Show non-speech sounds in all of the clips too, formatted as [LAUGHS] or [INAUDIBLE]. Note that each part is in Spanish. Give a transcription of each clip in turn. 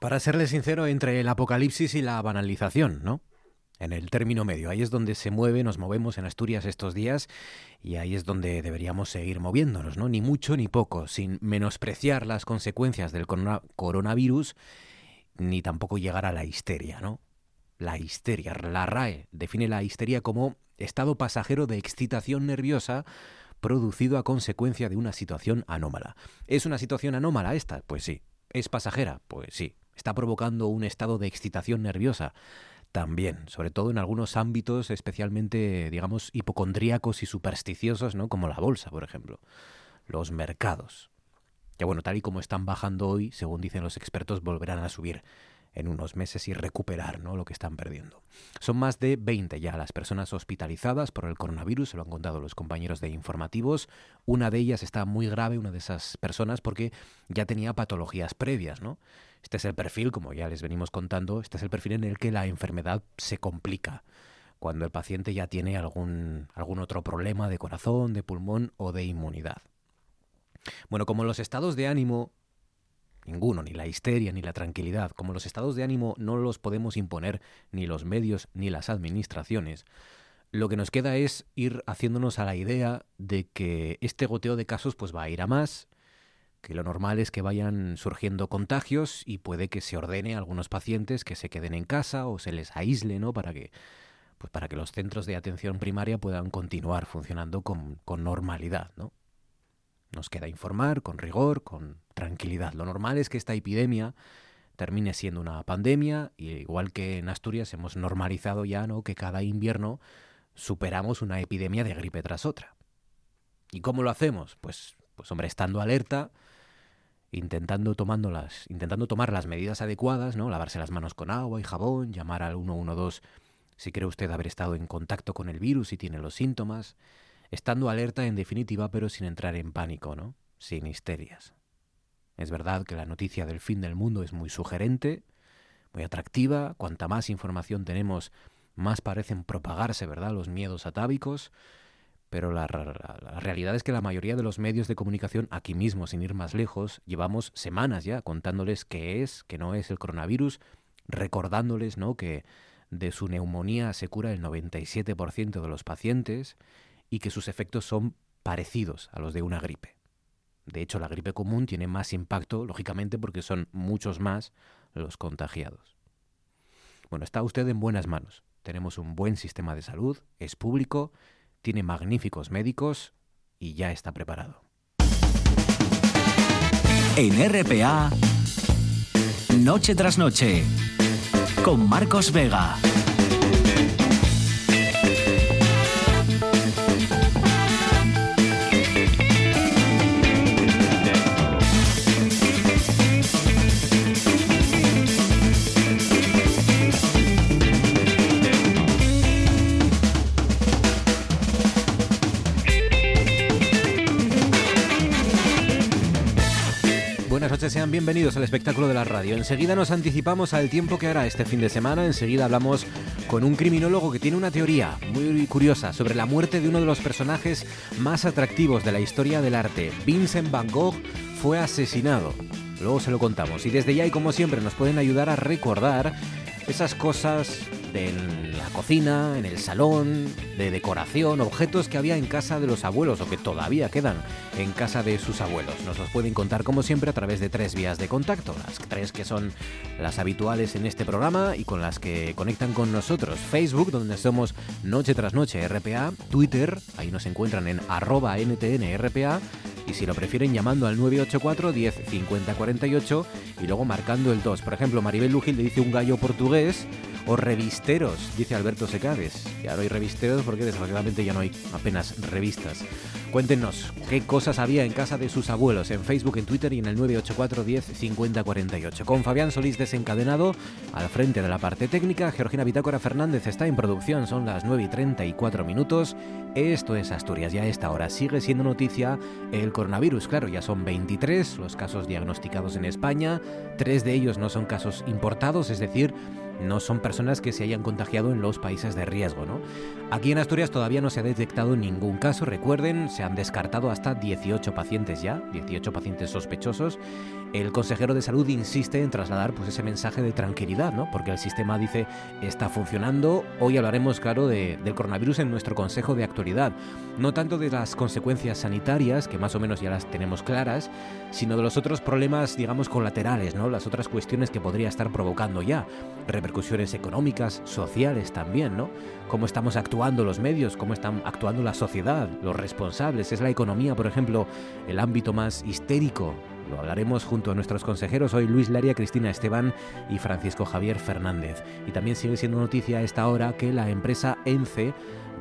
Para serle sincero, entre el apocalipsis y la banalización, ¿no? En el término medio. Ahí es donde se mueve, nos movemos en Asturias estos días y ahí es donde deberíamos seguir moviéndonos, ¿no? Ni mucho ni poco, sin menospreciar las consecuencias del coronavirus ni tampoco llegar a la histeria, ¿no? La histeria, la RAE define la histeria como estado pasajero de excitación nerviosa producido a consecuencia de una situación anómala. ¿Es una situación anómala esta? Pues sí. ¿Es pasajera? Pues sí está provocando un estado de excitación nerviosa. También, sobre todo en algunos ámbitos especialmente, digamos, hipocondríacos y supersticiosos, ¿no? Como la bolsa, por ejemplo. Los mercados. Que bueno, tal y como están bajando hoy, según dicen los expertos, volverán a subir en unos meses y recuperar ¿no? lo que están perdiendo. Son más de 20 ya las personas hospitalizadas por el coronavirus, se lo han contado los compañeros de informativos. Una de ellas está muy grave, una de esas personas, porque ya tenía patologías previas. ¿no? Este es el perfil, como ya les venimos contando, este es el perfil en el que la enfermedad se complica cuando el paciente ya tiene algún, algún otro problema de corazón, de pulmón o de inmunidad. Bueno, como los estados de ánimo Ninguno, ni la histeria, ni la tranquilidad. Como los estados de ánimo no los podemos imponer ni los medios ni las administraciones, lo que nos queda es ir haciéndonos a la idea de que este goteo de casos pues va a ir a más, que lo normal es que vayan surgiendo contagios y puede que se ordene a algunos pacientes que se queden en casa o se les aísle, ¿no? Para que, pues para que los centros de atención primaria puedan continuar funcionando con, con normalidad, ¿no? Nos queda informar con rigor, con tranquilidad. Lo normal es que esta epidemia termine siendo una pandemia, y igual que en Asturias hemos normalizado ya ¿no? que cada invierno superamos una epidemia de gripe tras otra. ¿Y cómo lo hacemos? Pues, pues hombre, estando alerta, intentando, tomando las, intentando tomar las medidas adecuadas, ¿no? lavarse las manos con agua y jabón, llamar al 112 si cree usted haber estado en contacto con el virus y tiene los síntomas, estando alerta en definitiva, pero sin entrar en pánico, ¿no? Sin histerias. Es verdad que la noticia del fin del mundo es muy sugerente, muy atractiva, cuanta más información tenemos, más parecen propagarse, ¿verdad?, los miedos atávicos, pero la, realidad es que la mayoría de los medios de comunicación, aquí mismo, sin ir más lejos, llevamos semanas ya contándoles qué es, qué no es el coronavirus, recordándoles, ¿no?, que de su neumonía se cura el 97% de los pacientes y que sus efectos son parecidos a los de una gripe. De hecho, la gripe común tiene más impacto, lógicamente, porque son muchos más los contagiados. Bueno, está usted en buenas manos. Tenemos un buen sistema de salud, es público, tiene magníficos médicos y ya está preparado. En RPA, Noche tras Noche, con Marcos Vega. Sean bienvenidos al espectáculo de la radio. Enseguida nos anticipamos al tiempo que hará este fin de semana. Enseguida hablamos con un criminólogo que tiene una teoría muy curiosa sobre la muerte de uno de los personajes más atractivos de la historia del arte. Vincent Van Gogh fue asesinado. Luego se lo contamos. Y desde ya y como siempre nos pueden ayudar a recordar esas cosas en la cocina, en el salón, de decoración, objetos que había en casa de los abuelos o que todavía quedan en casa de sus abuelos. Nos los pueden contar como siempre a través de tres vías de contacto, las tres que son las habituales en este programa y con las que conectan con nosotros. Facebook, donde somos noche tras noche RPA, Twitter, ahí nos encuentran en arroba NTNRPA y si lo prefieren llamando al 984 10 50 48 y luego marcando el 2. Por ejemplo, Maribel Lujil le dice un gallo portugués o revisteros, dice Alberto Secades. Y ahora hay revisteros porque desgraciadamente ya no hay apenas revistas. Cuéntenos qué cosas había en casa de sus abuelos en Facebook, en Twitter y en el 984 10 50 48. Con Fabián Solís desencadenado al frente de la parte técnica, Georgina Bitácora Fernández está en producción, son las 9 y 34 minutos. Esto es Asturias, ya a esta hora sigue siendo noticia el coronavirus. Claro, ya son 23 los casos diagnosticados en España, tres de ellos no son casos importados, es decir, no son personas que se hayan contagiado en los países de riesgo. ¿no? Aquí en Asturias todavía no se ha detectado ningún caso, recuerden, se han descartado hasta 18 pacientes ya, 18 pacientes sospechosos, el consejero de salud insiste en trasladar pues ese mensaje de tranquilidad, ¿no? Porque el sistema dice está funcionando. Hoy hablaremos, claro, del coronavirus en nuestro consejo de actualidad. No tanto de las consecuencias sanitarias, que más o menos ya las tenemos claras, sino de los otros problemas, digamos, colaterales, ¿no? Las otras cuestiones que podría estar provocando ya. Repercusiones económicas, sociales también, ¿no? Cómo estamos actuando los medios, cómo están actuando la sociedad, los responsables. Es la economía, por ejemplo, el ámbito más histérico lo hablaremos junto a nuestros consejeros hoy Luis Laria, Cristina Esteban y Francisco Javier Fernández. Y también sigue siendo noticia a esta hora que la empresa ENCE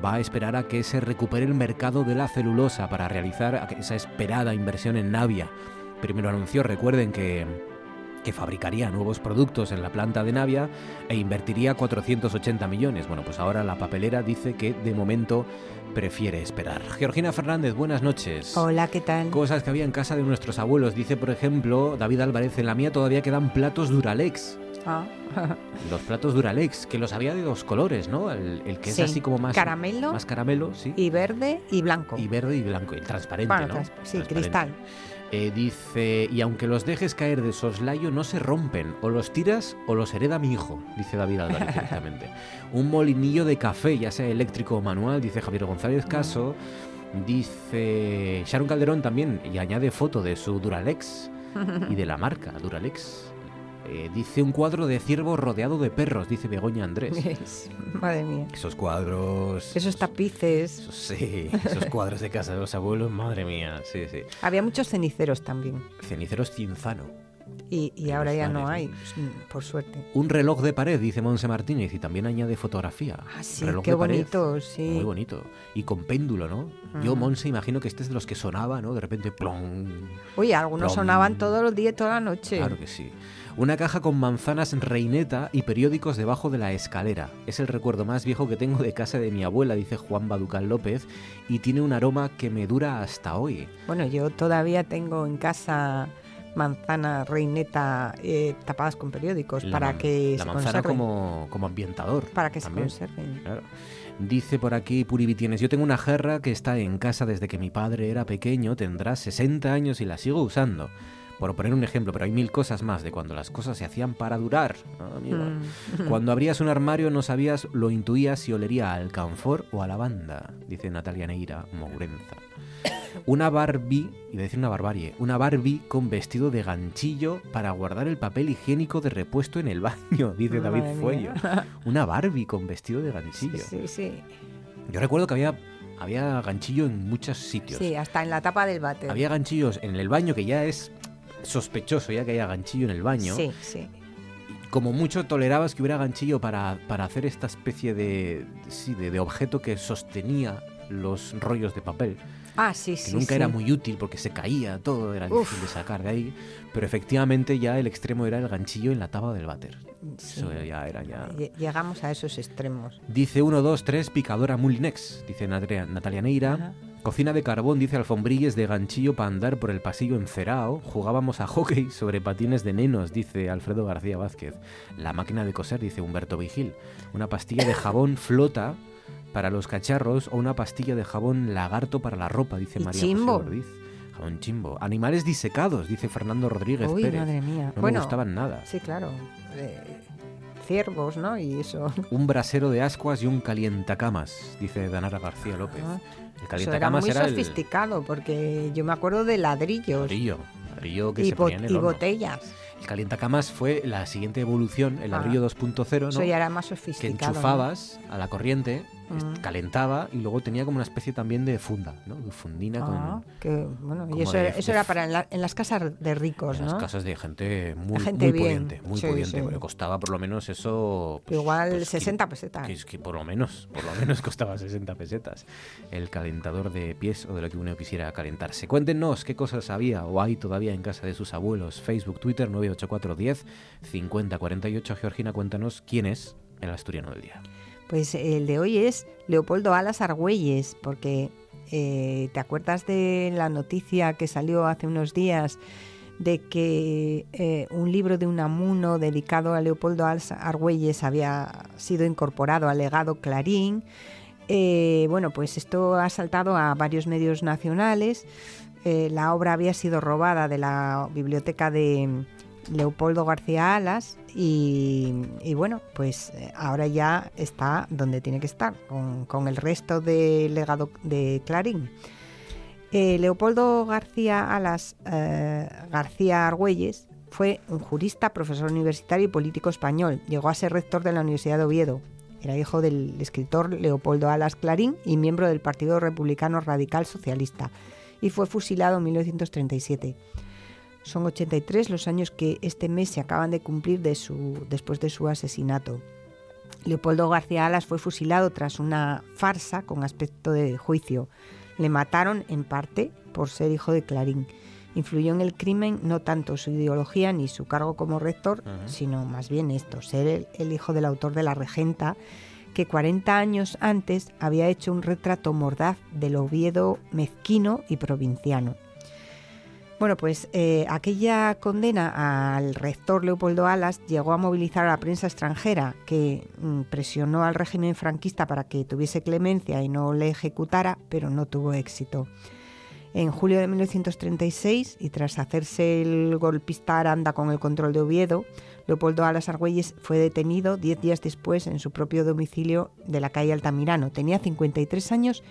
va a esperar a que se recupere el mercado de la celulosa para realizar esa esperada inversión en Navia. Primero anunció, recuerden que que fabricaría nuevos productos en la planta de Navia e invertiría 480 millones. Bueno, pues ahora la papelera dice que de momento prefiere esperar. Georgina Fernández, buenas noches. Hola, ¿qué tal? Cosas que había en casa de nuestros abuelos. Dice, por ejemplo, David Álvarez, en la mía todavía quedan platos Duralex. Ah. los platos Duralex, que los había de dos colores, ¿no? El, que es así como más caramelo, más caramelo, sí. Y verde y blanco. Y verde y blanco, el transparente, ¿no? sí, cristal. Eh, dice, y aunque los dejes caer de soslayo, no se rompen. O los tiras o los hereda mi hijo, dice David Álvarez [LAUGHS] directamente. Un molinillo de café, ya sea eléctrico o manual, dice Javier González Caso. Dice Sharon Calderón también, y añade foto de su Duralex y de la marca Duralex. Eh, dice un cuadro de ciervo rodeado de perros, dice Begoña Andrés. [LAUGHS] Madre mía. Esos cuadros. Esos tapices. sí, esos cuadros de casa de los abuelos, madre mía. Sí, sí. Había muchos ceniceros también. Ceniceros cinzano. Y, ahora ya no hay, por suerte. Un reloj de pared, dice Monse Martínez, y también añade fotografía. Ah, sí, qué bonito, sí. Muy bonito. Y con péndulo, ¿no? Yo, Monse, imagino que este es de los que sonaba, ¿no? De repente, plom. Oye, algunos sonaban todos los días, toda la noche. Claro que sí. Una caja con manzanas reineta y periódicos debajo de la escalera. Es el recuerdo más viejo que tengo de casa de mi abuela, dice Juan Baducal López, y tiene un aroma que me dura hasta hoy. Bueno, yo todavía tengo en casa manzana reineta eh, tapadas con periódicos para que la manzana como, como ambientador para que se conserven Dice por aquí Puribitienes, yo tengo una jarra que está en casa desde que mi padre era pequeño, tendrá 60 años y la sigo usando por poner un ejemplo, pero hay mil cosas más de cuando las cosas se hacían para durar. Mm. [LAUGHS] Cuando abrías un armario no sabías, lo intuías si olería a alcanfor o a lavanda, dice Natalia Neira Mourenza. Una Barbie, iba a decir una barbarie, una Barbie con vestido de ganchillo para guardar el papel higiénico de repuesto en el baño, [LAUGHS] dice David Fuello. [LAUGHS] Una Barbie con vestido de ganchillo. Sí, sí. Yo recuerdo que había había ganchillo en muchos sitios. Sí, hasta en la tapa del váter. Había ganchillos en el baño que ya es sospechoso ya que haya ganchillo en el baño. Sí, sí. Como mucho tolerabas que hubiera ganchillo para, para hacer esta especie de, sí, de, objeto que sostenía los rollos de papel. Ah, sí, que nunca era muy útil porque se caía todo, era difícil de sacar de ahí. Pero efectivamente ya el extremo era el ganchillo en la tapa del váter. Eso ya era ya. Llegamos a esos extremos. Dice 1, 2, 3, picadora Mulinex, dice Natalia Neira. Cocina de carbón, dice Alfombrilles de ganchillo para andar por el pasillo encerado. Jugábamos a hockey sobre patines de nenos, dice Alfredo García Vázquez. La máquina de coser, dice Humberto Vigil. Una pastilla de jabón [LAUGHS] flota para los cacharros o una pastilla de jabón lagarto para la ropa, dice María chimbo? José Jabón chimbo. Animales disecados, dice Fernando Rodríguez Uy, Pérez. madre mía. No me gustaban nada. Sí, claro. Eh, ciervos, ¿no? Y eso. Un brasero de ascuas y un calientacamas, dice Danara García López. Ah. El Eso era muy sofisticado, porque yo me acuerdo de ladrillos. Ladrillo, ladrillo que y, se ponía en el y botellas. El calientacamas fue la siguiente evolución, el ladrillo 2.0, ¿no? Eso ya era más sofisticado. Que enchufabas a la corriente calentaba y luego tenía como una especie también de funda, ¿no? De fundina ah, Que, bueno, y eso, era, para en, las casas de ricos, en ¿no? las casas de gente muy, muy pudiente, muy pudiente. costaba por lo menos eso... Pues, igual 60 pues, pesetas. Que, que, por lo menos, por lo menos [LAUGHS] costaba 60 pesetas el calentador de pies o de lo que uno quisiera calentarse. Cuéntenos qué cosas había o hay todavía en casa de sus abuelos. Facebook, Twitter, 98410 5048. Georgina, cuéntanos quién es el asturiano del día. Pues el de hoy es Leopoldo Alas Argüelles, porque eh, ¿te acuerdas de la noticia que salió hace unos días de que eh, un libro de Unamuno dedicado a Leopoldo Alas Argüelles había sido incorporado al legado Clarín? Eh, bueno, pues esto ha saltado a varios medios nacionales la obra había sido robada de la biblioteca de Leopoldo García Alas y, bueno, pues eh, ahora ya está donde tiene que estar, con, el resto del legado de Clarín. Eh, Leopoldo García Alas García Argüelles fue un jurista, profesor universitario y político español. Llegó a ser rector de la Universidad de Oviedo. Era hijo del escritor Leopoldo Alas Clarín y miembro del Partido Republicano Radical Socialista y fue fusilado en 1937. Son 83 los años que este mes se acaban de cumplir de su, después de su asesinato. Leopoldo García Alas fue fusilado tras una farsa con aspecto de juicio. Le mataron en parte por ser hijo de Clarín. Influyó en el crimen no tanto su ideología ni su cargo como rector, sino más bien esto, ser el hijo del autor de La Regenta que 40 años antes había hecho un retrato mordaz del Oviedo mezquino y provinciano. Bueno, pues eh, aquella condena al rector Leopoldo Alas llegó a movilizar a la prensa extranjera, que mm, presionó al régimen franquista para que tuviese clemencia y no le ejecutara, pero no tuvo éxito. En julio de 1936, y tras hacerse el golpista Aranda con el control de Oviedo, Leopoldo Alas Argüelles fue detenido diez días después en su propio domicilio de la calle Altamirano. Tenía 53 años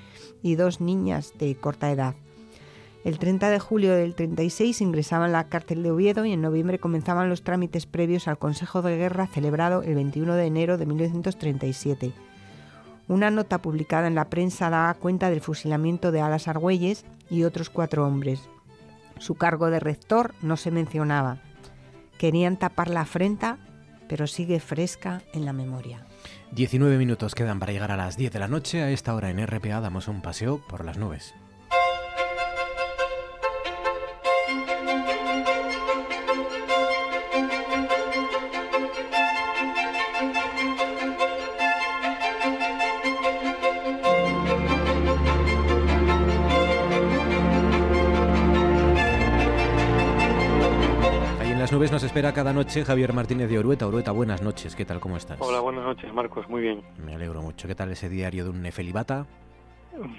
y dos niñas de corta edad. El 30 de julio del 36 ingresaba en la cárcel de Oviedo y en noviembre comenzaban los trámites previos al Consejo de Guerra celebrado el 21 de enero de 1937. Una nota publicada en la prensa da cuenta del fusilamiento de Alas Argüelles y otros cuatro hombres. Su cargo de rector no se mencionaba. Querían tapar la afrenta, pero sigue fresca en la memoria. 19 minutos quedan para llegar a las 10 de la noche. A esta hora en RPA damos un paseo por las nubes. Nubes nos espera cada noche Javier Martínez de Orueta. Orueta, buenas noches, ¿qué tal? ¿Cómo estás? Hola, buenas noches, Marcos, muy bien. Me alegro mucho. ¿Qué tal ese diario de un Nefelibata?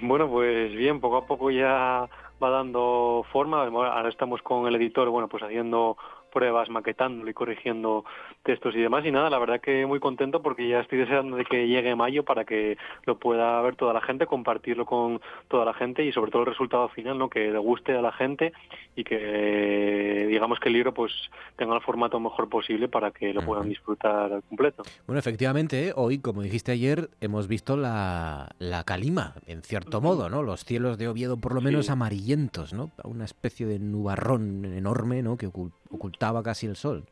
Bueno, pues bien, poco a poco ya va dando forma. Ahora estamos con el editor, bueno, pues haciendo pruebas, maquetándolo y corrigiendo textos y demás. Y nada, la verdad que muy contento porque ya estoy deseando de que llegue mayo para que lo pueda ver toda la gente, compartirlo con toda la gente y sobre todo el resultado final, ¿no? Que le guste a la gente y que digamos que el libro pues tenga el formato mejor posible para que lo puedan disfrutar al completo. Bueno, efectivamente, hoy, como dijiste ayer, hemos visto la, la calima, en cierto modo, ¿no? Los cielos de Oviedo por lo menos amarillentos, ¿no? Una especie de nubarrón enorme, ¿no? Que ocultaba casi el sol.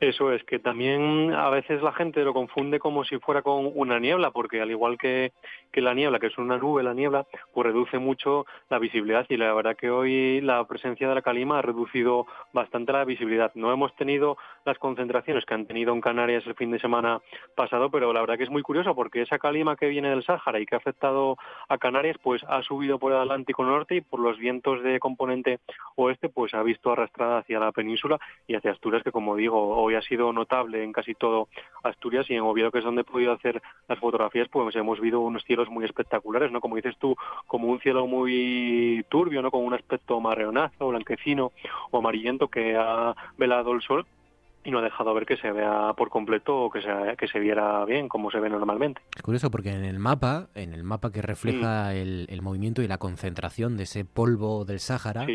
Eso es, que también a veces la gente lo confunde como si fuera con una niebla, porque al igual que, que la niebla, que es una nube, la niebla, pues reduce mucho la visibilidad y la verdad que hoy la presencia de la calima ha reducido bastante la visibilidad. No hemos tenido las concentraciones que han tenido en Canarias el fin de semana pasado, pero la verdad que es muy curioso porque esa calima que viene del Sáhara y que ha afectado a Canarias, pues ha subido por el Atlántico Norte y por los vientos de componente oeste, pues ha visto arrastrada hacia la península y hacia Asturias, que como digo, hoy ha sido notable en casi todo Asturias y en Oviedo, que es donde he podido hacer las fotografías, pues hemos visto unos cielos muy espectaculares, ¿no? Como dices tú, como un cielo muy turbio, ¿no? Con un aspecto marronazo, blanquecino o amarillento que ha velado el sol y no ha dejado ver que se vea por completo o que se, que se viera bien como se ve normalmente. Es curioso porque en el mapa, en el mapa que refleja mm. el, movimiento y la concentración de ese polvo del Sáhara,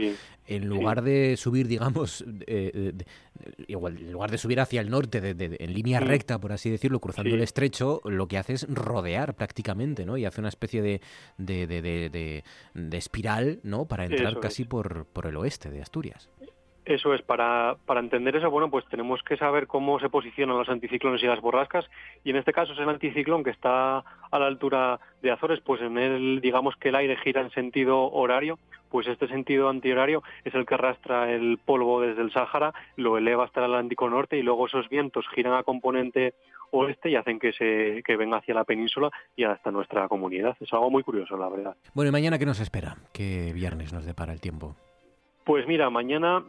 en lugar de subir, digamos, eh, igual, en lugar de subir hacia el norte en línea mm. recta, por así decirlo, cruzando el estrecho, lo que hace es rodear prácticamente, ¿no? Y hace una especie de, de, espiral, ¿no? Para entrar casi por, por el oeste de Asturias. Eso es, para, para entender eso, bueno, pues tenemos que saber cómo se posicionan los anticiclones y las borrascas, y en este caso es el anticiclón que está a la altura de Azores, pues en él, digamos que el aire gira en sentido horario, pues este sentido antihorario es el que arrastra el polvo desde el Sáhara, lo eleva hasta el Atlántico Norte y luego esos vientos giran a componente oeste y hacen que se que venga hacia la península y hasta nuestra comunidad. Es algo muy curioso, la verdad. Bueno, ¿y mañana qué nos espera? ¿Qué viernes nos depara el tiempo? Pues mira, mañana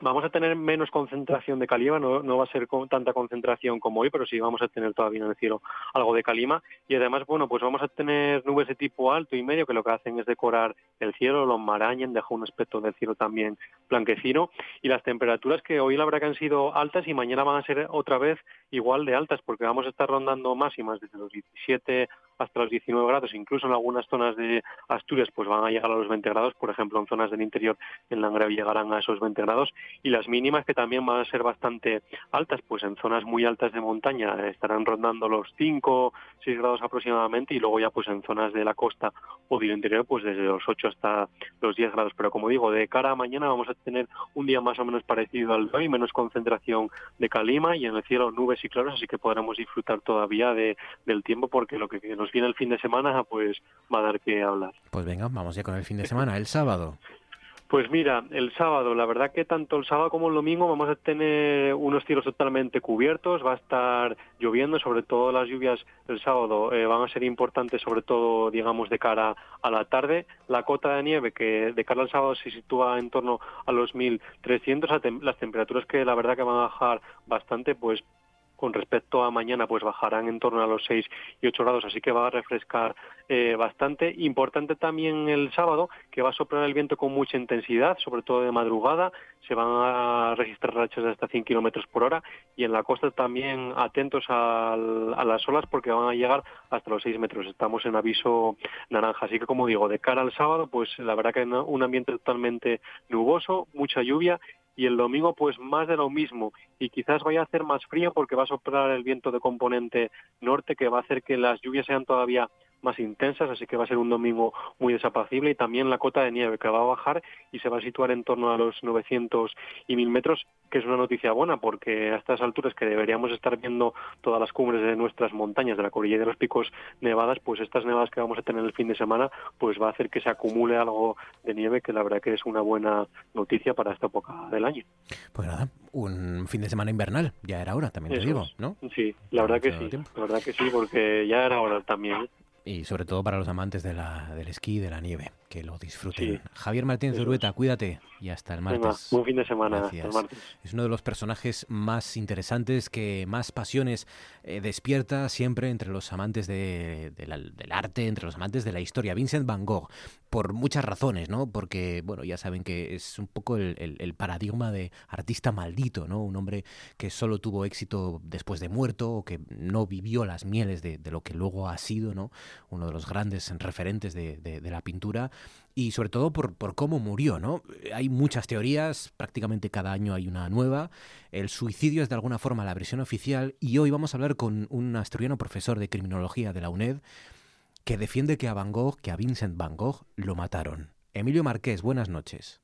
vamos a tener menos concentración de calima, no, va a ser con tanta concentración como hoy, pero sí vamos a tener todavía en el cielo algo de calima. Y además, bueno, pues vamos a tener nubes de tipo alto y medio que lo que hacen es decorar el cielo, los marañen, deja un aspecto del cielo también blanquecino. Y las temperaturas que hoy la verdad que han sido altas y mañana van a ser otra vez igual de altas porque vamos a estar rondando máximas desde los 17 hasta los 19 grados, incluso en algunas zonas de Asturias pues van a llegar a los 20 grados, por ejemplo en zonas del interior en Langreo llegarán a esos 20 grados y las mínimas que también van a ser bastante altas, pues en zonas muy altas de montaña estarán rondando los 5, 6 grados aproximadamente y luego ya pues en zonas de la costa o del interior pues desde los 8 hasta los 10 grados, pero como digo, de cara a mañana vamos a tener un día más o menos parecido al de hoy, menos concentración de calima y en el cielo nubes y claros, así que podremos disfrutar todavía de, del tiempo porque lo que nos viene el fin de semana pues va a dar que hablar. Pues venga, vamos ya con el fin de semana, el sábado. [LAUGHS] Pues mira, el sábado, la verdad que tanto el sábado como el domingo vamos a tener unos cielos totalmente cubiertos, va a estar lloviendo, sobre todo las lluvias el sábado eh, van a ser importantes, sobre todo, digamos, de cara a la tarde. La cota de nieve, que de cara al sábado se sitúa en torno a los 1.300, las temperaturas que la verdad que van a bajar bastante, pues con respecto a mañana pues bajarán en torno a los 6 y 8 grados, así que va a refrescar eh, bastante. Importante también el sábado que va a soplar el viento con mucha intensidad, sobre todo de madrugada, se van a registrar rachas de hasta 100 kilómetros por hora y en la costa también atentos a las olas porque van a llegar hasta los 6 metros. Estamos en aviso naranja, así que como digo, de cara al sábado pues la verdad que un ambiente totalmente nuboso, mucha lluvia y el domingo pues más de lo mismo. Y quizás vaya a hacer más frío porque va a soplar el viento de componente norte que va a hacer que las lluvias sean todavía más intensas, así que va a ser un domingo muy desapacible. Y también la cota de nieve que va a bajar y se va a situar en torno a los 900 y 1000 metros, que es una noticia buena porque a estas alturas que deberíamos estar viendo todas las cumbres de nuestras montañas, de la cordillera de los picos nevadas, pues estas nevadas que vamos a tener el fin de semana, pues va a hacer que se acumule algo de nieve, que la verdad que es una buena noticia para esta época del año. Pues nada, un fin de semana invernal, ya era hora, también te digo, ¿no? Sí, la verdad que sí, la verdad que sí, porque ya era hora también. Y sobre todo para los amantes de la, del esquí y de la nieve, que lo disfruten. Javier Martínez Zurueta, cuídate y hasta el martes. buen fin de semana. Hasta el martes. Es uno de los personajes más interesantes que más pasiones eh, despierta siempre entre los amantes de, del arte, entre los amantes de la historia. Vincent Van Gogh, por muchas razones, ¿no? Porque, bueno, ya saben que es un poco el, paradigma de artista maldito, ¿no? Un hombre que solo tuvo éxito después de muerto o que no vivió las mieles de, lo que luego ha sido, ¿no? Uno de los grandes referentes de, de la pintura y sobre todo por, por, cómo murió, ¿no? Hay muchas teorías, prácticamente cada año hay una nueva. El suicidio es de alguna forma la versión oficial y hoy vamos a hablar con un asturiano profesor de criminología de la UNED que defiende que a Van Gogh, que a Vincent Van Gogh, lo mataron. Emilio Marqués, buenas noches.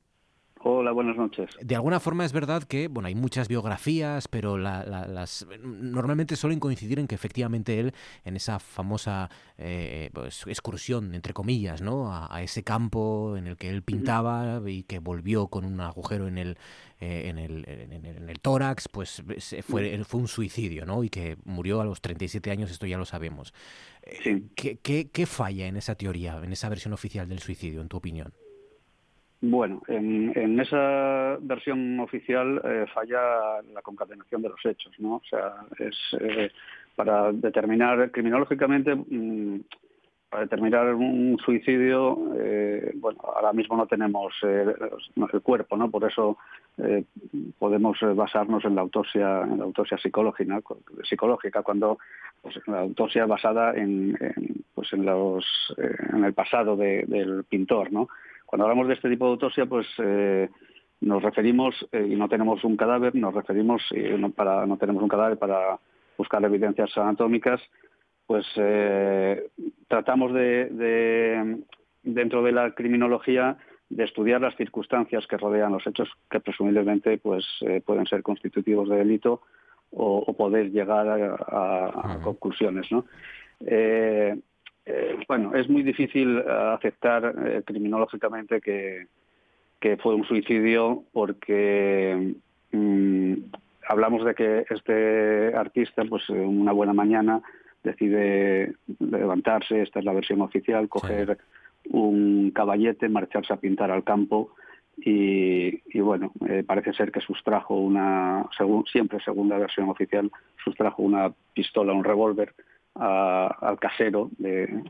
Hola, buenas noches. De alguna forma es verdad que, bueno, hay muchas biografías, pero las normalmente suelen coincidir en que efectivamente él, en esa famosa eh, pues, excursión, entre comillas, ¿no? A, ese campo en el que él pintaba y que volvió con un agujero en el, eh, en, el, en, el, tórax, pues fue, fue un suicidio, ¿no? Y que murió a los 37 años, esto ya lo sabemos. Eh, ¿Qué, qué, qué falla en esa teoría, en esa versión oficial del suicidio, en tu opinión? Bueno, en, esa versión oficial eh, falla la concatenación de los hechos, ¿no? O sea, es eh, para determinar criminológicamente, mm, para determinar un suicidio, eh, bueno, ahora mismo no tenemos el cuerpo, ¿no? Por eso podemos basarnos en la autopsia, en la autopsia psicológica, psicológica cuando pues, la autopsia basada en, pues en los, en el pasado del pintor, ¿no? Cuando hablamos de este tipo de autopsia, pues eh, nos referimos, eh, y no tenemos un cadáver, nos referimos, y no, para, no tenemos un cadáver para buscar evidencias anatómicas, pues eh, tratamos de, dentro de la criminología, de estudiar las circunstancias que rodean los hechos que presumiblemente pues, pueden ser constitutivos de delito o, poder llegar a, conclusiones. ¿no? Eh, bueno, es muy difícil eh, aceptar eh, criminológicamente que, fue un suicidio porque mm, hablamos de que este artista, pues una buena mañana, decide levantarse, esta es la versión oficial, coger un caballete, marcharse a pintar al campo y, bueno, eh, parece ser que sustrajo una, según, siempre según la versión oficial, sustrajo una pistola, un revólver al casero de,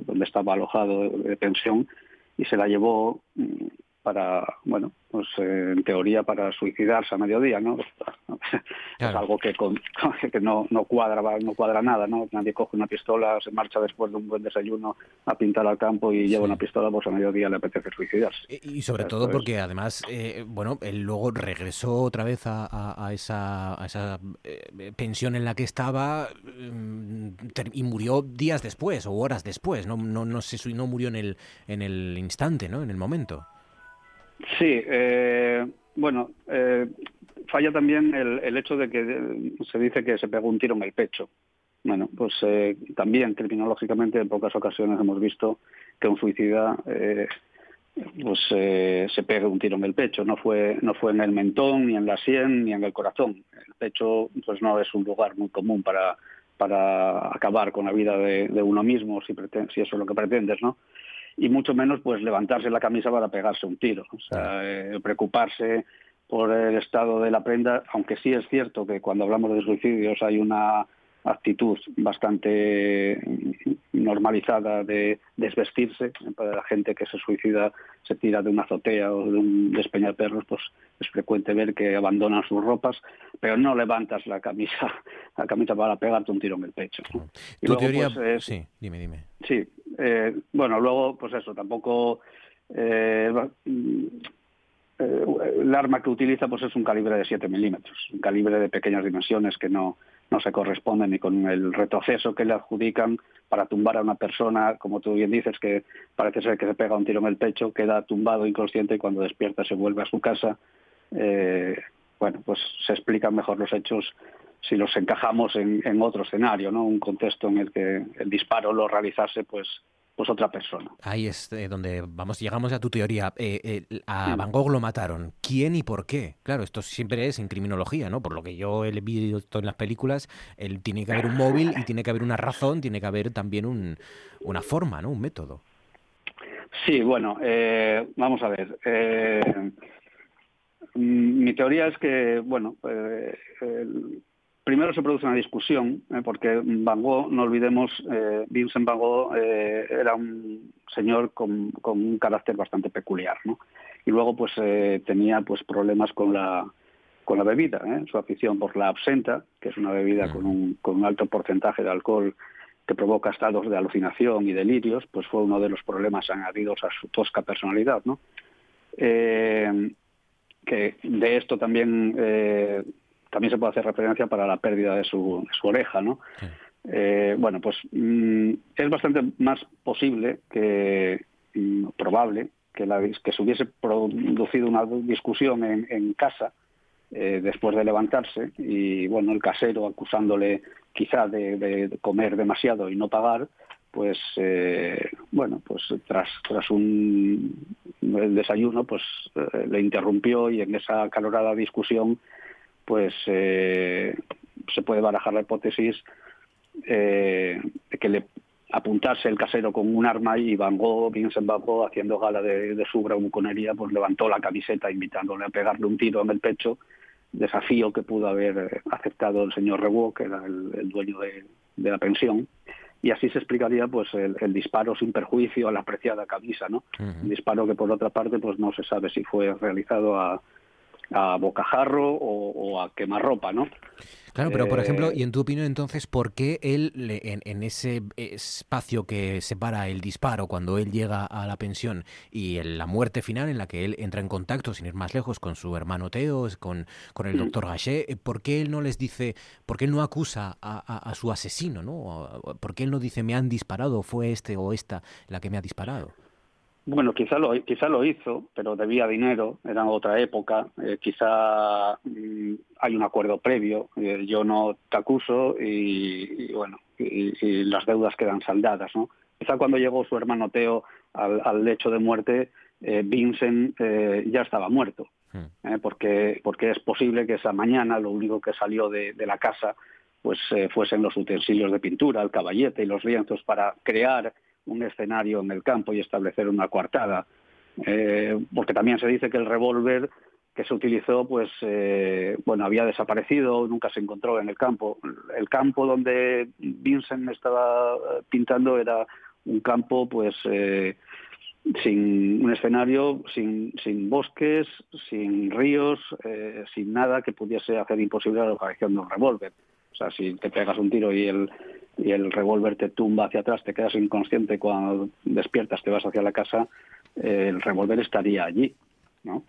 donde estaba alojado de pensión y se la llevó mm, para, bueno, pues eh, en teoría para suicidarse a mediodía, ¿no? [LAUGHS] Es algo que, que no, no, cuadra, no cuadra nada, ¿no? Nadie coge una pistola, se marcha después de un buen desayuno a pintar al campo y lleva una pistola, pues a mediodía le apetece suicidarse. Y, sobre todo porque además, eh, bueno, él luego regresó otra vez a, esa, a esa eh, pensión en la que estaba mm, y murió días después o horas después, no, no, no, se, no murió en el, en el instante, ¿no? En el momento. Sí, eh, bueno, eh, falla también el, hecho de que se dice que se pegó un tiro en el pecho. Bueno, pues eh, también criminológicamente en pocas ocasiones hemos visto que un suicida pues se pega un tiro en el pecho. No fue no fue en el mentón, ni en la sien, ni en el corazón. El pecho pues no es un lugar muy común para para acabar con la vida de, uno mismo, si, si eso es lo que pretendes, ¿no? Y mucho menos pues levantarse la camisa para pegarse un tiro. O sea, eh, preocuparse por el estado de la prenda, aunque sí es cierto que cuando hablamos de suicidios hay una actitud bastante normalizada de desvestirse. Para la gente que se suicida se tira de una azotea o de un despeñaperros, pues es frecuente ver que abandonan sus ropas, pero no levantas la camisa, la camisa para pegarte un tiro en el pecho. Y luego, teoría... Pues, sí, dime, dime. Sí, eh, bueno, luego, pues eso, tampoco... Eh, el arma que utiliza pues es un calibre de 7 milímetros, un calibre de pequeñas dimensiones que no, no se corresponde ni con el retroceso que le adjudican para tumbar a una persona, como tú bien dices, que parece ser que se pega un tiro en el pecho, queda tumbado inconsciente y cuando despierta se vuelve a su casa. Eh, bueno, pues se explican mejor los hechos si los encajamos en, en, otro escenario, ¿no? Un contexto en el que el disparo lo realizase, pues pues otra persona. Ahí es eh, donde vamos, llegamos a tu teoría. Eh, eh, a Van Gogh lo mataron. ¿Quién y por qué? Claro, esto siempre es en criminología, ¿no? Por lo que yo he visto en las películas, él, tiene que haber un móvil y tiene que haber una razón, tiene que haber también un, una forma, ¿no? Un método. Sí, bueno, vamos a ver. mi teoría es que, bueno, primero se produce una discusión, eh, porque Van Gogh, no olvidemos, eh, Vincent Van Gogh eh, era un señor con, un carácter bastante peculiar, ¿no? Y luego, pues, tenía pues problemas con la con la bebida, su afición por la absenta, que es una bebida con un, con un alto porcentaje de alcohol que provoca estados de alucinación y delirios, pues fue uno de los problemas añadidos a su tosca personalidad, ¿no? que de esto también también se puede hacer referencia para la pérdida de su, oreja, ¿no? Eh, bueno, pues mm, es bastante más posible que mm, probable que, la, que se hubiese producido una discusión en, casa eh, después de levantarse y bueno el casero acusándole quizá de, comer demasiado y no pagar pues eh, bueno pues tras tras un el desayuno pues le interrumpió y en esa acalorada discusión pues eh, se puede barajar la hipótesis eh, de que le apuntase el casero con un arma y Van Gogh, Vincent Van Gogh, haciendo gala de, su bravuconería, pues levantó la camiseta invitándole a pegarle un tiro en el pecho, desafío que pudo haber aceptado el señor Rewo, que era el, dueño de, la pensión, y así se explicaría pues el, disparo sin perjuicio a la apreciada camisa, ¿no? Un disparo que por otra parte pues no se sabe si fue realizado a, a bocajarro o, o a quemarropa, ¿no? Claro, pero por ejemplo, y en tu opinión entonces, ¿por qué él en, ese espacio que separa el disparo cuando él llega a la pensión y en la muerte final en la que él entra en contacto, sin ir más lejos, con su hermano Teo, con, con el doctor Gachet, eh, ¿por qué él no les dice, por qué él no acusa a, a, su asesino, ¿no? ¿Por qué él no dice me han disparado, fue este o esta la que me ha disparado? Bueno, quizá lo, quizá lo hizo, pero debía dinero, era otra época, eh, quizá mm, hay un acuerdo previo, eh, yo no te acuso y, bueno, y, las deudas quedan saldadas, ¿no? Quizá cuando llegó su hermano Teo al, lecho de muerte, eh, Vincent ya estaba muerto, hmm. porque, porque es posible que esa mañana lo único que salió de, de la casa pues fuesen los utensilios de pintura, el caballete y los lienzos para crear un escenario en el campo y establecer una coartada porque también se dice que el revólver que se utilizó, pues, bueno, había desaparecido, nunca se encontró en el campo. El campo donde Vincent estaba pintando era un campo, pues, sin un escenario, sin, sin bosques, sin ríos, eh, sin nada que pudiese hacer imposible la localización de un revólver. O sea, si te pegas un tiro y el, y el revólver te tumba hacia atrás, te quedas inconsciente cuando despiertas, te vas hacia la casa, eh, el revólver estaría allí, ¿no?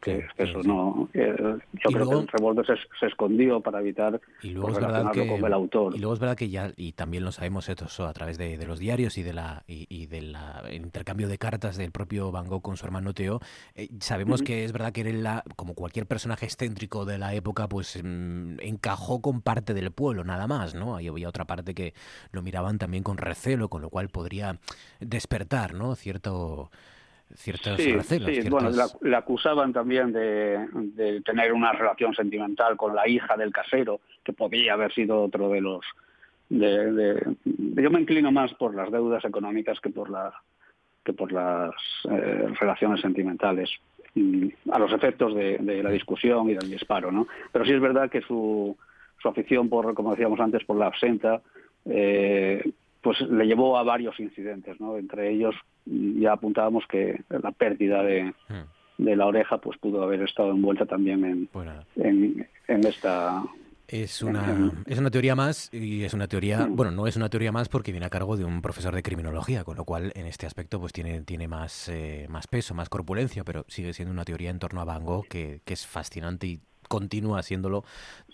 Que, eso no. yo creo que el revólver se, escondió para evitar y luego es verdad que, con el autor. Y luego es verdad que ya, y también lo sabemos eso a través de, los diarios y de la y, del intercambio de cartas del propio Van Gogh con su hermano Teo, eh, sabemos que es verdad que él, la, como cualquier personaje excéntrico de la época, pues mm, encajó con parte del pueblo, nada más, ¿no? Ahí había otra parte que lo miraban también con recelo, con lo cual podría despertar, ¿no? Cierto ciertos sí, Sí, bueno, le acusaban también de, tener una relación sentimental con la hija del casero, que podría haber sido otro de los... De, yo me inclino más por las deudas económicas que por, la, que por las eh, relaciones sentimentales mm, a los efectos de, la discusión y del disparo, ¿no? Pero sí es verdad que su, su afición por, como decíamos antes, por la absenta, eh, pues le llevó a varios incidentes, ¿no? Entre ellos ya apuntábamos que la pérdida de, hmm. de la oreja pues pudo haber estado envuelta también en, en, esta es una, es una teoría más y es una teoría, hmm. bueno, no es una teoría más porque viene a cargo de un profesor de criminología, con lo cual en este aspecto pues tiene, tiene más, eh, más peso, más corpulencia, pero sigue siendo una teoría en torno a Van Gogh que, que es fascinante y continúa haciéndolo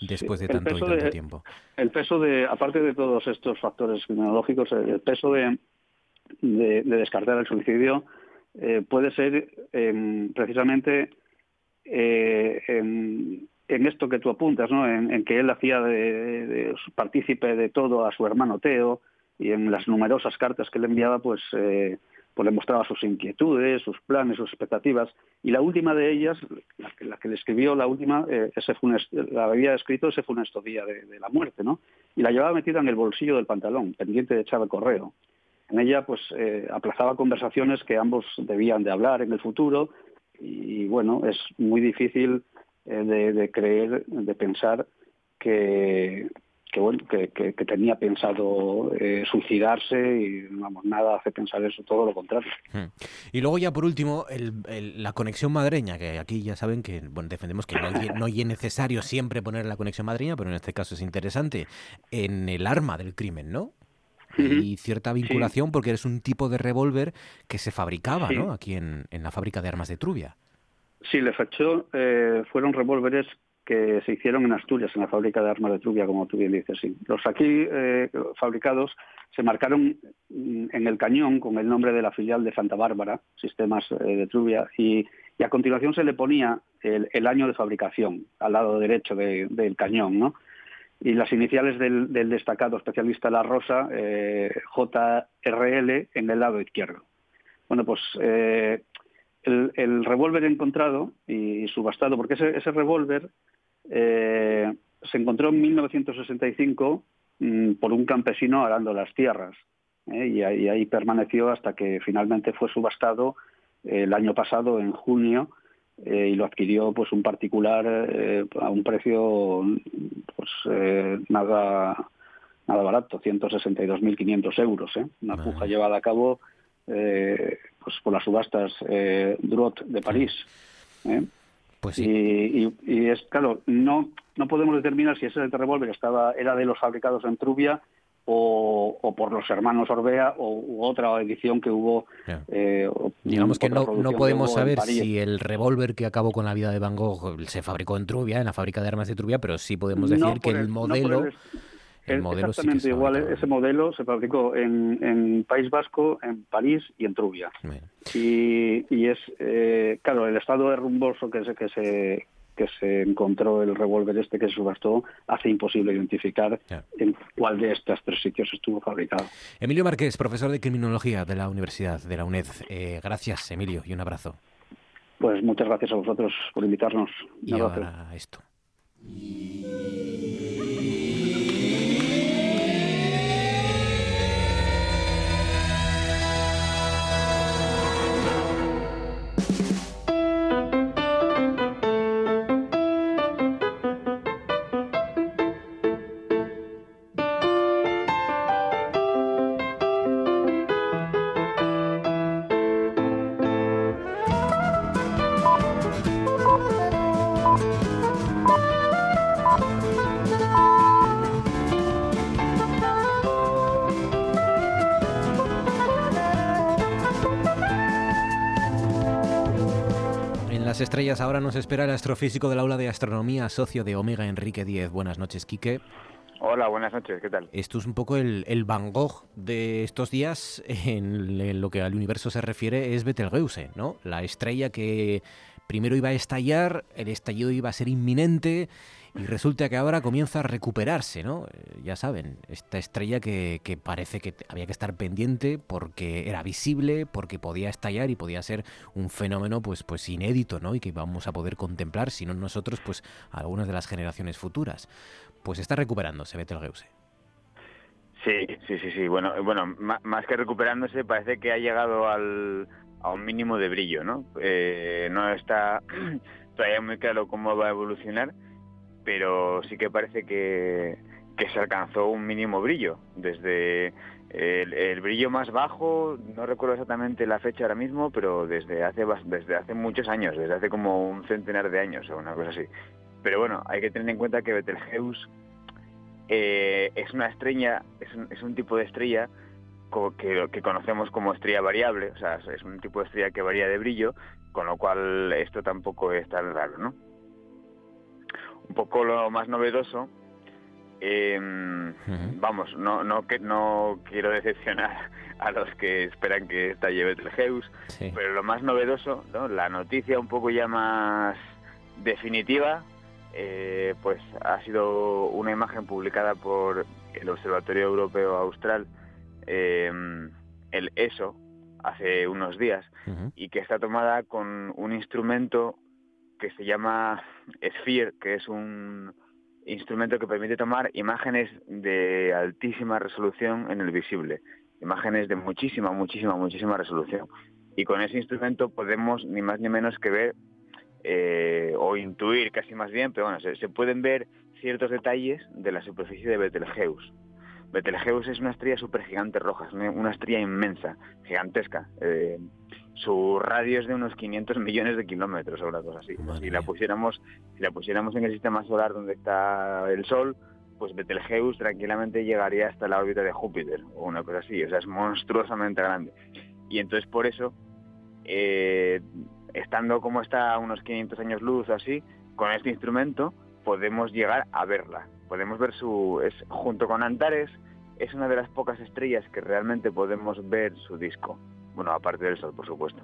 después de tanto, y tanto tiempo. El peso de, aparte de todos estos factores criminológicos, el peso de, de, descartar el suicidio eh, puede ser em, precisamente eh, en, esto que tú apuntas, ¿no? en, que él hacía de, partícipe de todo a su hermano Teo y en las numerosas cartas que le enviaba, pues eh, pues le mostraba sus inquietudes, sus planes, sus expectativas. Y la última de ellas, la que, le escribió, la última, eh, ese la había escrito ese funesto día de, la muerte, ¿no? Y la llevaba metida en el bolsillo del pantalón, pendiente de echar el correo. En ella, pues, eh, aplazaba conversaciones que ambos debían de hablar en el futuro. Y, bueno, es muy difícil eh, de creer, de pensar que, que bueno que, tenía pensado eh, suicidarse y vamos nada hace pensar eso todo lo contrario. Hmm. y luego ya por último la conexión madreña que aquí ya saben que bueno defendemos que no, es necesario siempre poner la conexión madreña pero en este caso es interesante en el arma del crimen no y cierta vinculación porque es un tipo de revólver que se fabricaba ¿no? aquí en, en, la fábrica de armas de Trubia. Sí le fechó eh, fueron revólveres que se hicieron en Asturias, en la fábrica de armas de Trubia, como tú bien dices. Sí. Los aquí eh, fabricados se marcaron en el cañón con el nombre de la filial de Santa Bárbara, Sistemas eh, de Trubia, y, a continuación se le ponía el, año de fabricación al lado derecho del cañón, ¿no? Y las iniciales del, destacado especialista La Rosa, eh, JRL, en el lado izquierdo. Bueno, pues el, revólver encontrado y subastado, porque ese, ese revólver eh, se encontró en 1965 mm, por un campesino arando las tierras eh, y, ahí, permaneció hasta que finalmente fue subastado eh, el año pasado, en junio, y lo adquirió pues un particular a un precio pues nada nada barato, 162.500 euros. Una puja llevada a cabo pues por las subastas Drot de París. Pues y, es claro, no, no podemos determinar si ese revólver estaba, era de los fabricados en Trubia o, por los hermanos Orbea o u otra edición que hubo. Eh, Digamos que no, no podemos saber si el revólver que acabó con la vida de Van Gogh se fabricó en Trubia, en la fábrica de armas de Trubia, pero sí podemos decir que el, modelo... El modelo Exactamente igual, ese modelo se fabricó en, País Vasco, en París y en Trubia. Y, es, eh, claro, el estado de rumboso que se, que se que se encontró el revólver este que se subastó hace imposible identificar en cuál de estos tres sitios estuvo fabricado. Emilio Márquez, profesor de Criminología de la Universidad de la UNED. Eh, gracias, Emilio, y un abrazo. Pues muchas gracias a vosotros por invitarnos. y ahora esto. Las estrellas ahora nos espera el astrofísico del aula de astronomía, socio de Omega, Enrique Díez. Buenas noches, Quique. Hola, buenas noches, ¿qué tal? Esto es un poco el, el Van Gogh de estos días en, lo que al universo se refiere, es Betelgeuse, ¿no? La estrella que primero iba a estallar, el estallido iba a ser inminente y resulta que ahora comienza a recuperarse, ¿no? Eh, ya saben, esta estrella que, que, parece que había que estar pendiente porque era visible, porque podía estallar y podía ser un fenómeno pues, pues inédito, ¿no? Y que vamos a poder contemplar, si no nosotros, pues algunas de las generaciones futuras. Pues está recuperándose Betelgeuse. Sí, sí, sí, sí. Bueno, bueno, más que recuperándose, parece que ha llegado al, a un mínimo de brillo, ¿no? Eh, no está [CLEARS THROAT] todavía muy claro cómo va a evolucionar, pero sí que parece que, se alcanzó un mínimo brillo. Desde el, brillo más bajo, no recuerdo exactamente la fecha ahora mismo, pero desde hace, desde hace muchos años, desde hace como un centenar de años o una cosa así. Pero bueno, hay que tener en cuenta que Betelgeuse eh, es una estrella, es un, es un tipo de estrella que, que, conocemos como estrella variable, o sea, es un tipo de estrella que varía de brillo, con lo cual esto tampoco es tan raro, ¿no? Un poco lo más novedoso. Em, vamos, no, no, que, no quiero decepcionar a los que esperan que estalle Betelgeuse, pero lo más novedoso, la noticia un poco ya más definitiva, eh, pues ha sido una imagen publicada por el Observatorio Europeo Austral, em, el ESO, hace unos días, y que está tomada con un instrumento que se llama Sphere, que es un instrumento que permite tomar imágenes de altísima resolución en el visible, imágenes de muchísima, muchísima, muchísima resolución. Y con ese instrumento podemos ni más ni menos que ver eh, o intuir casi más bien, pero bueno, se, pueden ver ciertos detalles de la superficie de Betelgeuse. Betelgeuse es una estrella supergigante roja, es una, estrella inmensa, gigantesca. Eh, su radio es de unos 500 millones de kilómetros o una cosa así. si la pusiéramos, si la pusiéramos en el sistema solar donde está el Sol, pues Betelgeuse tranquilamente llegaría hasta la órbita de Júpiter o una cosa así. O sea, es monstruosamente grande. Y entonces por eso, eh, estando como está a unos 500 años luz así, con este instrumento podemos llegar a verla. Podemos ver su, es junto con Antares, es una de las pocas estrellas que realmente podemos ver su disco bueno, aparte del Sol, por supuesto.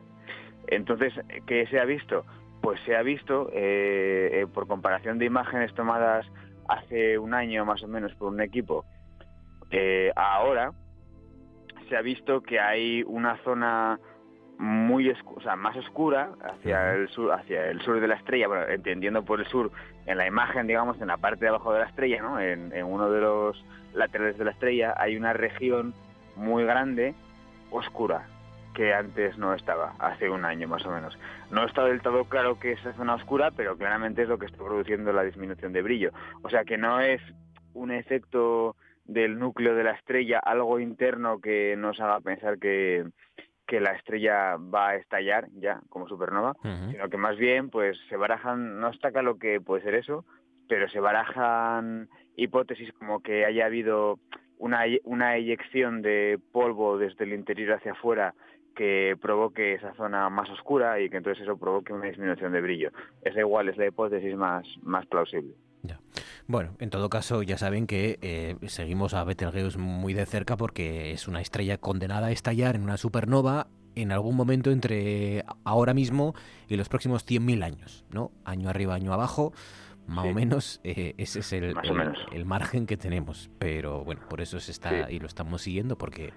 Entonces, ¿qué se ha visto? Pues se ha visto, eh, eh, por comparación de imágenes tomadas hace un año más o menos por un equipo, eh, ahora se ha visto que hay una zona muy o sea, más oscura hacia el sur hacia el sur de la estrella bueno, entendiendo por el sur en la imagen digamos en la parte de abajo de la estrella ¿no? en, en uno de los laterales de la estrella hay una región muy grande oscura que antes no estaba, hace un año más o menos. No está del todo claro que es esa zona oscura, pero claramente es lo que está produciendo la disminución de brillo. O sea que no es un efecto del núcleo de la estrella, algo interno que nos haga pensar que, que la estrella va a estallar ya como supernova, sino que más bien pues se barajan, no está claro que puede ser eso, pero se barajan hipótesis como que haya habido una, una eyección de polvo desde el interior hacia afuera que provoque esa zona más oscura y que entonces eso provoque una disminución de brillo. Esa igual es la hipótesis más, más plausible. Bueno, en todo caso ya saben que eh, seguimos a Betelgeuse muy de cerca porque es una estrella condenada a estallar en una supernova en algún momento entre ahora mismo y los próximos 100.000 años, ¿no? Año arriba, año abajo más o menos eh, ese es el, el, margen que tenemos. Pero bueno, por eso se está y lo estamos siguiendo porque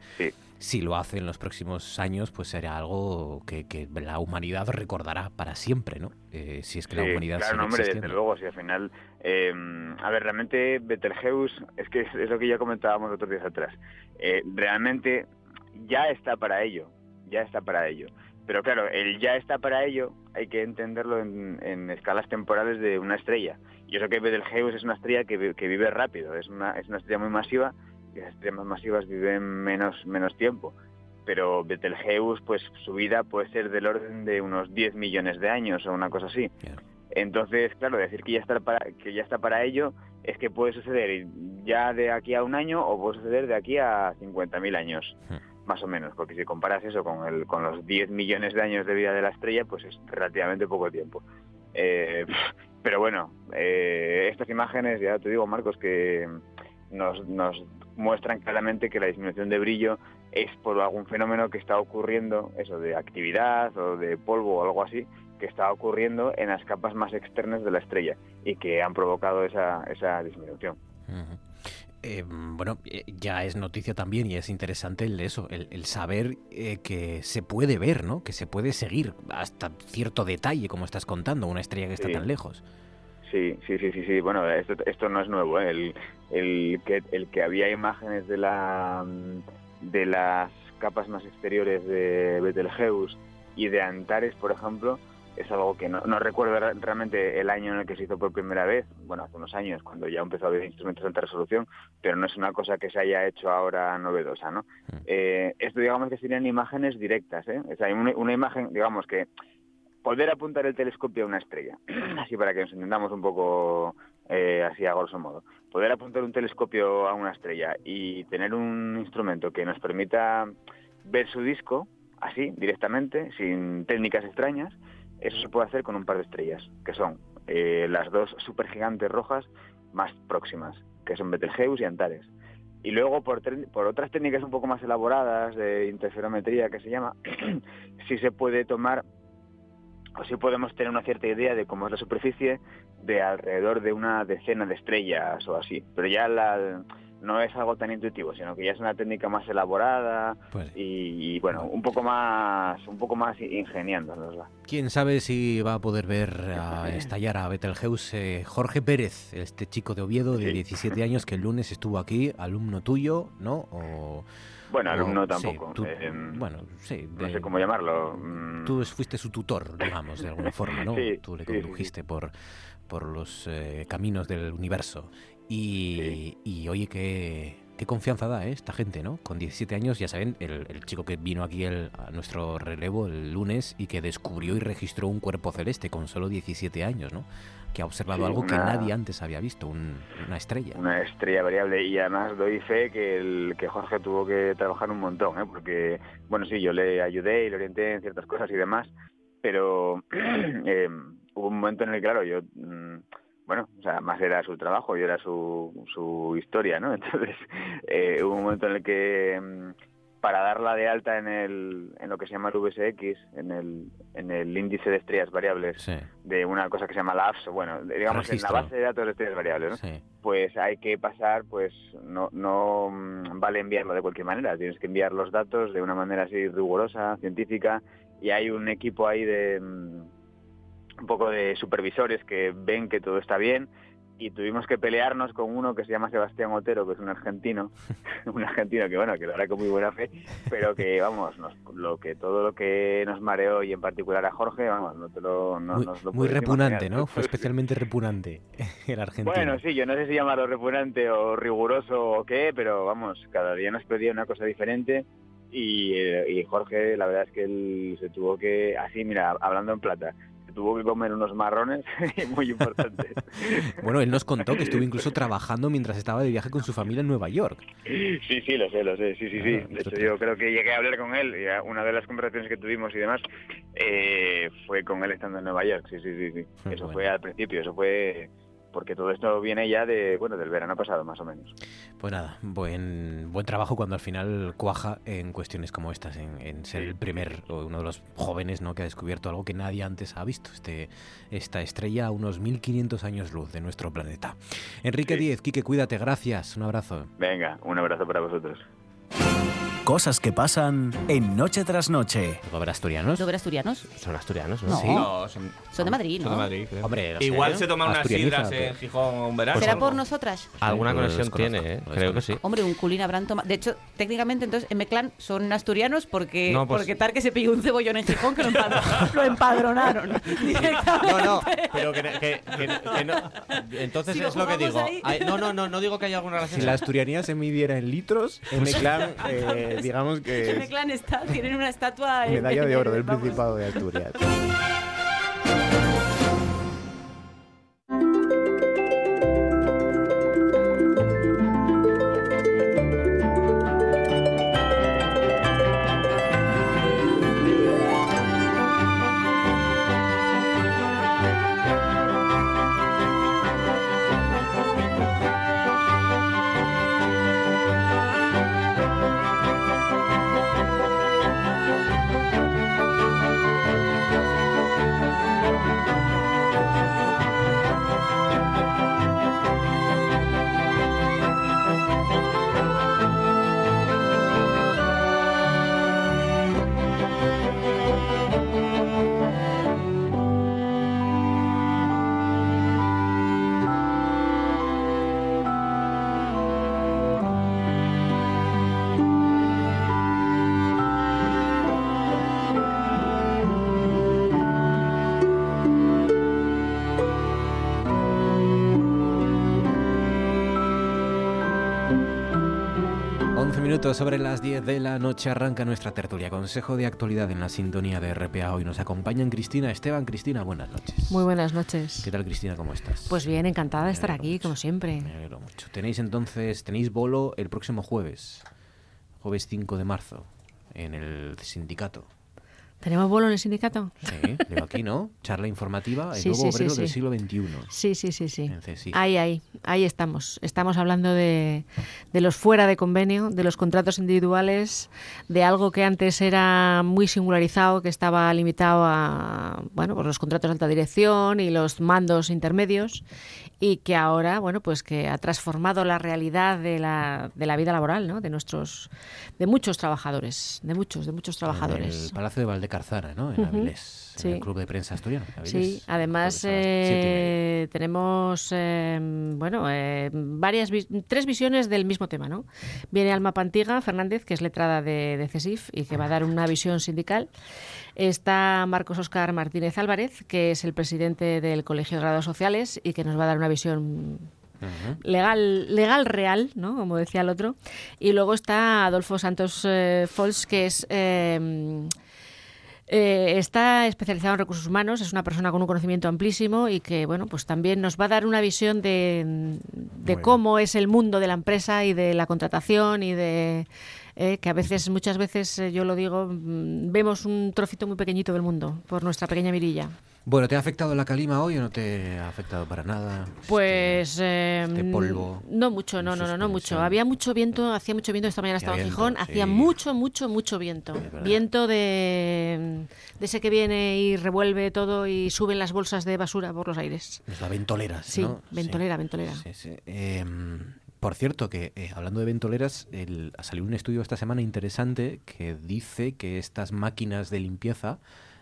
si lo hace en los próximos años, pues será algo que, que la humanidad recordará para siempre, ¿no? Eh, si es que la humanidad claro, no, hombre, desde luego, si al final... Em, a ver, realmente Betelgeuse, es que es, lo que ya comentábamos otros días atrás, eh, realmente ya está para ello, ya está para ello. Pero claro, el ya está para ello hay que entenderlo en, escalas temporales de una estrella. Y eso que Betelgeuse es una estrella que, vive rápido, es una, es una estrella muy masiva y las estrellas más masivas viven menos, menos tiempo. Pero Betelgeuse, pues su vida puede ser del orden de unos 10 millones de años o una cosa así. Entonces, claro, decir que ya está para, que ya está para ello es que puede suceder ya de aquí a un año o puede suceder de aquí a 50.000 años. Hmm más o menos, porque si comparas eso con, el, con los 10 millones de años de vida de la estrella, pues es relativamente poco tiempo. Eh, [LAUGHS] pero bueno, eh, estas imágenes, ya te digo, Marcos, que nos, nos muestran claramente que la disminución de brillo es por algún fenómeno que está ocurriendo, eso de actividad o de polvo o algo así, que está ocurriendo en las capas más externas de la estrella y que han provocado esa, esa disminución. Eh, bueno, eh, ya es noticia también y es interesante el eso, el, saber eh, que se puede ver, ¿no? Que se puede seguir hasta cierto detalle, como estás contando, una estrella que está tan lejos. Sí, sí, sí, sí, sí. Bueno, esto, esto no es nuevo. El, el, que, el que había imágenes de la de las capas más exteriores de Betelgeuse y de Antares, por ejemplo, es algo que no, recuerdo realmente el año en el que se hizo por primera vez, bueno, hace unos años, cuando ya empezó a haber instrumentos de alta resolución, pero no es una cosa que se haya hecho ahora novedosa, ¿no? Mm. Eh, esto digamos que serían imágenes directas, ¿eh? O sea, una, una imagen, digamos que poder apuntar el telescopio a una estrella, [CLEARS THROAT] así para que nos entendamos un poco eh, así a grosso modo, poder apuntar un telescopio a una estrella y tener un instrumento que nos permita ver su disco, así, directamente, sin técnicas extrañas, eso se puede hacer con un par de estrellas, que son eh, las dos supergigantes rojas más próximas, que son Betelgeuse y Antares. Y luego, por, por otras técnicas un poco más elaboradas de interferometría, que se llama, [CLEARS THROAT] sí se puede tomar, o sí podemos tener una cierta idea de cómo es la superficie de alrededor de una decena de estrellas o así. Pero ya la, no es algo tan intuitivo, sino que ya es una técnica más elaborada pues y, bueno, un poco más un poco más ingeniando, ¿Quién sabe si va a poder ver a estallar a Betelgeuse Jorge Pérez, este chico de Oviedo de 17 años que el lunes estuvo aquí, alumno tuyo, ¿no? bueno, alumno tampoco. Eh, bueno, sí. no sé cómo llamarlo. Mm. Tú fuiste su tutor, digamos, de alguna forma, ¿no? [LAUGHS] tú le condujiste por, por los eh, caminos del universo. Y, oye, qué, qué confianza da ¿eh? esta gente, ¿no? Con 17 años, ya saben, el, chico que vino aquí el, a nuestro relevo el lunes y que descubrió y registró un cuerpo celeste con solo 17 años, ¿no? Que ha observado algo que nadie antes había visto, una estrella. Una estrella variable y además doy fe que, el, que Jorge tuvo que trabajar un montón, ¿eh? Porque, bueno, sí, yo le ayudé y le orienté en ciertas cosas y demás, pero [CLEARS THROAT] eh, hubo un momento en el que, claro, yo... Mm, bueno, o sea, más era su trabajo y era su, su historia, ¿no? [LAUGHS] Entonces, eh, hubo un momento en el que mm, para darla de alta en, el, en lo que se llama el VSX, en el, en el índice de estrellas variables de una cosa que se llama la AFS, bueno, digamos en la base de datos de estrellas variables, ¿no? Pues hay que pasar, pues no, no mm, vale enviarlo de cualquier manera, tienes que enviar los datos de una manera así rigurosa, científica, y hay un equipo ahí de mm, un poco de supervisores que ven que todo está bien y tuvimos que pelearnos con uno que se llama Sebastián Otero, que es un argentino, [LAUGHS] un argentino que bueno, que lo hará con muy buena fe, pero que vamos, lo que todo lo que nos mareó y en particular a Jorge, vamos, no te lo no, muy, nos lo muy repugnante, ¿no? Fue especialmente repugnante el argentino. Bueno, sí, yo no sé si llamarlo repugnante o riguroso o qué, pero vamos, cada día nos pedía una cosa diferente y, eh, y Jorge, la verdad es que él se tuvo que, así, mira, hablando en plata, tuvo que comer unos marrones [LAUGHS] muy importantes. [LAUGHS] bueno, él nos contó que estuvo incluso trabajando mientras estaba de viaje con su familia en Nueva York. Sí, sí, lo sé, lo sé, sí, sí, sí. De hecho, yo creo que llegué a hablar con él, y una de las conversaciones que tuvimos y demás eh, fue con él estando en Nueva York, sí, sí, sí. sí. Eso fue al principio, eso fue porque todo esto viene ya de bueno del verano pasado más o menos. Pues nada, buen buen trabajo cuando al final cuaja en cuestiones como estas, en, ser el primer o uno de los jóvenes ¿no? que ha descubierto algo que nadie antes ha visto, este esta estrella a unos 1500 años luz de nuestro planeta. Enrique Díez, Quique, cuídate, gracias, un abrazo. Venga, un abrazo para vosotros. Cosas que pasan en Noche tras Noche. ¿Sobre asturianos? ¿Sobre asturianos? Son asturianos, ¿no? No. Sí. No, son, son, de Madrid, ¿no? Son de Madrid, creo. Hombre, Igual se toman unas sidras en Gijón un verano. ¿Será por nosotras? Alguna conexión tiene, ¿eh? creo que sí. Hombre, un culín habrán tomado. De hecho, técnicamente, entonces, en Meclán son asturianos porque, no, pues... porque tal que se pilló un cebollón en Gijón que lo, empadronaron. [LAUGHS] lo empadronaron [LAUGHS] No, no, pero que, que, que no. Entonces si es lo que digo. Hay, no, no, no, no digo que haya alguna relación. Si la asturianía se midiera en litros, en Meclán, eh, digamos que está, tienen una estatua. Medalla de oro del Principado de Asturias. Minutos sobre las 10 de la noche arranca nuestra tertulia. Consejo de actualidad en la sintonía de RPA. Hoy nos acompañan Cristina Esteban. Cristina, buenas noches. Muy buenas noches. ¿Qué tal, Cristina? ¿Cómo estás? Pues bien, encantada de estar aquí, como siempre. Me alegro mucho. Tenéis entonces, tenéis bolo el próximo jueves, jueves 5 de marzo, en el sindicato. ¿Tenemos bolo en el sindicato? Sí, leo aquí, ¿no? Charla informativa, el nuevo obrero del siglo XXI. Sí, sí, sí, sí. Ahí, ahí, ahí estamos. Estamos hablando de, de, los fuera de convenio, de los contratos individuales, de algo que antes era muy singularizado, que estaba limitado a, bueno, pues los contratos de alta dirección y los mandos intermedios, y que ahora, bueno, pues que ha transformado la realidad de la, de la vida laboral, ¿no? De nuestros, de muchos trabajadores, de muchos, de muchos trabajadores. En el Palacio de Valde Carzara, ¿no? En Avilés, en el Club de Prensa Asturiano. Sí, además eh, tenemos, eh, bueno, eh, varias, tres visiones del mismo tema, ¿no? Viene Alma Pantiga Fernández, que es letrada de, de CESIF y que va a dar una visión sindical. Está Marcos Oscar Martínez Álvarez, que es el presidente del Colegio de Grados Sociales y que nos va a dar una visión legal, legal real, ¿no? Como decía el otro. Y luego está Adolfo Santos Fols, que es eh, está especializado en recursos humanos, es una persona con un conocimiento amplísimo y que, bueno, pues también nos va a dar una visión de, cómo es el mundo de la empresa y de la contratación y de eh, que a veces, muchas veces, eh, yo lo digo, mm, vemos un trocito muy pequeñito del mundo por nuestra pequeña mirilla. Bueno, ¿te ha afectado la calima hoy o no te ha afectado para nada? Pues este, este em, polvo. No mucho, no, no, no, no mucho. Había mucho viento, hacía mucho viento esta mañana estaba en Gijón, hacía mucho, mucho, mucho viento. viento de, de ese que viene y revuelve todo y suben las bolsas de basura por los aires. Es la ventolera, Sí, ventolera, ventolera. Em, por cierto, que eh, hablando de ventoleras, el, ha salido un estudio esta semana interesante que dice que estas máquinas de limpieza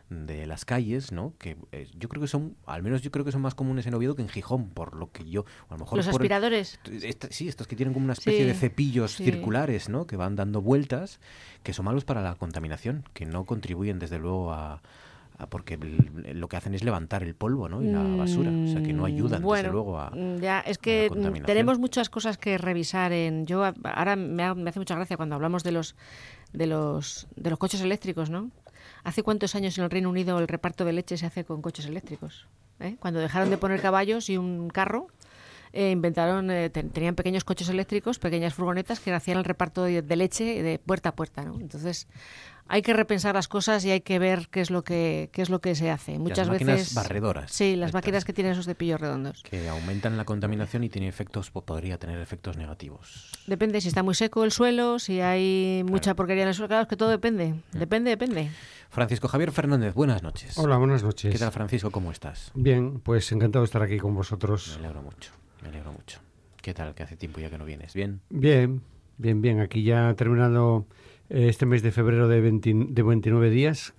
de las calles, ¿no? Que eh, yo creo que son, al menos yo creo que son más comunes en Oviedo que en Gijón, por lo que yo, a lo mejor los aspiradores. sí, estos que tienen como una especie de cepillos circulares, ¿no? Que van dando vueltas, que son malos para la contaminación, que no contribuyen desde luego a, porque lo que hacen es levantar el polvo ¿no? y la basura, o sea que no ayudan desde luego a mm, ya es que tenemos muchas cosas que revisar en yo ahora me, hace mucha gracia cuando hablamos de los de los de los coches eléctricos, ¿no? ¿Hace cuántos años en el Reino Unido el reparto de leche se hace con coches eléctricos? ¿Eh? Cuando dejaron de poner caballos y un carro, eh, inventaron, eh, tenían pequeños coches eléctricos, pequeñas furgonetas que hacían el reparto de, leche de puerta a puerta. ¿no? Entonces, hay que repensar las cosas y hay que ver qué es lo que qué es lo que se hace. Muchas las veces barredoras. Sí, las máquinas que tienen esos cepillos redondos. Que aumentan la contaminación y tiene efectos podría tener efectos negativos. Depende si está muy seco el suelo, si hay mucha porquería en el suelo, claro, es que todo depende. Mm. Depende, depende. Francisco Javier Fernández, buenas noches. Hola, buenas noches. ¿Qué tal, Francisco? ¿Cómo estás? Bien, pues encantado de estar aquí con vosotros. Me alegro mucho, me alegro mucho. ¿Qué tal? Que hace tiempo ya que no vienes. ¿Bien? Bien, bien, bien. Aquí ya terminando este mes de febrero de, de 29 días.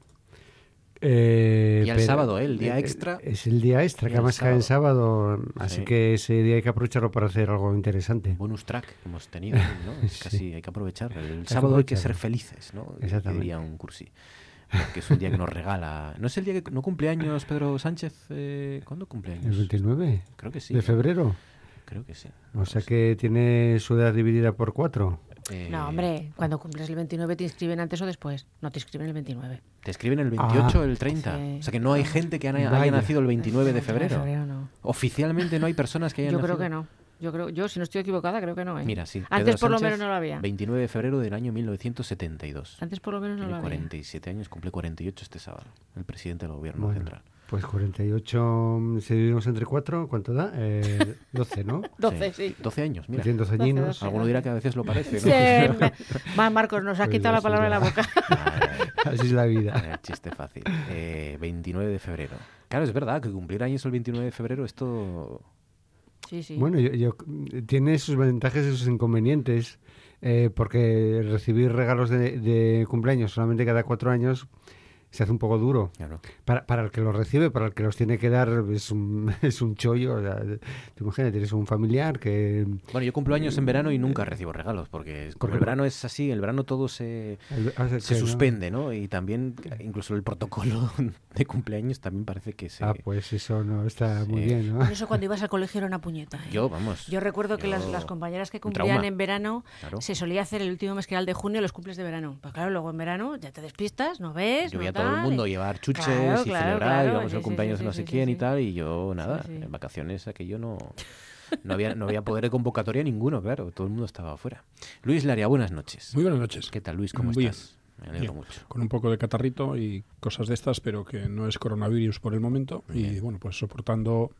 Eh, y el sábado, ¿eh? el día eh, extra. Es el día extra, que además cae en sábado, así que ese día hay que aprovecharlo para hacer algo interesante. Bonus track que hemos tenido, [LAUGHS] ¿no? Es casi, hay que aprovechar. El sábado hay que ser felices, ¿no? Exactamente. Diría un cursi. Que es un día que nos regala. ¿No es el día que no cumple años Pedro Sánchez? Eh, ¿Cuándo cumple años? ¿El 29? Creo que sí. ¿De febrero? Creo que sí. O sea que tiene su edad dividida por cuatro. Eh, no, hombre, cuando cumples el 29 te inscriben antes o después. No te inscriben el 29. ¿Te escriben el 28 o el 30? O sea que no hay gente que haya, nacido el 29 de febrero. Oficialmente no hay personas que hayan Yo creo que no. Yo creo, yo si no estoy equivocada, creo que no. ¿eh? Mira, sí. Antes por lo menos no lo había. 29 de febrero del año 1972. Antes por lo menos no lo había. 47 años, cumple 48 este sábado, el presidente del gobierno central. Pues 48, si dividimos entre 4, ¿cuánto da? Eh, 12, ¿no? [LAUGHS] 12, sí. 12 años, mira. 200 añinos. Alguno dirá que a veces lo parece, ¿no? Sí, [LAUGHS] más Marcos, nos has pues quitado la palabra de la boca. [LAUGHS] Así es la vida. Chiste fácil. Eh, 29 de febrero. Claro, es verdad que cumplir años el 29 de febrero, esto... Sí, sí. Bueno, yo, tiene sus ventajas y sus inconvenientes, eh, porque recibir regalos de, de cumpleaños solamente cada cuatro años se hace un poco duro. Para, para, el que los recibe, para el que los tiene que dar, es un, [LAUGHS] es un chollo. O sea, imagínate, tienes un familiar que... Bueno, yo cumplo años en verano y nunca recibo regalos, porque como el verano es así, el verano todo se, se suspende, ¿no? Y también, incluso el protocolo [LAUGHS] de cumpleaños también parece que se... Ah, pues eso no está muy bien, ¿no? Eso cuando ibas al colegio era una puñeta. ¿eh? Yo, vamos. Yo recuerdo que las, las, compañeras que cumplían en verano, se solía hacer el último mes que era el de junio, los cumples de verano. Pues claro, luego en verano ya te despistas, no ves, Yo todo el mundo llevar chuches y celebrar, y vamos al cumpleaños de no sé quién y tal, y yo nada, en vacaciones aquello no... [LAUGHS] No había, no había poder de convocatoria ninguno, claro, todo el mundo estaba afuera. Luis Laria, buenas noches. Muy buenas noches. ¿Qué tal, Luis? ¿Cómo estás? Me alegro mucho. Con un poco de catarrito y cosas de estas, pero que no es coronavirus por el momento. y bueno, pues soportando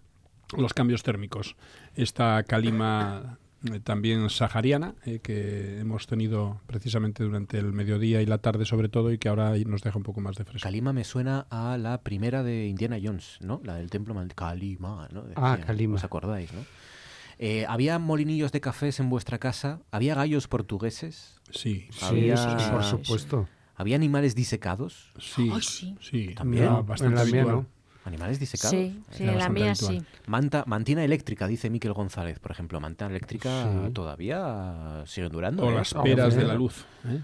los cambios térmicos. Esta calima eh, también sahariana, eh, que hemos tenido precisamente durante el mediodía y la tarde sobre todo y que ahora nos deja un poco más de fresco. Calima me suena a la primera de Indiana Jones, ¿no? La del templo Calima, ¿no? ah, Calima. ¿Os acordáis, no? Eh, ¿Había molinillos de cafés en vuestra casa? ¿Había gallos portugueses? Sí, sí, por supuesto. ¿Había animales disecados? Sí, sí. sí. También. bastante ¿Animales disecados? Sí, sí en la mía sí. Manta, mantina eléctrica, dice Miquel González, por ejemplo. Mantina eléctrica todavía sigue durando. O ¿eh? las peras de la luz. ¿eh?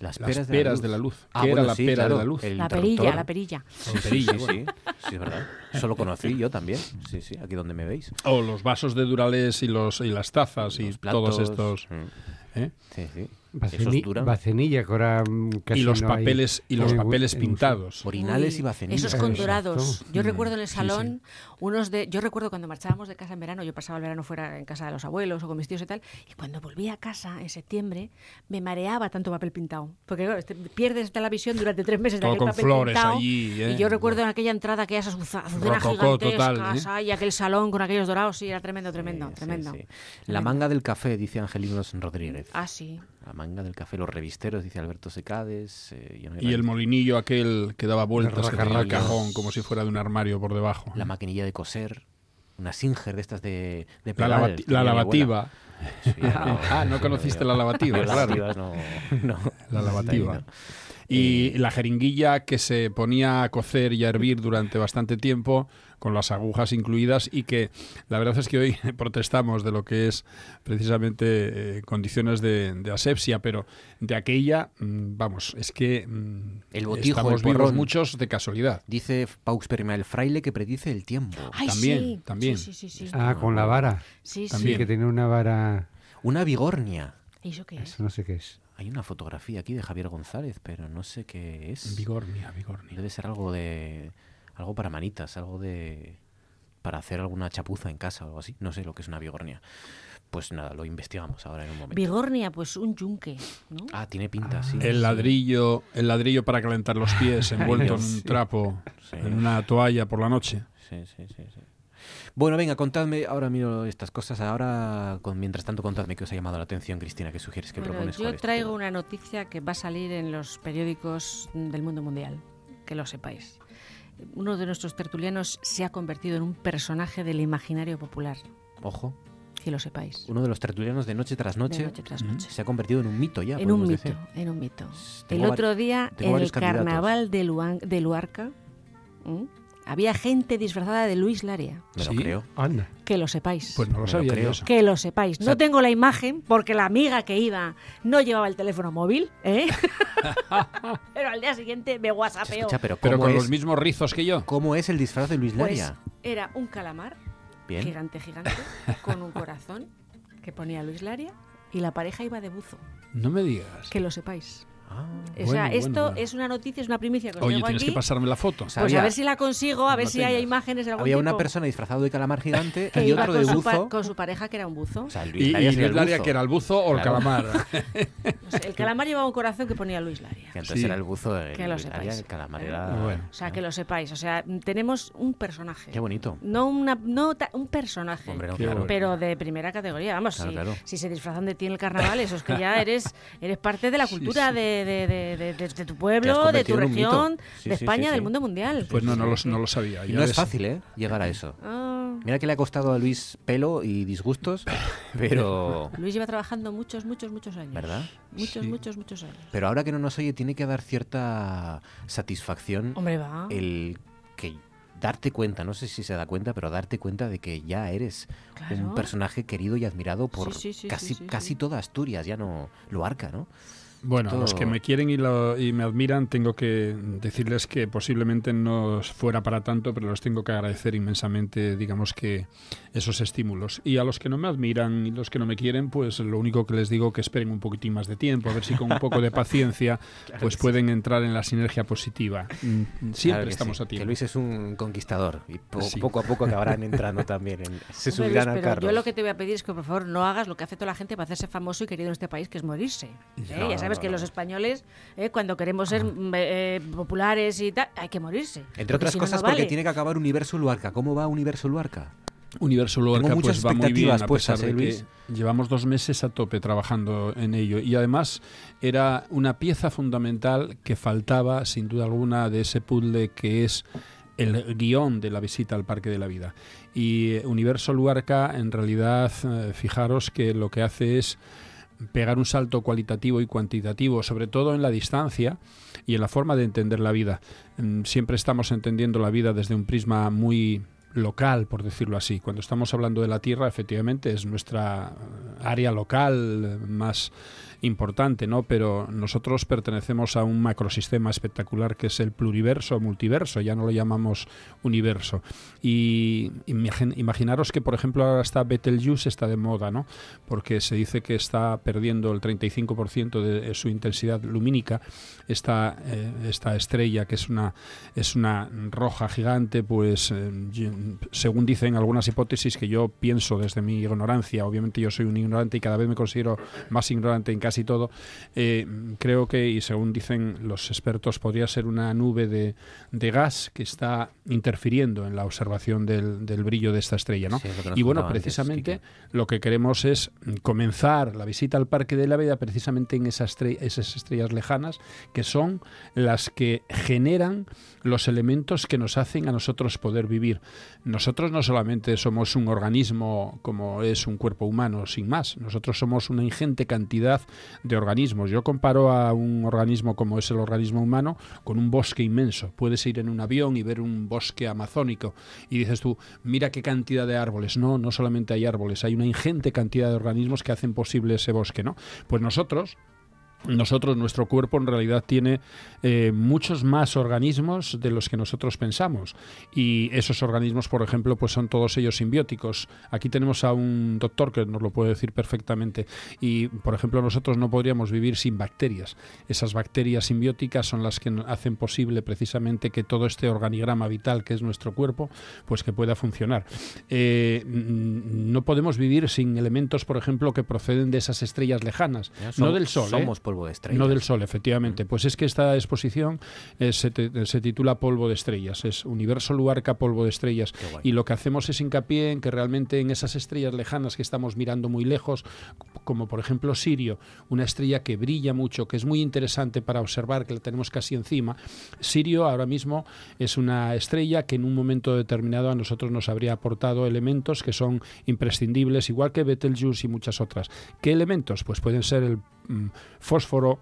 Las peras, de, la luz. ¿Qué era la pera de la luz? la perilla, la perilla. La perilla, sí, sí, sí, es verdad. Eso lo conocí yo también. Sí, sí, aquí donde me veis. O los vasos de Durales y, los, y las tazas y todos estos. Mm. ¿eh? Sí, sí. Bacenilla, que ahora mm, casi y los papeles y los papeles pintados. Orinales y bacenillas. Esos con dorados. Yo mm, recuerdo en el salón unos de yo recuerdo cuando marchábamos de casa en verano, yo pasaba el verano fuera en casa de los abuelos o con mis tíos y tal, y cuando volví a casa en septiembre me mareaba tanto papel pintado, porque claro, este, pierdes la visión durante tres meses de aquel con papel flores pintado. Allí, ¿eh? Y yo recuerdo en aquella entrada que esas azucenas gigantescas ¿eh? y aquel salón con aquellos dorados, sí, era tremendo, tremendo, tremendo. La manga del café, dice Angelinos Rodríguez. Ah, sí. La manga del café, los revisteros, dice Alberto Secades. Eh, y el molinillo aquel que daba vueltas, que tenía el cajón como si fuera de un armario por debajo. La maquinilla de coser, una Singer de estas de, de La, lavativa. [LAUGHS] ah, no conociste la lavativa, claro. No, La lavativa. Y eh, la jeringuilla que se ponía a cocer y a hervir durante bastante tiempo con las agujas incluidas y que la verdad es que hoy [LAUGHS] protestamos de lo que es precisamente eh, condiciones de, asepsia, pero de aquella, mm, vamos, es que mm, el botijo, estamos vivos muchos de casualidad. Dice Paux Perima, el fraile que predice el tiempo. también, también. ah, con la vara. Sí, también que tiene una vara. Una vigornia. ¿Y eso qué es? Eso no sé qué es. Hay una fotografía aquí de Javier González, pero no sé qué es. Vigornia, vigornia. Debe ser algo de algo para manitas, algo de para hacer alguna chapuza en casa o algo así. No sé lo que es una vigornia. Pues nada, lo investigamos ahora en un momento. Vigornia, pues un yunque, ¿no? Ah, tiene pinta, sí. El ladrillo, el ladrillo para calentar los pies [LAUGHS] envuelto en un trapo, en una toalla por la noche. Sí, sí, sí, Bueno, venga, contadme, ahora miro estas cosas, ahora, mientras tanto, contadme qué os ha llamado la atención, Cristina, qué sugieres, qué propones. Yo traigo una noticia que va a salir en los periódicos del mundo mundial, que lo sepáis uno de nuestros tertulianos se ha convertido en un personaje del imaginario popular. Ojo. Que lo sepáis. Uno de los tertulianos de noche tras noche, se ha convertido en un mito ya. En un mito, en un mito. el otro día, en el carnaval de, de Luarca, había gente disfrazada de Luis Laria. Me lo creo. Anda. Que lo sepáis. Pues no lo sabía. creo. Que lo sepáis. No tengo la imagen porque la amiga que iba no llevaba el teléfono móvil, ¿eh? [LAUGHS] pero al día siguiente me whatsappeó. pero, pero con los mismos rizos que yo. ¿Cómo es el disfraz de Luis pues Laria? era un calamar, gigante, gigante, con un corazón que ponía Luis Laria y la pareja iba de buzo. No me digas. Que lo sepáis. Ah, o sea, esto es una noticia, es una primicia que os Oye, tienes que pasarme la foto. Pues a ver si la consigo, a ver si hay imágenes de algún Había una persona disfrazada de calamar gigante y otro de buzo. con su pareja que era un buzo. y, Luis Laria que era el buzo o el calamar. [LAUGHS] el calamar llevaba un corazón que ponía Luis Laria. Que entonces era el buzo, el, que lo el calamar era... O sea, que lo sepáis. O sea, tenemos un personaje. Qué bonito. No una no un personaje, pero de primera categoría. Vamos, si, si, se disfrazan de ti en el carnaval, eso es que ya eres, eres parte de la cultura de de, tu pueblo, de tu región, de España, del mundo mundial. Pues no, no lo, no lo sabía. no es fácil, ¿eh? Llegar a eso. Ah, Mira que le ha costado a Luis pelo y disgustos, [LAUGHS] pero... Luis lleva trabajando muchos, muchos, muchos años. ¿Verdad? Muchos, muchos, muchos años. Pero ahora que no nos oye, tiene que dar cierta satisfacción Hombre, va. el que darte cuenta, no sé si se da cuenta, pero darte cuenta de que ya eres un personaje querido y admirado por casi, casi toda Asturias, ya no lo arca, ¿no? Bueno, a los que me quieren y, y, me admiran, tengo que decirles que posiblemente no fuera para tanto, pero los tengo que agradecer inmensamente, digamos que esos estímulos. Y a los que no me admiran y los que no me quieren, pues lo único que les digo que esperen un poquitín más de tiempo, a ver si con un poco de paciencia [LAUGHS] pues pueden entrar en la sinergia positiva. Mm, siempre estamos a tiempo. Que Luis es un conquistador y poco a poco acabarán entrando también. En, [LAUGHS] se subirán al carro. Yo lo que te voy a pedir es que por favor no hagas lo que hace toda la gente para hacerse famoso y querido en este país, que es morirse. ¿eh? ya sabes que los españoles, eh, cuando queremos ser mm, eh, populares y tal, hay que morirse. Entre otras cosas, porque tiene que acabar Universo Luarca. ¿Cómo va Universo Luarca? Universo Luarca pues va muy bien a pesar de que llevamos dos meses a tope trabajando en ello y además era una pieza fundamental que faltaba sin duda alguna de ese puzzle que es el guion de la visita al Parque de la Vida. Y Universo Luarca, en realidad, fijaros que lo que hace es pegar un salto cualitativo y cuantitativo, sobre todo en la distancia y en la forma de entender la vida. Mm, siempre estamos entendiendo la vida desde un prisma muy local, por decirlo así. Cuando estamos hablando de la Tierra, efectivamente es nuestra área local más importante, ¿no? Pero nosotros pertenecemos a un macrosistema espectacular que es el pluriverso, multiverso, ya no lo llamamos universo. Y imaginaros que, por ejemplo, ahora está Betelgeuse, está de moda, ¿no? Porque se dice que está perdiendo el 35% de su intensidad lumínica, esta, eh, esta estrella, que es una, es una roja gigante, pues eh, según dicen algunas hipótesis que yo pienso desde mi ignorancia, obviamente yo soy un ignorante y cada vez me considero más ignorante en todo, eh, creo que, y según dicen los expertos, podría ser una nube de, gas que está interfiriendo en la observación del, brillo de esta estrella. ¿no? y bueno, precisamente lo que queremos es comenzar la visita al Parque de la Vida precisamente en esas, esas estrellas lejanas, que son las que generan los elementos que nos hacen a nosotros poder vivir. Nosotros no solamente somos un organismo como es un cuerpo humano, sin más, nosotros somos una ingente cantidad de organismos. Yo comparo a un organismo como es el organismo humano con un bosque inmenso. Puedes ir en un avión y ver un bosque amazónico y dices tú, mira qué cantidad de árboles. No, no solamente hay árboles, hay una ingente cantidad de organismos que hacen posible ese bosque, ¿no? Pues nosotros nosotros, nuestro cuerpo en realidad tiene eh, muchos más organismos de los que nosotros pensamos. Y esos organismos, por ejemplo, pues son todos ellos simbióticos. Aquí tenemos a un doctor que nos lo puede decir perfectamente. Y, por ejemplo, nosotros no podríamos vivir sin bacterias. Esas bacterias simbióticas son las que hacen posible precisamente que todo este organigrama vital que es nuestro cuerpo, pues que pueda funcionar. Eh, no podemos vivir sin elementos, por ejemplo, que proceden de esas estrellas lejanas, no del Sol. ¿eh? Somos polvo de estrellas. No del Sol, efectivamente. Mm. Pues es que esta exposición eh, se, titula Polvo de Estrellas, es Universo Luarca Polvo de Estrellas. Y lo que hacemos es hincapié en que realmente en esas estrellas lejanas que estamos mirando muy lejos, como por ejemplo Sirio, una estrella que brilla mucho, que es muy interesante para observar, que la tenemos casi encima. Sirio ahora mismo es una estrella que en un momento determinado a nosotros nos habría aportado elementos que son imprescindibles, igual que Betelgeuse y muchas otras. ¿Qué elementos? Pues pueden ser el mm, fósforo,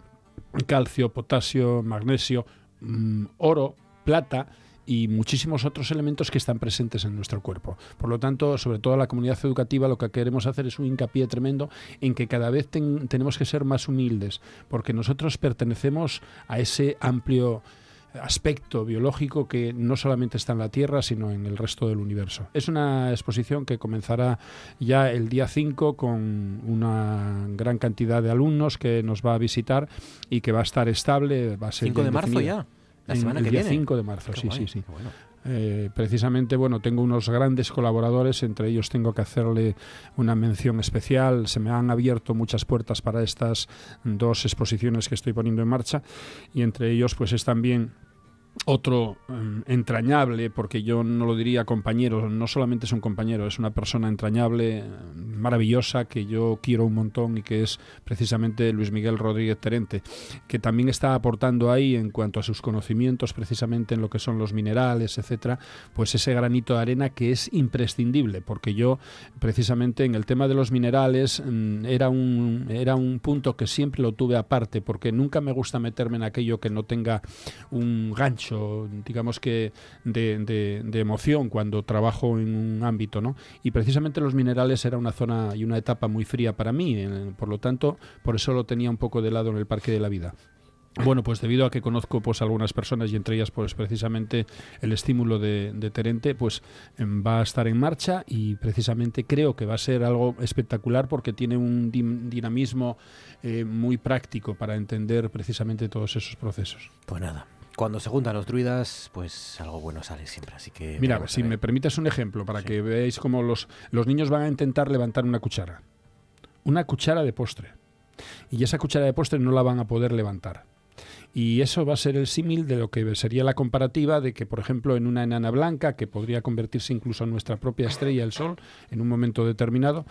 calcio, potasio, magnesio, mm, oro, plata y muchísimos otros elementos que están presentes en nuestro cuerpo. Por lo tanto, sobre todo la comunidad educativa, lo que queremos hacer es un hincapié tremendo en que cada vez tenemos que ser más humildes, porque nosotros pertenecemos a ese amplio aspecto biológico que no solamente está en la Tierra, sino en el resto del universo. Es una exposición que comenzará ya el día 5 con una gran cantidad de alumnos que nos va a visitar y que va a estar estable. Va a ser 5 de marzo ya. La semana el que día 5 de marzo, sí, sí, sí. Eh, precisamente, bueno, tengo unos grandes colaboradores, entre ellos tengo que hacerle una mención especial. Se me han abierto muchas puertas para estas dos exposiciones que estoy poniendo en marcha y entre ellos, pues es también otro em, entrañable, porque yo no lo diría compañero, no solamente es un compañero, es una persona entrañable, maravillosa, que yo quiero un montón y que es precisamente Luis Miguel Rodríguez Terente, que también está aportando ahí en cuanto a sus conocimientos precisamente en lo que son los minerales, etcétera, pues ese granito de arena que es imprescindible, porque yo precisamente en el tema de los minerales mm, era un era un punto que siempre lo tuve aparte, porque nunca me gusta meterme en aquello que no tenga un gancho digamos que, de, emoción cuando trabajo en un ámbito, ¿no? Y precisamente los minerales era una zona y una etapa muy fría para mí, por lo tanto, por eso lo tenía un poco de lado en el Parque de la Vida. Bueno, pues debido a que conozco pues algunas personas y entre ellas pues precisamente el estímulo de, Terente pues em, va a estar en marcha y precisamente creo que va a ser algo espectacular porque tiene un dinamismo eh, muy práctico para entender precisamente todos esos procesos. Pues nada, cuando se juntan los druidas, pues algo bueno sale siempre. Así que Mira, si me permites un ejemplo para que veáis cómo los, los niños van a intentar levantar una cuchara. Una cuchara de postre. Y esa cuchara de postre no la van a poder levantar. Y eso va a ser el símil de lo que sería la comparativa de que, por ejemplo, en una enana blanca, que podría convertirse incluso en nuestra propia estrella, el Sol, en un momento determinado,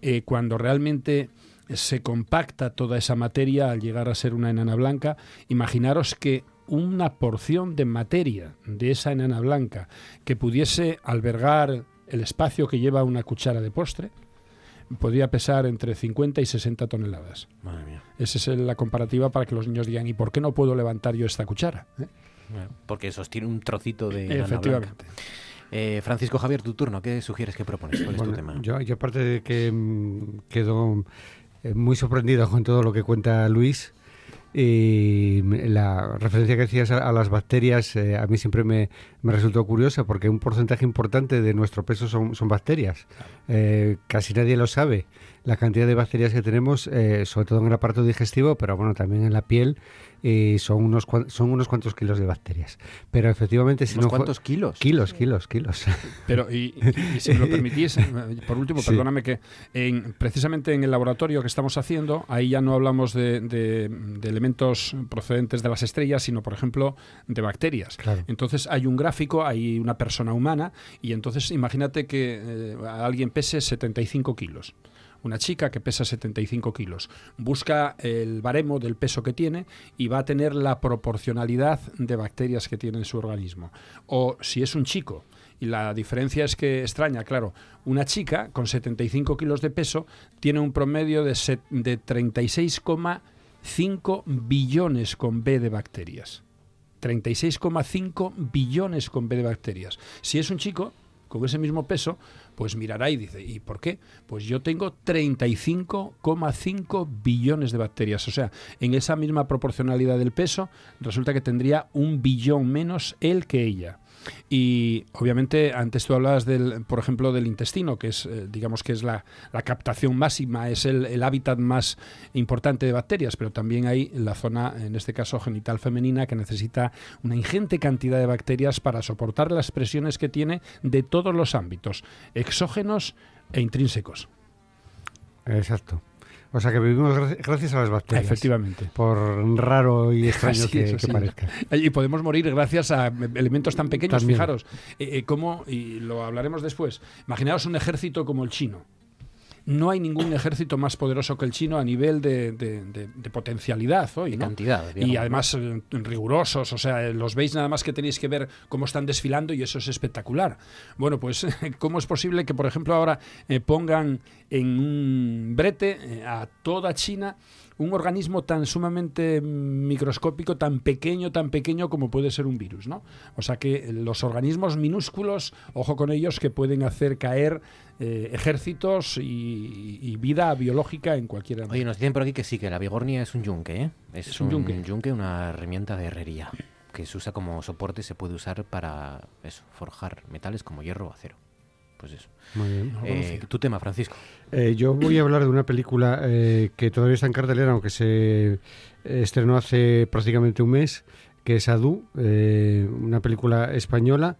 eh, cuando realmente se compacta toda esa materia al llegar a ser una enana blanca, imaginaros que una porción de materia de esa enana blanca que pudiese albergar el espacio que lleva una cuchara de postre, podría pesar entre 50 y 60 toneladas. Madre mía. Esa es la comparativa para que los niños digan, ¿y por qué no puedo levantar yo esta cuchara? ¿Eh? porque sostiene un trocito de... Efectivamente. Eh, Francisco Javier, tu turno. ¿Qué sugieres que propones? ¿Cuál es tu tema? Yo, yo, aparte de que mm, quedo eh, muy sorprendido con todo lo que cuenta Luis, y la referencia que hacías a, las bacterias eh, a mí siempre me, me, resultó curiosa porque un porcentaje importante de nuestro peso son, son bacterias. Eh, casi nadie lo sabe. La cantidad de bacterias que tenemos, eh, sobre todo en el aparato digestivo, pero bueno, también en la piel y son unos son unos cuantos kilos de bacterias. Pero efectivamente, si ¿Unos no cuántos kilos? Kilos, kilos, kilos. [LAUGHS] Pero, y, si me lo permitís, [LAUGHS] por último, perdóname que en, precisamente en el laboratorio que estamos haciendo, ahí ya no hablamos de, de, elementos procedentes de las estrellas, sino, por ejemplo, de bacterias. Entonces hay un gráfico, hay una persona humana, y entonces imagínate que eh, alguien pese 75 kilos una chica que pesa 75 kilos. Busca el baremo del peso que tiene y va a tener la proporcionalidad de bacterias que tiene en su organismo. O si es un chico, y la diferencia es que extraña, claro, una chica con 75 kilos de peso tiene un promedio de, de 36,5 billones con B de bacterias. 36,5 billones con B de bacterias. Si es un chico, con ese mismo peso, pues mirará y dice, ¿y por qué? Pues yo tengo 35,5 billones de bacterias. O sea, en esa misma proporcionalidad del peso, resulta que tendría un billón menos él que ella. Y obviamente antes tú hablabas del, por ejemplo, del intestino, que es, eh, digamos que es la, captación máxima, es el, hábitat más importante de bacterias, pero también hay la zona, en este caso genital femenina, que necesita una ingente cantidad de bacterias para soportar las presiones que tiene de todos los ámbitos, exógenos e intrínsecos. Exacto. O sea que vivimos gracias a las bacterias. Efectivamente. Por raro y [LAUGHS] extraño que, parezca. Y podemos morir gracias a elementos tan pequeños. Fijaros, eh, eh, como, y lo hablaremos después, imaginaos un ejército como el chino no hay ningún ejército más poderoso que el chino a nivel de, potencialidad hoy. cantidad. y además eh, rigurosos, o sea, los veis nada más que tenéis que ver cómo están desfilando y eso es espectacular. Bueno, pues, [LAUGHS] ¿cómo es posible que, por ejemplo, ahora eh, pongan en un brete eh, a toda China? un organismo tan sumamente microscópico, tan pequeño, tan pequeño como puede ser un virus, ¿no? O sea que los organismos minúsculos, ojo con ellos, que pueden hacer caer eh, ejércitos y, vida biológica en cualquier Oye, nos dicen por aquí que sí, que la bigornia es un yunque, ¿eh? Es, un, yunque. una herramienta de herrería que se usa como soporte y se puede usar para eso, forjar metales como hierro o acero. Pues eso. Muy bien. Eh, tu tema, Francisco. Eh, yo voy a hablar de una película que todavía está en cartelera, aunque se estrenó hace prácticamente un mes, que es Adu, una película española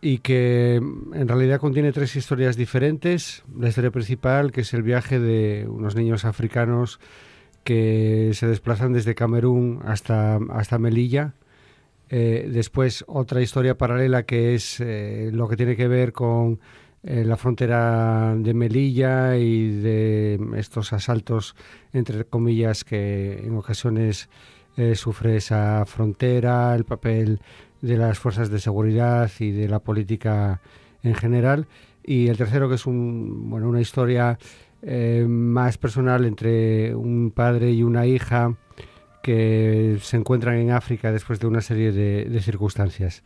y que en realidad contiene tres historias diferentes. La historia principal, que es el viaje de unos niños africanos que se desplazan desde Camerún hasta, hasta Melilla después otra historia paralela que es lo que tiene que ver con la frontera de Melilla y de estos asaltos, entre comillas, que en ocasiones sufre esa frontera, el papel de las fuerzas de seguridad y de la política en general. Y el tercero, que es un, bueno, una historia eh, más personal entre un padre y una hija que se encuentran en África después de una serie de, circunstancias.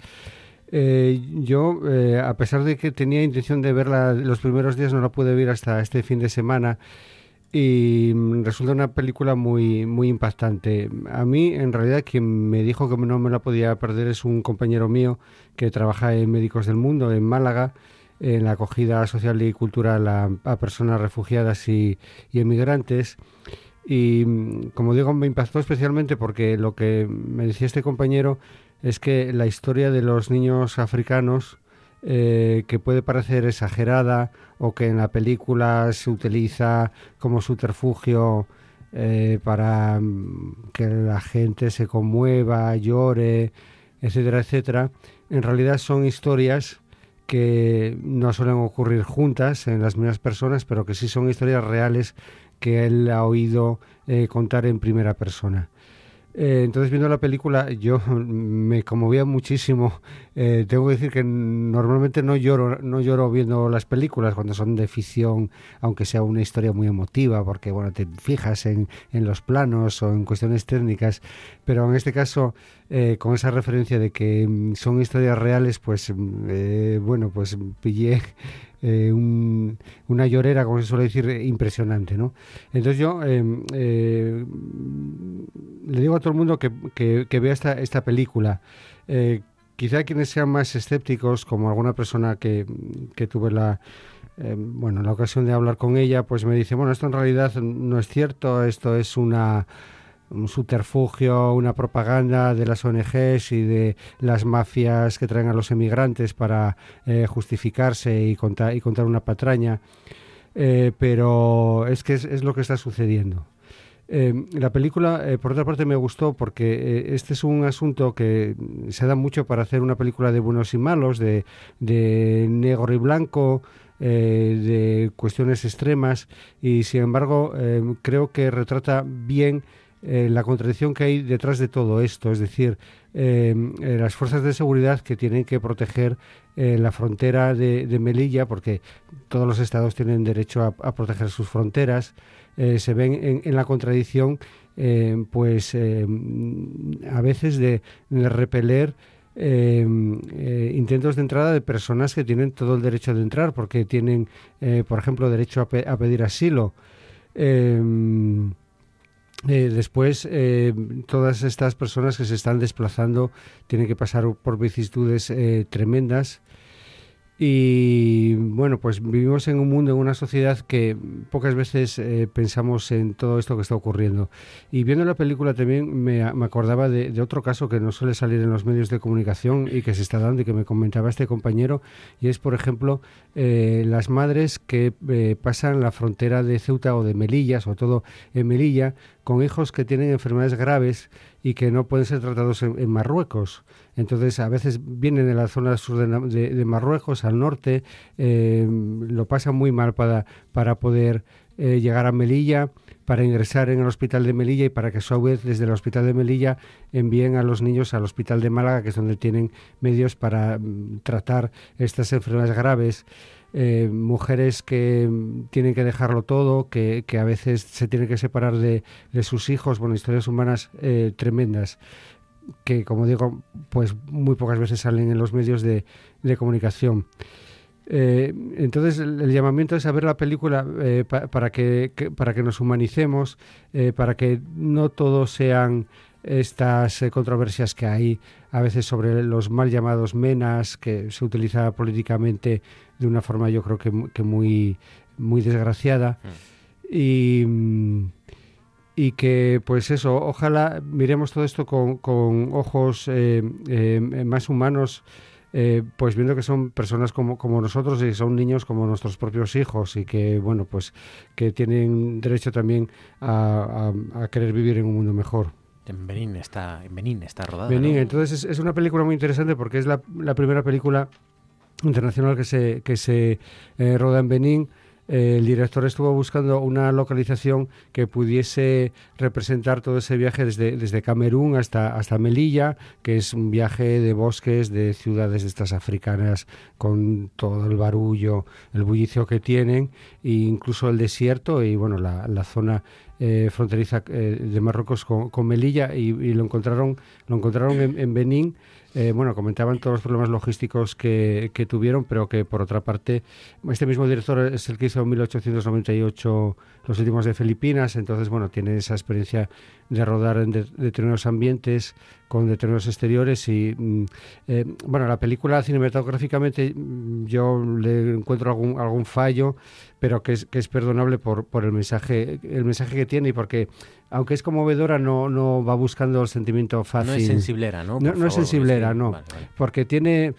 Eh, yo, eh, a pesar de que tenía intención de verla los primeros días, no la pude ver hasta este fin de semana y resulta una película muy muy impactante. A mí, en realidad, quien me dijo que no me la podía perder es un compañero mío que trabaja en Médicos del Mundo, en Málaga, en la acogida social y cultural a, personas refugiadas y, y, emigrantes. Y, como digo, me impactó especialmente porque lo que me decía este compañero es que la historia de los niños africanos eh, que puede parecer exagerada o que en la película se utiliza como subterfugio eh, para mm, que la gente se conmueva, llore, etcétera, etcétera, en realidad son historias que no suelen ocurrir juntas en las mismas personas, pero que sí son historias reales que él ha oído eh, contar en primera persona. Eh, entonces, viendo la película, yo [LAUGHS] me conmovía muchísimo. Eh, tengo que decir que normalmente no lloro, no lloro viendo las películas cuando son de ficción, aunque sea una historia muy emotiva, porque bueno, te fijas en, en los planos o en cuestiones técnicas. Pero en este caso, eh, con esa referencia de que mm, son historias reales, pues mm, bueno, pues pillé eh, una llorera, como se suele decir, impresionante, ¿no? Entonces yo eh, le digo a todo el mundo que, que, vea esta, esta película. Eh, quizá quienes sean más escépticos, como alguna persona que, que tuve la, bueno, la ocasión de hablar con ella, pues me dice, bueno, esto en realidad no es cierto, esto es una un subterfugio, una propaganda de las ONGs y de las mafias que traen a los emigrantes para eh, justificarse y contar, y contar una patraña. Eh, pero es que es, lo que está sucediendo. Eh, la película, por otra parte, me gustó porque este es un asunto que se da mucho para hacer una película de buenos y malos, de, de negro y blanco, de cuestiones extremas, y sin embargo creo que retrata bien eh, la contradicción que hay detrás de todo esto, es decir, eh, eh, las fuerzas de seguridad que tienen que proteger la frontera de, Melilla, porque todos los estados tienen derecho a, proteger sus fronteras, se ven en, la contradicción, pues a veces de, repeler intentos de entrada de personas que tienen todo el derecho de entrar, porque tienen, por ejemplo, derecho a, a pedir asilo. Eh, después, eh, todas estas personas que se están desplazando tienen que pasar por vicisitudes eh, tremendas y bueno, pues vivimos en un mundo, en una sociedad que pocas veces eh, pensamos en todo esto que está ocurriendo. Y viendo la película también me, acordaba de, otro caso que no suele salir en los medios de comunicación y que se está dando y que me comentaba este compañero, y es, por ejemplo, las madres que pasan la frontera de Ceuta o de Melilla, sobre todo en Melilla, con hijos que tienen enfermedades graves y que no pueden ser tratados en Marruecos. Entonces, a veces vienen de la zona sur de, Marruecos, al norte, eh, lo pasan muy mal para, para poder eh, llegar a Melilla, para ingresar en el hospital de Melilla y para que a su vez desde el hospital de Melilla envíen a los niños al hospital de Málaga, que es donde tienen medios para mm, tratar estas enfermedades graves. Eh, mujeres que tienen que dejarlo todo, que, a veces se tienen que separar de, de sus hijos, bueno, historias humanas tremendas que, como digo, pues muy pocas veces salen en los medios de, comunicación. Eh, entonces el, llamamiento es a ver la película eh, para, que, para que nos humanicemos, eh, para que no todos sean estas controversias que hay a veces sobre los mal llamados menas, que se utiliza políticamente de una forma yo creo que, que muy, muy desgraciada. Mm. Y y que pues eso, ojalá miremos todo esto con, con ojos eh, eh, más humanos, eh, pues viendo que son personas como, como nosotros y son niños como nuestros propios hijos y que bueno pues que tienen derecho también a, a, querer vivir en un mundo mejor. En Benín está, en Benín está rodada. Benín, entonces es, una película muy interesante porque es la, primera película internacional que se, que se eh, roda en Benín el director estuvo buscando una localización que pudiese representar todo ese viaje desde, desde Camerún hasta, hasta Melilla, que es un viaje de bosques, de ciudades estas africanas, con todo el barullo, el bullicio que tienen, e incluso el desierto y bueno, la, la zona eh, fronteriza eh, de Marruecos con, Melilla y, lo encontraron, lo encontraron en Benín eh, bueno, comentaban todos los problemas logísticos que, tuvieron, pero que por otra parte, este mismo director es el que hizo en 1898 Los últimos de Filipinas, entonces, bueno, tiene esa experiencia de rodar en determinados ambientes con determinados exteriores y, mm, eh, bueno, la película cinematográficamente mm, yo le encuentro algún, algún fallo, pero que es, que es perdonable por, por el mensaje el mensaje que tiene y porque aunque es conmovedora, no, no va buscando el sentimiento fácil. No es sensiblera, ¿no? no, es sensiblera, no. Porque tiene.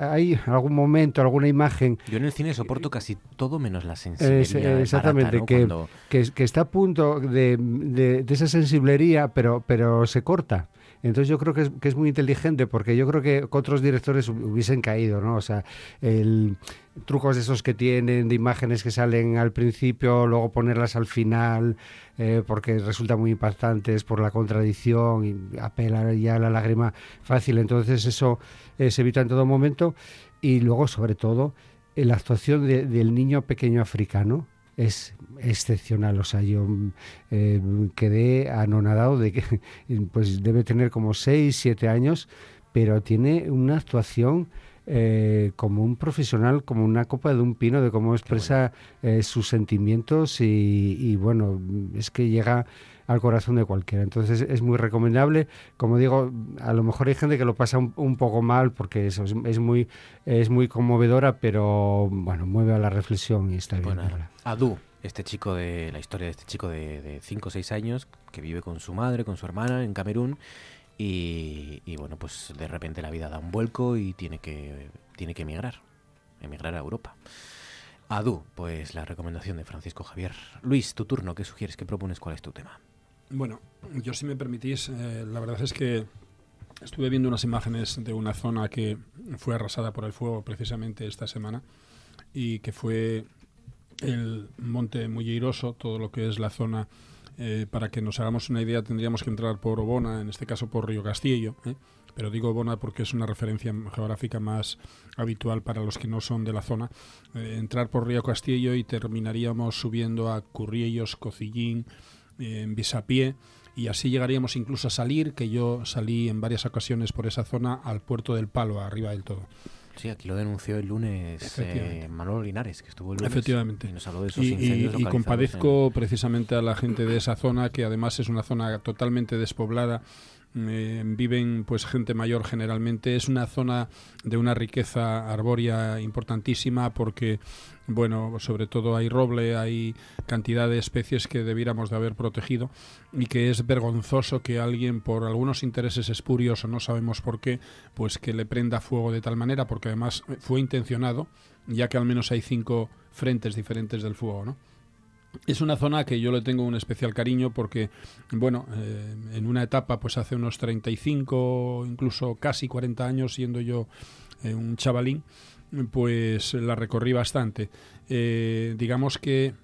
Hay algún momento, alguna imagen. Yo en el cine soporto casi todo menos la sensibilidad. exactamente, que, que, está a punto de, de, esa sensiblería, pero, pero se corta. Entonces yo creo que es, que es, muy inteligente porque yo creo que otros directores hubiesen caído, ¿no? O sea, el, trucos de esos que tienen, de imágenes que salen al principio, luego ponerlas al final, eh, porque resulta muy impactantes por la contradicción y apela ya a la lágrima fácil. Entonces eso eh, se evita en todo momento. Y luego, sobre todo, eh, la actuación del niño pequeño africano es excepcional. O sea, yo quedé anonadado de que [LAUGHS] pues debe tener como 6, 7 años, pero tiene una actuación eh, como un profesional, como una copa de un pino, de cómo expresa eh, sus sentimientos y, bueno, es que llega al corazón de cualquiera. Entonces es muy recomendable. Como digo, a lo mejor hay gente que lo pasa un, poco mal porque eso es, muy es muy conmovedora, pero bueno, mueve a la reflexión y está bien. Bueno, Adu, este chico de la historia de este chico de 5 o 6 años que vive con su madre, con su hermana en Camerún y, bueno, pues de repente la vida da un vuelco y tiene que, tiene que emigrar, emigrar a Europa. Adu, pues la recomendación de Francisco Javier. Luis, tu turno, ¿qué sugieres? ¿Qué propones? ¿Cuál es tu tema? Bueno, yo si me permitís, eh, la verdad es que estuve viendo unas imágenes de una zona que fue arrasada por el fuego precisamente esta semana y que fue el Monte Mulleiroso, todo lo que es la zona eh, para que nos hagamos una idea, tendríamos que entrar por Obona, en este caso por Río Castillo, ¿eh? pero digo Obona porque es una referencia geográfica más habitual para los que no son de la zona. Eh, entrar por Río Castillo y terminaríamos subiendo a Curriellos, Cocillín, en Bisapié y así llegaríamos incluso a salir, que yo salí en varias ocasiones por esa zona, al puerto del Palo, arriba del todo. Sí, aquí lo denunció el lunes eh, Manolo Linares, que estuvo el lunes Efectivamente. y nos habló de esos y, incendios y, compadezco precisamente a la gente de esa zona, que además es una zona totalmente despoblada viven pues gente mayor generalmente. Es una zona de una riqueza arbórea importantísima porque bueno, sobre todo hay roble, hay cantidad de especies que debiéramos de haber protegido y que es vergonzoso que alguien por algunos intereses espurios o no sabemos por qué, pues que le prenda fuego de tal manera, porque además fue intencionado, ya que al menos hay cinco frentes diferentes del fuego, ¿no? Es una zona que yo le tengo un especial cariño porque, bueno, eh, en una etapa, pues hace unos 35, incluso casi 40 años, siendo yo eh, un chavalín, pues la recorrí bastante. Eh, digamos que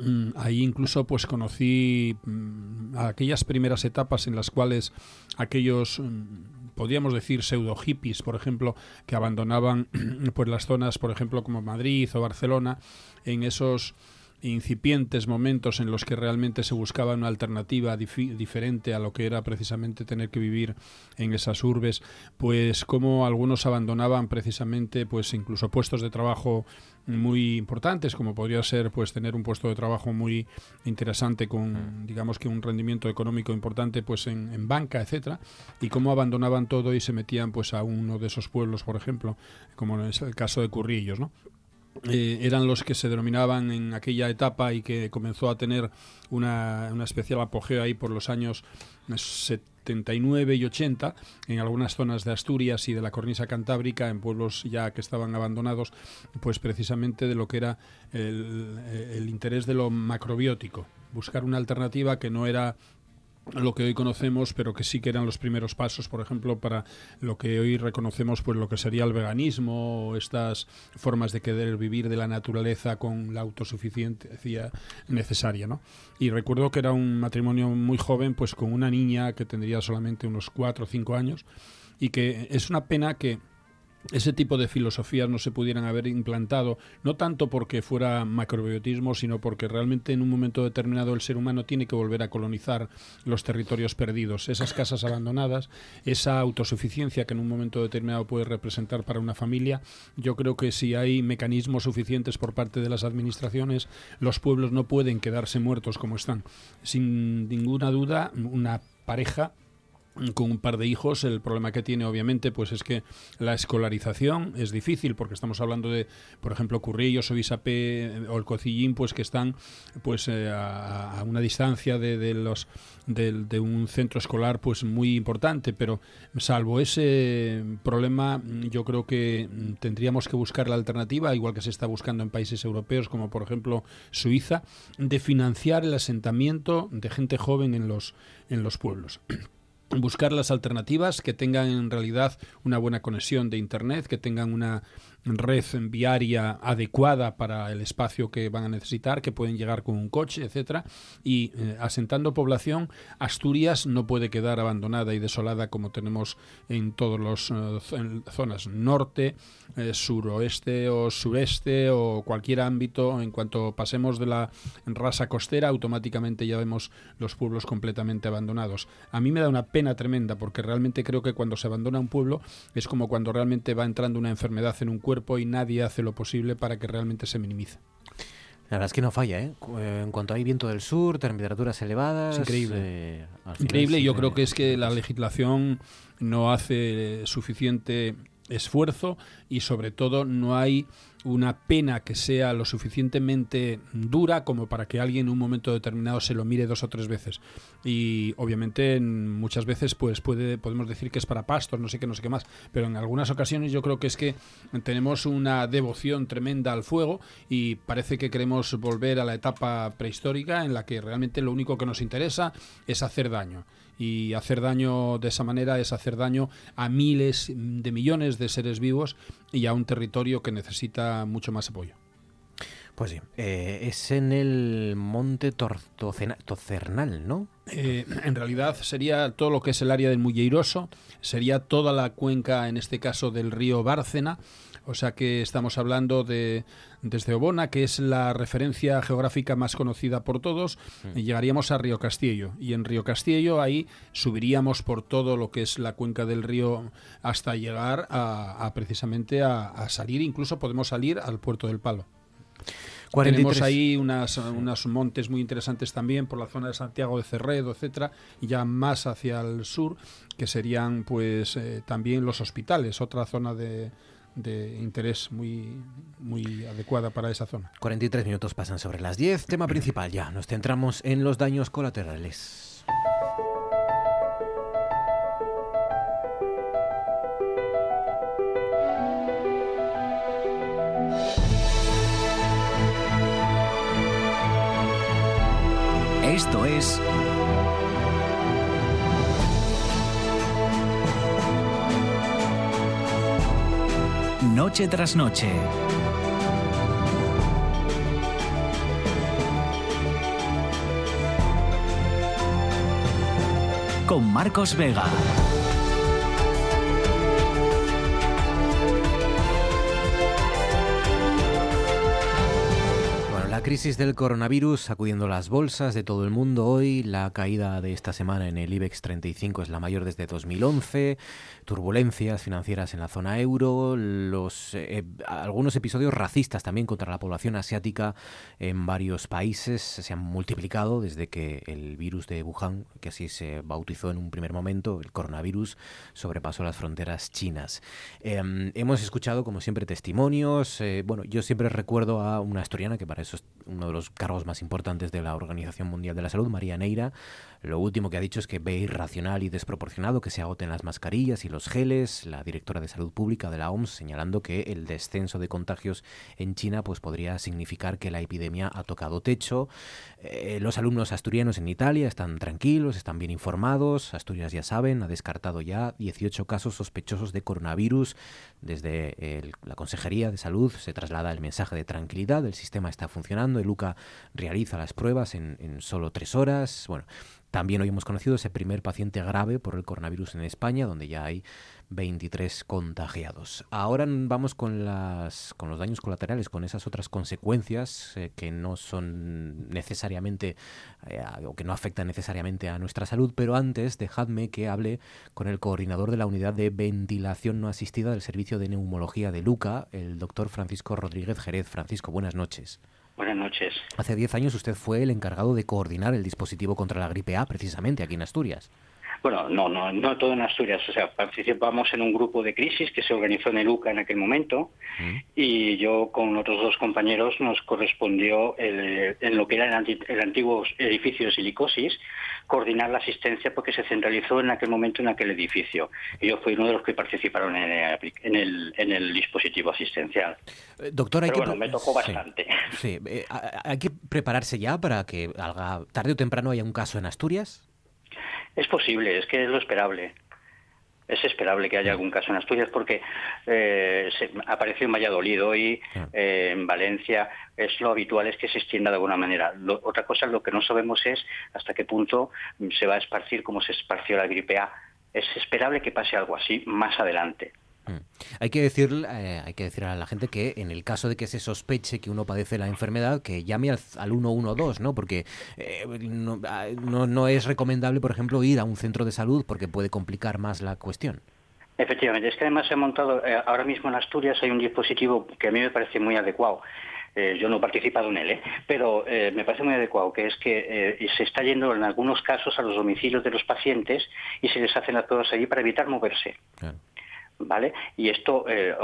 mm, ahí incluso pues conocí mm, aquellas primeras etapas en las cuales aquellos mm, podríamos decir pseudo hippies por ejemplo que abandonaban [CLEARS THROAT] pues las zonas por ejemplo como Madrid o Barcelona en esos incipientes momentos en los que realmente se buscaba una alternativa diferente a lo que era precisamente tener que vivir en esas urbes, pues como algunos abandonaban precisamente pues incluso puestos de trabajo muy importantes como podría ser pues tener un puesto de trabajo muy interesante con mm. digamos que un rendimiento económico importante pues en, en, banca etcétera y cómo abandonaban todo y se metían pues a uno de esos pueblos por ejemplo como es el caso de Currillos no eh, eran los que se denominaban en aquella etapa y que comenzó a tener una, una especial apogeo ahí por los años 79 y 80 en algunas zonas de Asturias y de la cornisa cantábrica, en pueblos ya que estaban abandonados, pues precisamente de lo que era el, el interés de lo macrobiótico, buscar una alternativa que no era lo que hoy conocemos, pero que sí que eran los primeros pasos, por ejemplo, para lo que hoy reconocemos, pues lo que sería el veganismo, o estas formas de querer vivir de la naturaleza con la autosuficiencia necesaria, ¿no? Y recuerdo que era un matrimonio muy joven, pues con una niña que tendría solamente unos cuatro o cinco años, y que es una pena que ese tipo de filosofías no se pudieran haber implantado, no tanto porque fuera macrobiotismo, sino porque realmente en un momento determinado el ser humano tiene que volver a colonizar los territorios perdidos, esas casas abandonadas, esa autosuficiencia que en un momento determinado puede representar para una familia. Yo creo que si hay mecanismos suficientes por parte de las administraciones, los pueblos no pueden quedarse muertos como están. Sin ninguna duda, una pareja con un par de hijos, el problema que tiene obviamente pues es que la escolarización es difícil porque estamos hablando de, por ejemplo, Currillos o Isapé o el Cocillín pues que están pues eh, a, una distancia de, los de, un centro escolar pues muy importante, pero salvo ese problema yo creo que tendríamos que buscar la alternativa, igual que se está buscando en países europeos como por ejemplo Suiza, de financiar el asentamiento de gente joven en los en los pueblos buscar las alternativas que tengan en realidad una buena conexión de Internet, que tengan una red viaria adecuada para el espacio que van a necesitar, que pueden llegar con un coche, etcétera, y eh, asentando población, Asturias no puede quedar abandonada y desolada como tenemos en todas las eh, zonas norte, eh, suroeste o sureste o cualquier ámbito. En cuanto pasemos de la rasa costera, automáticamente ya vemos los pueblos completamente abandonados. A mí me da una pena tremenda porque realmente creo que cuando se abandona un pueblo es como cuando realmente va entrando una enfermedad en un cuerpo y nadie hace lo posible para que realmente se minimice. La verdad es que no falla, ¿eh? En cuanto hay viento del sur, temperaturas elevadas. increíble. Eh, increíble. Yo creo que es que la legislación no hace suficiente esfuerzo y sobre todo no hay una pena que sea lo suficientemente dura como para que alguien en un momento determinado se lo mire dos o tres veces. Y obviamente muchas veces pues puede, podemos decir que es para pastos, no sé qué, no sé qué más, pero en algunas ocasiones yo creo que es que tenemos una devoción tremenda al fuego y parece que queremos volver a la etapa prehistórica en la que realmente lo único que nos interesa es hacer daño y hacer daño de esa manera es hacer daño a miles de millones de seres vivos y a un territorio que necesita mucho más apoyo. Pues sí, eh, es en el monte Tocernal, ¿no? Eh, en realidad sería todo lo que es el área del Mulleiroso, sería toda la cuenca, en este caso del río Bárcena, o sea que estamos hablando de desde Obona, que es la referencia geográfica más conocida por todos, y llegaríamos a Río Castillo. Y en Río Castillo ahí subiríamos por todo lo que es la cuenca del río hasta llegar a, precisamente a, salir, incluso podemos salir al puerto del Palo. Tenemos ahí unas, unos montes muy interesantes también por la zona de Santiago de Cerredo, etcétera, y ya más hacia el sur, que serían pues eh, también los hospitales, otra zona de, de interés muy, muy adecuada para esa zona. 43 minutos pasan sobre las 10. Tema principal ya. Nos centramos en los daños colaterales. Esto es noche tras noche. Con Marcos Vega. crisis del coronavirus sacudiendo las bolsas de todo el mundo hoy. La caída de esta semana en el IBEX 35 es la mayor desde 2011. Turbulencias financieras en la zona euro. Los, eh, algunos episodios racistas también contra la población asiática en varios países se han multiplicado desde que el virus de Wuhan, que así se bautizó en un primer momento, el coronavirus, sobrepasó las fronteras chinas. Em, hemos escuchado, como siempre, testimonios. Eh, bueno, yo siempre recuerdo a una asturiana que para eso uno de los cargos más importantes de la Organización Mundial de la Salud, María Neira, lo último que ha dicho es que ve irracional y desproporcionado que se agoten las mascarillas y los geles. La directora de Salud Pública de la OMS señalando que el descenso de contagios en China pues podría significar que la epidemia ha tocado techo. Eh, los alumnos asturianos en Italia están tranquilos, están bien informados. Asturias ya saben, ha descartado ya 18 casos sospechosos de coronavirus. Desde la Consejería de Salud se traslada el mensaje de tranquilidad. El sistema está funcionando. El UCA realiza las pruebas en, en solo tres horas. Bueno, también hoy hemos conocido ese primer paciente grave por el coronavirus en España, donde ya hay 23 contagiados. Ahora vamos con, las, con los daños colaterales, con esas otras consecuencias eh, que no son necesariamente eh, o que no afectan necesariamente a nuestra salud, pero antes dejadme que hable con el coordinador de la unidad de ventilación no asistida del Servicio de Neumología de Luca, el doctor Francisco Rodríguez Jerez. Francisco, buenas noches. Buenas noches. Hace 10 años usted fue el encargado de coordinar el dispositivo contra la gripe A, precisamente aquí en Asturias. Bueno, no, no, no todo en Asturias. O sea, participamos en un grupo de crisis que se organizó en el UCA en aquel momento mm. y yo con otros dos compañeros nos correspondió en lo que era el, antiguo edificio de silicosis coordinar la asistencia porque se centralizó en aquel momento en aquel edificio. Y yo fui uno de los que participaron en el, dispositivo asistencial. Eh, doctor, hay que... bueno, me tocó bastante. Sí, eh, hay que prepararse ya para que tarde o temprano haya un caso en Asturias. Es posible, es que es lo esperable. Es esperable que haya algún caso en Asturias porque eh, se, apareció en Valladolid hoy, ah. eh, en Valencia. Es lo habitual es que se extienda de alguna manera. otra cosa, lo que no sabemos es hasta qué punto se va a esparcir como se esparció la gripe A. Es esperable que pase algo así más adelante. Mm. Hay que decir, eh, hay que decir a la gente que en el caso de que se sospeche que uno padece la enfermedad, que llame al, 112, ¿no? Porque eh, ah, no, no, es recomendable, por ejemplo, ir a un centro de salud porque puede complicar más la cuestión. Efectivamente, es que además se ha montado, eh, ahora mismo en Asturias hay un dispositivo que a mí me parece muy adecuado. yo no he participado en él, pero me parece muy adecuado, que es que se está yendo en algunos casos a los domicilios de los pacientes y se les hacen las pruebas allí para evitar moverse. Claro. ¿Vale? Y esto, eh,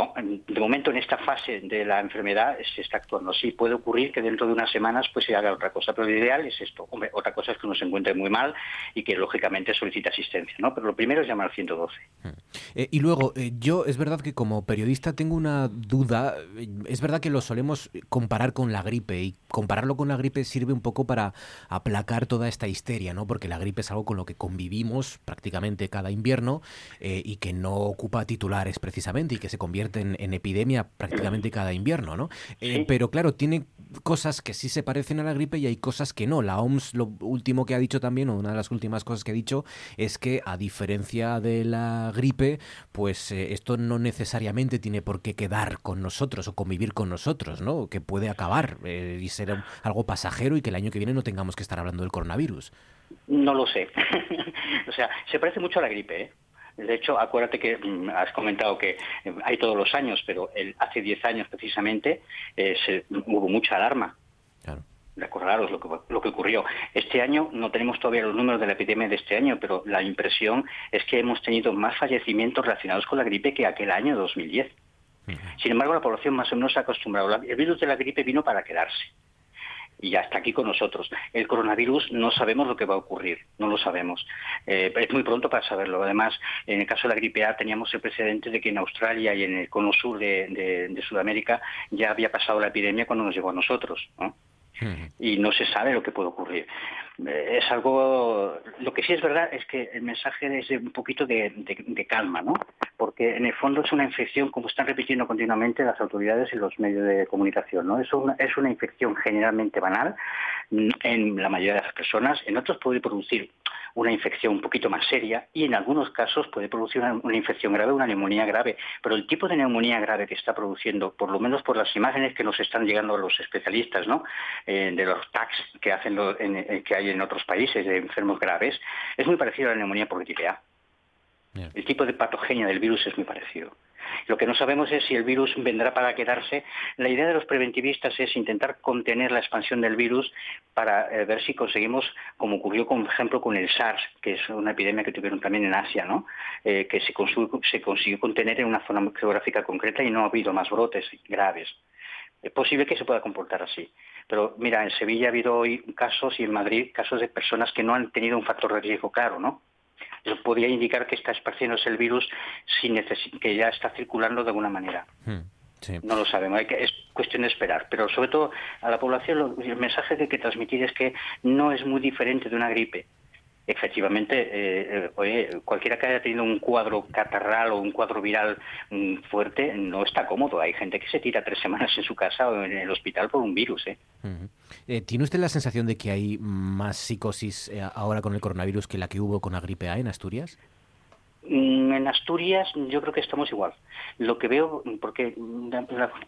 de momento en esta fase de la enfermedad se está actuando. Sí, puede ocurrir que dentro de unas semanas pues se haga otra cosa, pero lo ideal es esto. otra cosa es que uno se encuentre muy mal y que lógicamente solicita asistencia, ¿no? Pero lo primero es llamar al 112. Mm. Eh, y luego, eh, yo es verdad que como periodista tengo una duda. Es verdad que lo solemos comparar con la gripe y compararlo con la gripe sirve un poco para aplacar toda esta histeria, ¿no? Porque la gripe es algo con lo que convivimos prácticamente cada invierno y que no ocupa titulares precisamente y que se convierten en epidemia prácticamente cada invierno, ¿no? Eh, pero claro, tiene cosas que sí se parecen a la gripe y hay cosas que no. La OMS lo último que ha dicho también, o una de las últimas cosas que ha dicho, es que a diferencia de la gripe, pues eh, esto no necesariamente tiene por qué quedar con nosotros o convivir con nosotros, ¿no? Que puede acabar eh, y ser algo pasajero y que el año que viene no tengamos que estar hablando del coronavirus. No lo sé. [LAUGHS] o sea, se parece mucho a la gripe, ¿eh? De hecho, acuérdate que mm, has comentado que eh, hay todos los años, pero el, hace 10 años precisamente eh, se, hubo mucha alarma. Claro. Recordaros lo que, lo que ocurrió. Este año no tenemos todavía los números de la epidemia de este año, pero la impresión es que hemos tenido más fallecimientos relacionados con la gripe que aquel año 2010. Sin embargo, la población más o menos se ha acostumbrado. El virus de la gripe vino para quedarse y ya está aquí con nosotros. El coronavirus no sabemos lo que va a ocurrir, no lo sabemos. Eh, es muy pronto para saberlo. Además, en el caso de la gripe A teníamos el precedente de que en Australia y en el cono sur de, Sudamérica ya había pasado la epidemia cuando nos llegó a nosotros. Y no se sabe lo que puede ocurrir. Eh, es algo. Lo que sí es verdad es que el mensaje es un poquito de, calma, ¿no? Porque en el fondo es una infección, como están repitiendo continuamente las autoridades y los medios de comunicación, ¿no? Es una, es una infección generalmente banal mm, en la mayoría de las personas. En otros puede producir una infección un poquito más seria y en algunos casos puede producir una, infección grave, una neumonía grave. Pero el tipo de neumonía grave que está produciendo, por lo menos por las imágenes que nos están llegando a los especialistas, ¿no? Eh, de los tags que hacen eh, que hay en otros países de enfermos graves, es muy parecido a la neumonía por gripe A. El tipo de patogenia del virus es muy parecido. Lo que no sabemos es si el virus vendrá para quedarse. La idea de los preventivistas es intentar contener la expansión del virus para eh, ver si conseguimos, como ocurrió, por ejemplo, con el SARS, que es una epidemia que tuvieron también en Asia, ¿no? Eh, que se consiguió contener en una zona geográfica concreta y no ha habido más brotes graves. Es posible que se pueda comportar así Pero mira, en Sevilla ha habido hoy casos y en Madrid casos de personas que no han tenido un factor de riesgo claro, ¿no? Podría indicar que está esparciéndose el virus sin que ya está circulando de alguna manera. Hmm, no lo sabemos, hay que, es cuestión de esperar. Pero sobre todo a la población el mensaje que hay que transmitir es que no es muy diferente de una gripe efectivamente, eh, eh, cualquiera que haya tenido un cuadro catarral o un cuadro viral mm, fuerte no está cómodo. Hay gente que se tira tres semanas en su casa o en el hospital por un virus. ¿eh? ¿Tiene usted la sensación de que hay más psicosis ahora con el coronavirus que la que hubo con la gripe A en Asturias? Mm, en Asturias yo creo que estamos igual. Lo que veo, porque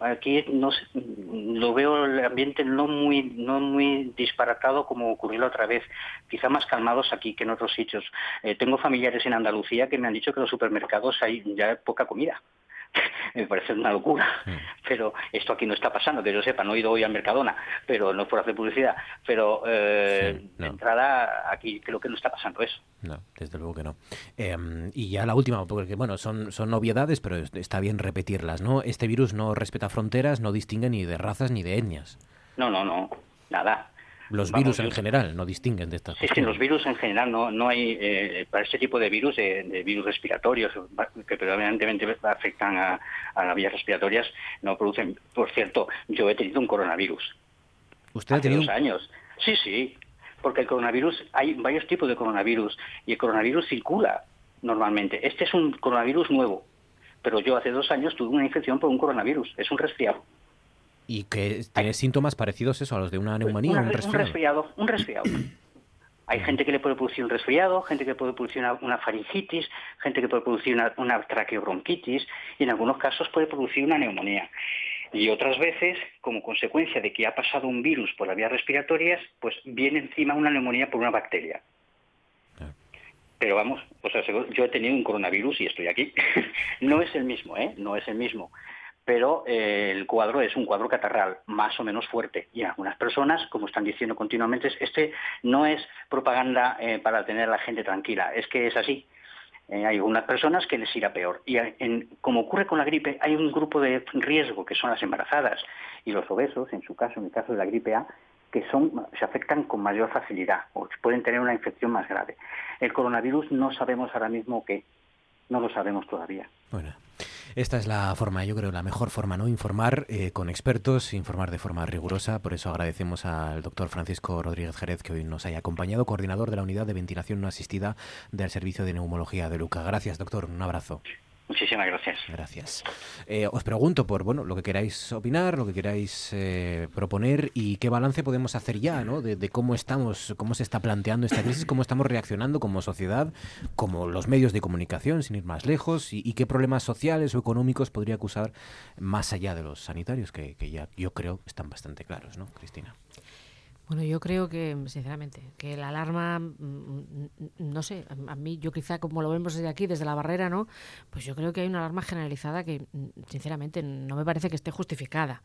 aquí no lo veo el ambiente no muy no muy disparatado como ocurrió la otra vez, quizá más calmados aquí que en otros sitios. Eh, tengo familiares en Andalucía que me han dicho que en los supermercados hay ya poca comida. [LAUGHS] me parece una locura. Mm. Pero esto aquí no está pasando, que yo sepa, no he ido hoy al Mercadona, pero no por hacer publicidad. Pero eh, de entrada aquí creo que no está pasando eso. No, desde luego que no. Em, y ya la última, porque bueno, son, son obviedades, pero está bien repetirlas, ¿no? Este virus no respeta fronteras, no distingue ni de razas ni de etnias. No, no, no, nada. Los virus en general no distinguen de estas cosas. Es que los virus en general no, no hay, eh, para este tipo de virus, de, virus respiratorios, que predominantemente afectan a, las vías respiratorias, no producen. Por cierto, yo he tenido un coronavirus. ¿Usted ha tenido? dos años. Sí, sí, porque el coronavirus, hay varios tipos de coronavirus y el coronavirus circula normalmente. Este es un coronavirus nuevo, pero yo hace dos años tuve una infección por un coronavirus, es un resfriado. ¿Y que tiene síntomas parecidos eso a los de una neumonía un resfriado? Un resfriado, [COUGHS] Hay gente que le puede producir un resfriado, gente que puede producir una, faringitis, gente que puede producir una, traqueobronquitis y en algunos casos puede producir una neumonía. Y otras veces, como consecuencia de que ha pasado un virus por las vías respiratorias, pues viene encima una neumonía por una bacteria. Pero vamos, pues yo he tenido un coronavirus y estoy aquí. [LAUGHS] no es el mismo, ¿eh? No es el mismo pero eh, el cuadro es un cuadro catarral más o menos fuerte y en algunas personas, como están diciendo continuamente, este no es propaganda eh, para tener a la gente tranquila, es que es así. Eh, hay algunas personas que les irá peor. Y como ocurre con la gripe, hay un grupo de riesgo que son las embarazadas y los obesos, en su caso, en el caso de la gripe A, que son, se afectan con mayor facilidad o pueden tener una infección más grave. El coronavirus no sabemos ahora mismo qué, no lo sabemos todavía. Bueno. Esta es la forma, yo creo, la mejor forma, ¿no? Informar eh, con expertos, informar de forma rigurosa. Por eso agradecemos al doctor Francisco Rodríguez Jerez que hoy nos haya acompañado, coordinador de la unidad de ventilación no asistida del Servicio de Neumología de Luca. Gracias, doctor. Un abrazo. Muchísimas gracias. Gracias. Eh, os pregunto por bueno lo que queráis opinar, lo que queráis eh, proponer y qué balance podemos hacer ya, ¿no? De, cómo estamos, cómo se está planteando esta crisis, cómo estamos reaccionando como sociedad, como los medios de comunicación, sin ir más lejos, y, qué problemas sociales o económicos podría acusar más allá de los sanitarios, que, que ya yo creo están bastante claros, ¿no, Cristina? Bueno, yo creo que, sinceramente, que la alarma, mm, mm, no sé, a mí, yo quizá como lo vemos desde aquí, desde la barrera, ¿no? Pues yo creo que hay una alarma generalizada que, mm, sinceramente, no me parece que esté justificada,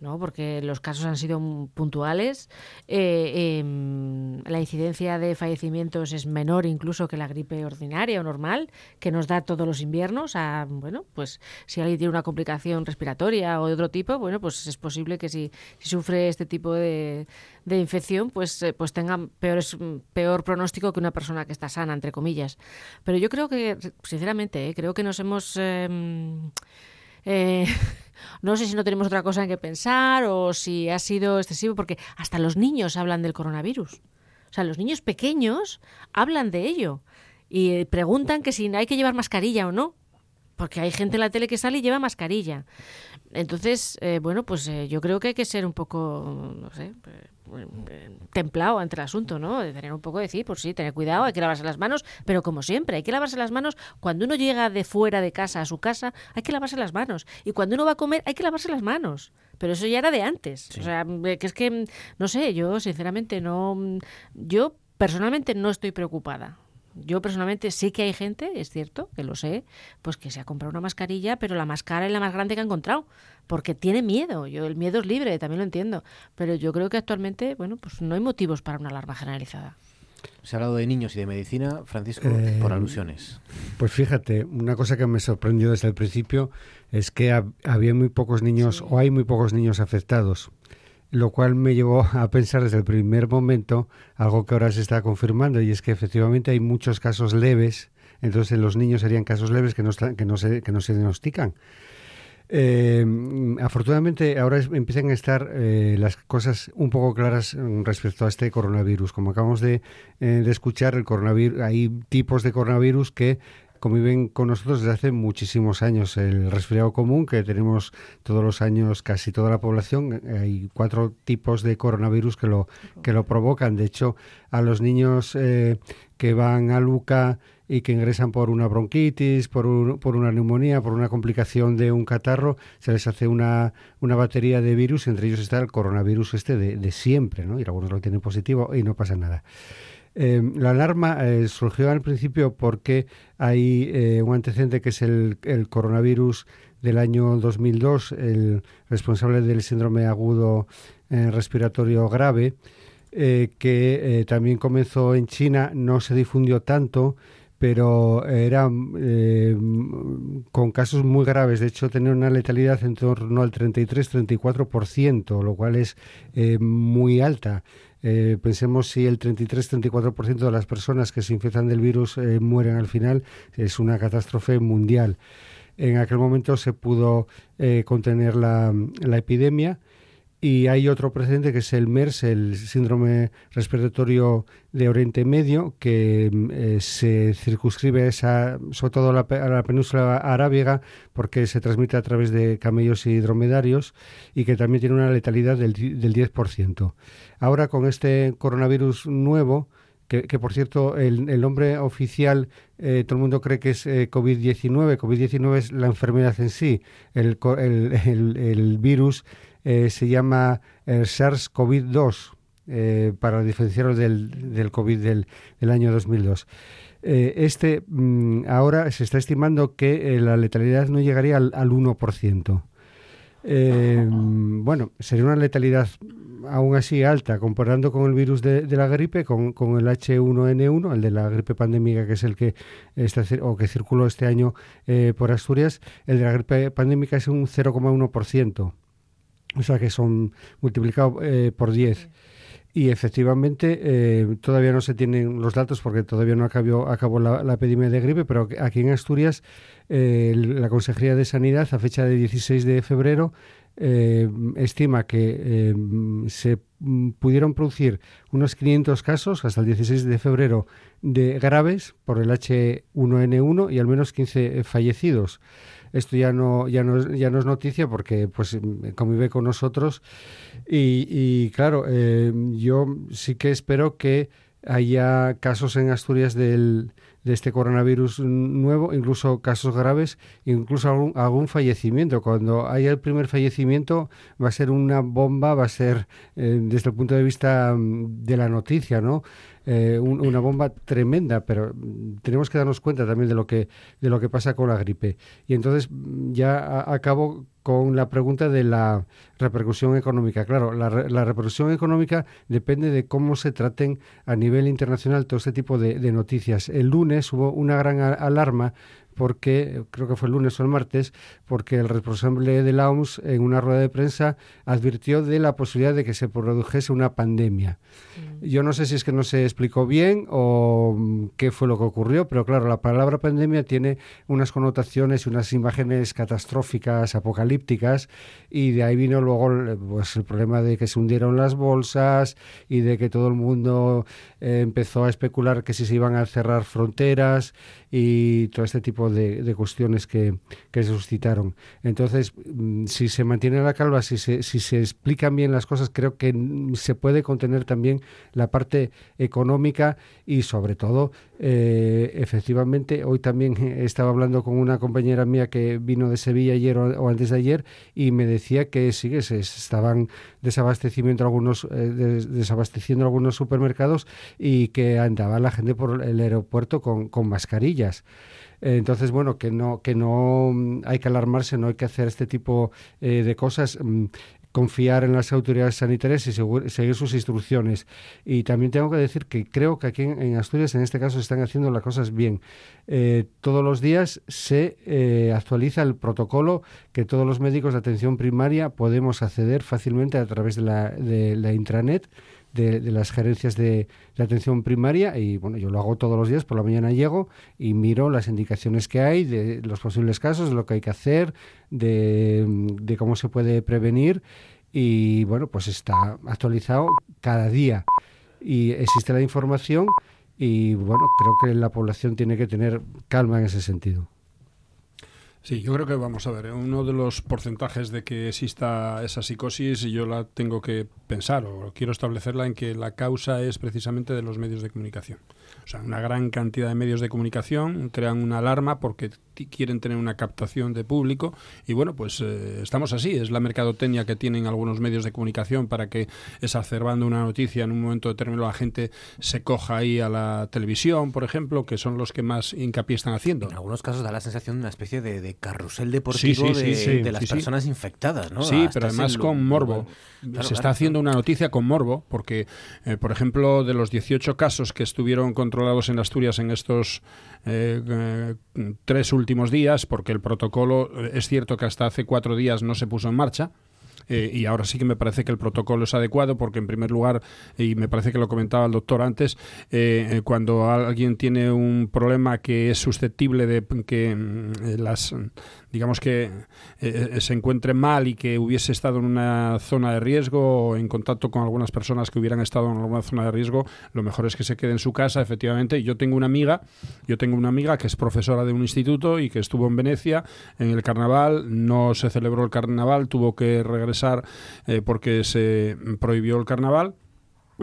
¿no? Porque los casos han sido puntuales, eh, em, la incidencia de fallecimientos es menor incluso que la gripe ordinaria o normal, que nos da todos los inviernos. A, bueno, pues si alguien tiene una complicación respiratoria o de otro tipo, bueno, pues es posible que si, sufre este tipo de de infección, pues, eh, pues peores, peor pronóstico que una persona que está sana, entre comillas. Pero yo creo que, sinceramente, eh, creo que nos hemos... Eh, [LAUGHS] no sé si no tenemos otra cosa en que pensar o si ha sido excesivo, porque hasta los niños hablan del coronavirus. O sea, los niños pequeños hablan de ello y preguntan que si hay que llevar mascarilla o no, porque hay gente en la tele que sale y lleva mascarilla. Entonces, bueno, pues yo creo que hay que ser un poco, no sé, templado ante el asunto, ¿no? De tener un poco de decir, pues sí, tener cuidado, hay que lavarse las manos, pero como siempre, hay que lavarse las manos cuando uno llega de fuera de casa a su casa, hay que lavarse las manos. Y cuando uno va a comer, hay que lavarse las manos. Pero eso ya era de antes. O sea, que es que, no sé, yo sinceramente no. Yo personalmente no estoy preocupada. Yo personalmente sé que hay gente, es cierto, que lo sé, pues que se ha comprado una mascarilla, pero la más cara y la más grande que ha encontrado, porque tiene miedo. Yo el miedo es libre, también lo entiendo, pero yo creo que actualmente, bueno, pues no hay motivos para una alarma generalizada. Se ha hablado de niños y de medicina, Francisco, eh, por alusiones. Pues fíjate, una cosa que me sorprendió desde el principio es que había muy pocos niños o hay muy pocos niños afectados. Lo cual me llevó a pensar desde el primer momento algo que ahora se está confirmando y es que efectivamente hay muchos casos leves, entonces en los niños serían casos leves que no, que no, se, que no se diagnostican. Eh, afortunadamente ahora empiezan a estar eh, las cosas un poco claras respecto a este coronavirus. Como acabamos de, eh, de escuchar, el coronavirus, hay tipos de coronavirus que conviven con nosotros desde hace muchísimos años. El resfriado común, que tenemos todos los años casi toda la población, hay cuatro tipos de coronavirus que lo, que lo provocan. De hecho, a los niños que van a Luca y que ingresan por una bronquitis, por, por una neumonía, por una complicación de un catarro, se les hace una, una batería de virus, entre ellos está el coronavirus este de, de siempre, ¿no? y algunos lo tienen positivo y no pasa nada. Eh, la alarma eh, surgió al principio porque hay eh, un antecedente que es el, coronavirus del año 2002, el responsable del síndrome agudo respiratorio grave, que también comenzó en China, no se difundió tanto, pero era eh, con casos muy graves. De hecho, tenía una letalidad en torno al 33-34%, lo cual es eh, muy alta. Eh, pensemos si el 33-34% de las personas que se infectan del virus mueren al final, es una catástrofe mundial. En aquel momento se pudo contener la, la epidemia y hay otro precedente que es el MERS, el síndrome respiratorio de Oriente Medio, que eh, se circunscribe esa, sobre todo a la, península arábiga porque se transmite a través de camellos y dromedarios y que también tiene una letalidad del, del 10%. Ahora con este coronavirus nuevo, que, por cierto, el, nombre oficial, eh, todo el mundo cree que es eh, COVID-19. COVID-19 es la enfermedad en sí. El, el, el virus eh, se llama el SARS-CoV-2, eh, para diferenciarlo del, del COVID del, del, año 2002. Eh, este mm, ahora se está estimando que la letalidad no llegaría al, al 1%. bueno, sería una letalidad aún así alta comparando con el virus de, de la gripe, con, con, el H1N1, el de la gripe pandémica, que es el que está, o que circuló este año por Asturias. El de la gripe pandémica es un 0,1%. O sea que son multiplicados eh, por 10. Y efectivamente eh, todavía no se tienen los datos porque todavía no acabó, acabó la, epidemia de gripe, pero aquí en Asturias eh, la Consejería de Sanidad a fecha de 16 de febrero estima que se pudieron producir unos 500 casos hasta el 16 de febrero de graves por el H1N1 y al menos 15 fallecidos esto ya no, ya no, ya no es noticia porque pues convive con nosotros y, claro, eh, yo sí que espero que haya casos en Asturias del, de este coronavirus nuevo, incluso casos graves, incluso algún, algún, fallecimiento. Cuando haya el primer fallecimiento va a ser una bomba, va a ser eh, desde el punto de vista mm, de la noticia, ¿no? Eh, una bomba tremenda, pero tenemos que darnos cuenta también de lo que, de lo que pasa con la gripe. Y entonces ya acabo con la pregunta de la repercusión económica. Claro, la, la, repercusión económica depende de cómo se traten a nivel internacional todo este tipo de, noticias. El lunes hubo una gran alarma porque, creo que fue el lunes o el martes, porque el responsable de la OMS en una rueda de prensa advirtió de la posibilidad de que se produjese una pandemia. Mm. Yo no sé si es que no se explicó bien o mm, qué fue lo que ocurrió, pero claro, la palabra pandemia tiene unas connotaciones y unas imágenes catastróficas, apocalípticas, y de ahí vino luego pues, el problema de que se hundieron las bolsas y de que todo el mundo eh, empezó a especular que si se iban a cerrar fronteras y todo este tipo de, cuestiones que, se suscitaron. Entonces, mm, si se mantiene la calva, si se, si se explican bien las cosas, creo que se puede contener también la parte económica y sobre todo, eh, efectivamente, hoy también [LAUGHS] estaba hablando con una compañera mía que vino de Sevilla ayer o, antes de ayer y me decía que sí que se estaban desabastecimiento algunos eh, desabasteciendo algunos supermercados y que andaba la gente por el aeropuerto con, con mascarillas. Entonces, bueno, que no, que no hay que alarmarse, no hay que hacer este tipo eh, de cosas. Confiar en las autoridades sanitarias y seguir sus instrucciones. Y también tengo que decir que creo que aquí en, Asturias, en este caso, se están haciendo las cosas bien. Eh, todos los días se eh, actualiza el protocolo que todos los médicos de atención primaria podemos acceder fácilmente a través de la, de la intranet de, las gerencias de, atención primaria y bueno, yo lo hago todos los días, por la mañana llego y miro las indicaciones que hay de los posibles casos, de lo que hay que hacer, de, de cómo se puede prevenir y bueno, pues está actualizado cada día y existe la información y bueno, creo que la población tiene que tener calma en ese sentido. Sí, yo creo que vamos a ver, ¿eh? uno de los porcentajes de que exista esa psicosis, yo la tengo que pensar o quiero establecerla en que la causa es precisamente de los medios de comunicación. O sea, una gran cantidad de medios de comunicación crean una alarma porque quieren tener una captación de público y bueno, pues eh, estamos así, es la mercadotecnia que tienen algunos medios de comunicación para que exacerbando una noticia en un momento determinado la gente se coja ahí a la televisión, por ejemplo, que son los que más hincapié están haciendo. En algunos casos da la sensación de una especie de, carrusel deportivo de, las personas infectadas, ¿no? Sí, pero además con morbo. se está haciendo una noticia con morbo porque, eh, por ejemplo, de los 18 casos que estuvieron controlados en Asturias en estos eh, eh, tres últimos días, porque el protocolo es cierto que hasta hace cuatro días no se puso en marcha. Y ahora sí que me parece que el protocolo es adecuado porque en primer lugar, y me parece que lo comentaba el doctor antes, cuando alguien tiene un problema que es susceptible de que mm, las digamos que eh, eh, se encuentre mal y que hubiese estado en una zona de riesgo o en contacto con algunas personas que hubieran estado en alguna zona de riesgo, lo mejor es que se quede en su casa, efectivamente. Yo tengo una amiga, yo tengo una amiga que es profesora de un instituto y que estuvo en Venecia en el carnaval, no se celebró el carnaval, tuvo que regresar eh, porque se prohibió el carnaval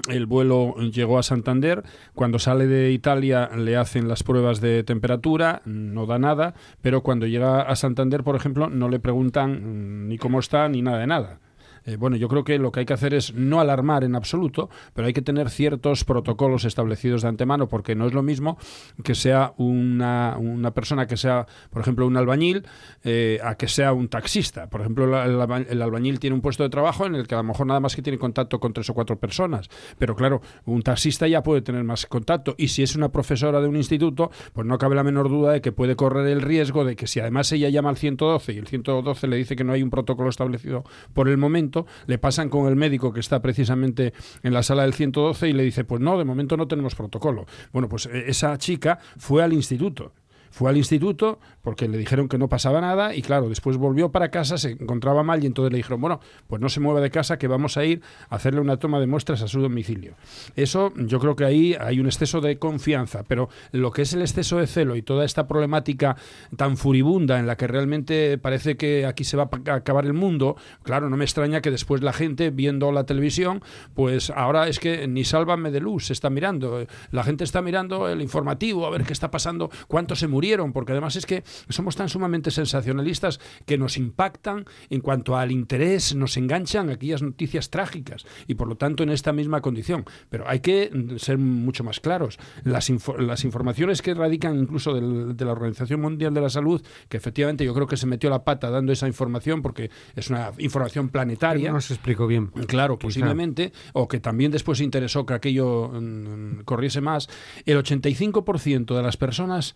el vuelo llegó a Santander. Cuando sale de Italia le hacen las pruebas de temperatura, no da nada, pero cuando llega a Santander, por ejemplo, no le preguntan mm, ni cómo está ni nada de nada. Eh, bueno, yo creo que lo que hay que hacer es no alarmar en absoluto, pero hay que tener ciertos protocolos establecidos de antemano, porque no es lo mismo que sea una, una persona que sea, por ejemplo, un albañil, eh, a que sea un taxista. Por ejemplo, el, albañil tiene un puesto de trabajo en el que a lo mejor nada más que tiene contacto con tres o cuatro personas, pero claro, un taxista ya puede tener más contacto, y si es una profesora de un instituto, pues no cabe la menor duda de que puede correr el riesgo de que si además ella llama al 112 y el 112 le dice que no hay un protocolo establecido por el momento, le pasan con el médico que está precisamente en la sala del 112 y le dice, pues no, de momento no tenemos protocolo. Bueno, pues eh, esa chica fue al instituto fue al instituto porque le dijeron que no pasaba nada y claro, después volvió para casa, se encontraba mal y entonces le dijeron, bueno, pues no se mueva de casa que vamos a ir a hacerle una toma de muestras a su domicilio. Eso yo creo que ahí hay un exceso de confianza, pero lo que es el exceso de celo y toda esta problemática tan furibunda en la que realmente parece que aquí se va a acabar el mundo, claro, no me extraña que después la gente viendo la televisión, pues ahora es que ni sálvame de luz se está mirando, la gente está mirando el informativo a ver qué está pasando, cuánto se murió porque además es que somos tan sumamente sensacionalistas que nos impactan en cuanto al interés, nos enganchan aquellas noticias trágicas y por lo tanto en esta misma condición. Pero hay que ser mucho más claros. Las, las informaciones que radican incluso de la Organización Mundial de la Salud, que efectivamente yo creo que se metió la pata dando esa información porque es una información planetaria. No se explicó bien. Claro, posiblemente, o que también después interesó que aquello mm, corriese más. El 85% de las personas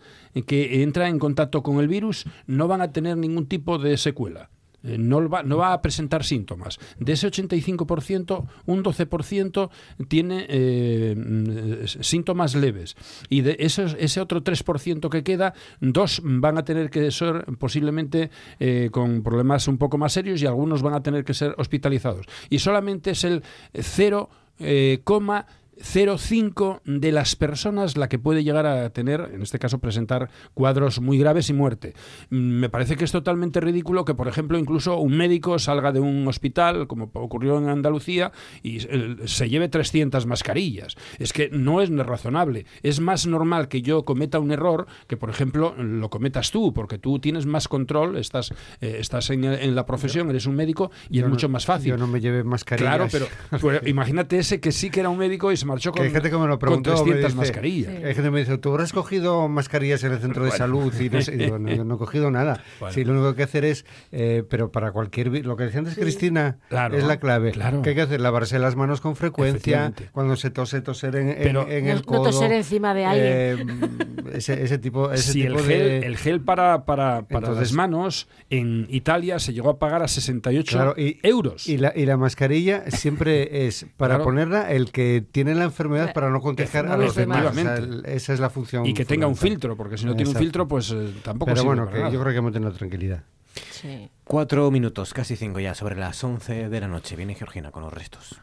que entra en contacto con el virus no van a tener ningún tipo de secuela. Eh, no va, no va a presentar síntomas. De ese 85%, un 12% tiene eh, mm, síntomas leves. Y de ese otro 3% que queda, dos van a tener que ser posiblemente eh, con problemas un poco más serios y algunos van a tener que ser hospitalizados. Y solamente es el 0, 0,5 de las personas la que puede llegar a tener, en este caso, presentar cuadros muy graves y muerte. Mm, me parece que es totalmente ridículo que, por ejemplo, incluso un médico salga de un hospital, como ocurrió en Andalucía, y se lleve 300 mascarillas. Es que no es razonable. Es más normal que yo cometa un error que, por ejemplo, lo cometas tú, porque tú tienes más control, estás, eh, estás en, la profesión, eres un médico y es mucho más fácil. Yo no me lleve mascarillas. Claro, pero [LAUGHS] pues, imagínate ese que sí que era un médico y se marchó con, hay gente que me lo preguntó, 300 mascarillas. Hay gente que me dice, ¿tú habrás cogido mascarillas en el centro de salud? Y no, sé, no, he cogido nada. Sí, lo único que hay que hacer es, eh, pero para cualquier... Lo que decía antes Cristina es la clave. Claro. Que hay que hacer? Lavarse las manos con frecuencia, cuando se tose, toser en, en, el codo. No toser encima de alguien. Eh, ese, ese, tipo, ese sí, tipo el, gel, el gel para, para, para las manos en Italia se llegó a pagar a 68 euros. Y la, y la mascarilla siempre es para ponerla el que tiene la enfermedad para no contagiar a los demás. esa es la función. Y que tenga un filtro, porque si no tiene un filtro, pues eh, tampoco Pero bueno, que yo creo que hemos tenido tranquilidad. Cuatro minutos, casi cinco ya, sobre las once de la noche. Viene Georgina con los restos.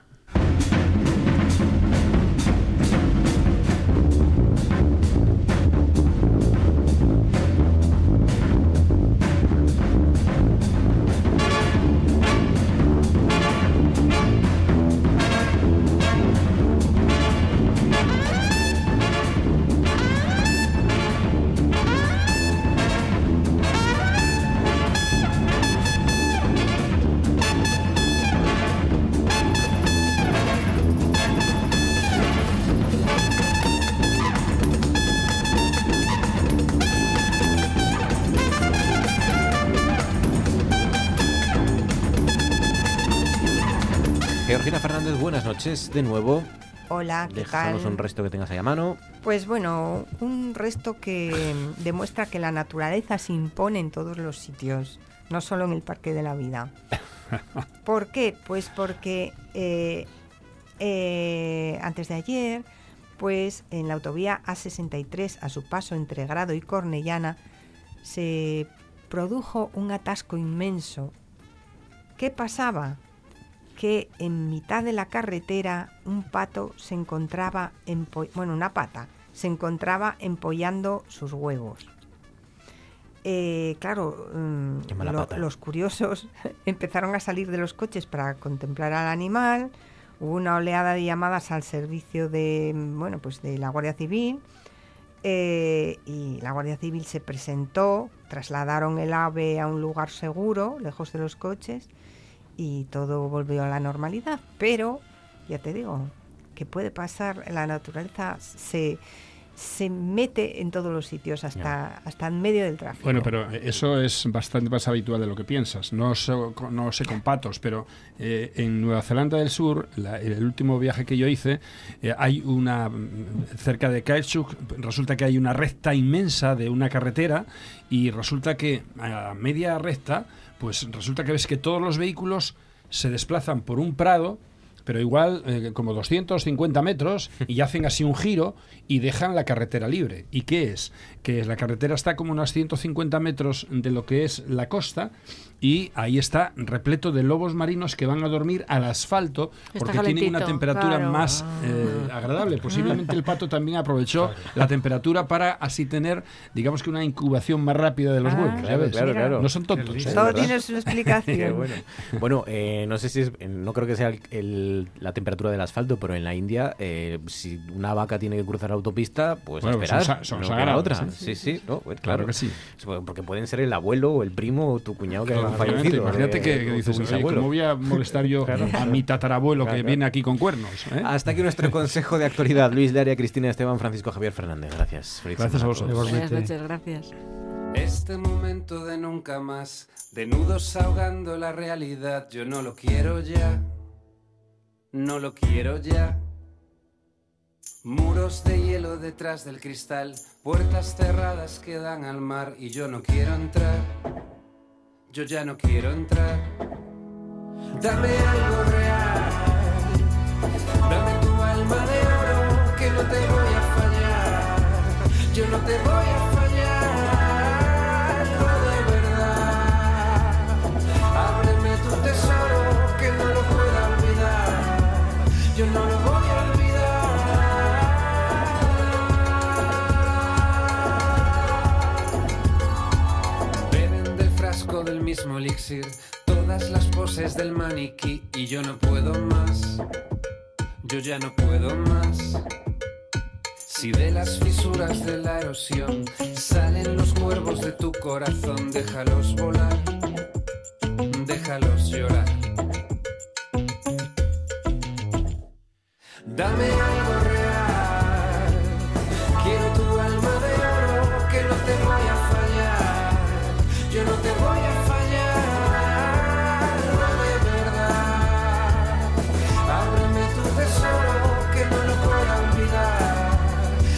Noches de nuevo. Hola, ¿qué Déjanos un resto que tengas ahí a mano. Pues bueno, un resto que demuestra que la naturaleza se impone en todos los sitios, no solo en el Parque de la Vida. [LAUGHS] ¿Por qué? Pues porque eh, eh, antes de ayer, pues en la autovía A63, a su paso entre Grado y Cornellana, se produjo un atasco inmenso. ¿Qué pasaba? Que en mitad de la carretera un pato se encontraba, bueno, una pata, se encontraba empollando sus huevos. Eh, claro, mm, los curiosos [LAUGHS] empezaron a salir de los coches para contemplar al animal. Hubo una oleada de llamadas al servicio de, bueno, pues de la Guardia Civil. Eh, y la Guardia Civil se presentó, trasladaron el ave a un lugar seguro, lejos de los coches, y todo volvió a la normalidad. Pero, ya te digo, que puede pasar, la naturaleza se, se mete en todos los sitios, hasta, hasta en medio del tráfico. Bueno, pero eso es bastante más habitual de lo que piensas. No, sé, no sé con patos, pero eh, en Nueva Zelanda del Sur, el último viaje que yo hice, eh, hay una, cerca de Kaechuk, resulta que hay una recta inmensa de una carretera y resulta que a media recta pues resulta que ves que todos los vehículos se desplazan por un prado pero igual eh, como 250 metros y hacen así un giro y dejan la carretera libre. ¿Y qué es? Que la carretera está como unos 150 metros de lo que es la costa y ahí está repleto de lobos marinos que van a dormir al asfalto porque tienen una temperatura más eh, agradable. Posiblemente el pato también aprovechó la temperatura para así tener, digamos que una incubación más rápida de los ah, huevos. Claro, claro, claro, No son tontos. ¿eh? Todo tiene su explicación. [LAUGHS] bueno, eh, no sé si es, no creo que sea la temperatura del asfalto, pero en la India, si una vaca tiene que cruzar la autopista, pues a pues esperar. Son, no otra. Sí, sí, claro. que sí. Porque pueden ser el abuelo o el primo o tu cuñado que Imagínate que, dices, ¿cómo voy a molestar yo a mi tatarabuelo que viene aquí con cuernos? Eh? Hasta aquí nuestro consejo de actualidad. Luis Daria, Cristina Esteban, Francisco Javier Fernández. Gracias. gracias a vosotros. Buenas noches, gracias. Este momento de nunca más, de nudos ahogando la realidad, yo no lo quiero ya. No lo quiero ya. Muros de hielo detrás del cristal, puertas cerradas que dan al mar y yo no quiero entrar yo ya no quiero entrar. Dame algo real, dame tu alma de oro, que no te voy a fallar, yo no te voy a fallar, del mismo elixir, todas las poses del maniquí y yo no puedo más, yo ya no puedo más. Si de las fisuras de la erosión salen los cuervos de tu corazón, déjalos volar, déjalos llorar. Dame algo real.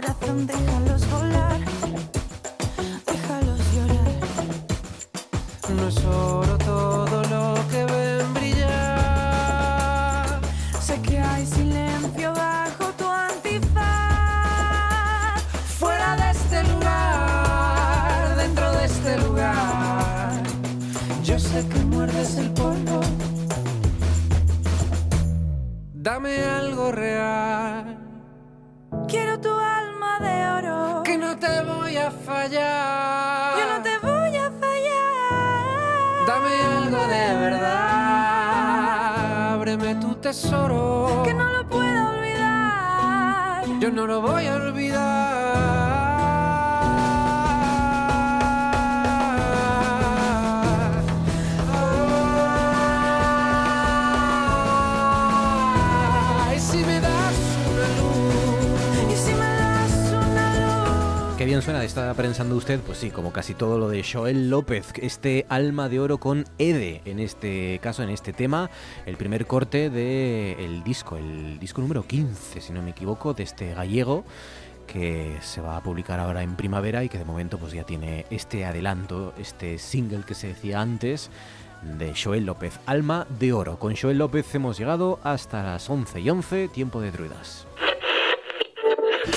corazón, déjalos volar, déjalos llorar. No es oro todo lo que ven brillar. Sé que hay silencio bajo tu antifaz. Fuera de este lugar, dentro de este lugar. Yo sé que muerdes el polvo. Dame algo real. Tesoro. Que no lo puedo olvidar. Yo no lo voy a olvidar. Bien suena, está pensando usted, pues sí, como casi todo lo de Joel López, este alma de oro con Ede, en este caso, en este tema, el primer corte del disco, el disco número 15, si no me equivoco, de este gallego que se va a publicar ahora en primavera y que de momento pues ya tiene este adelanto, este single que se decía antes de Joel López, Alma de Oro. Con Joel López hemos llegado hasta las 11 y 11, tiempo de druidas.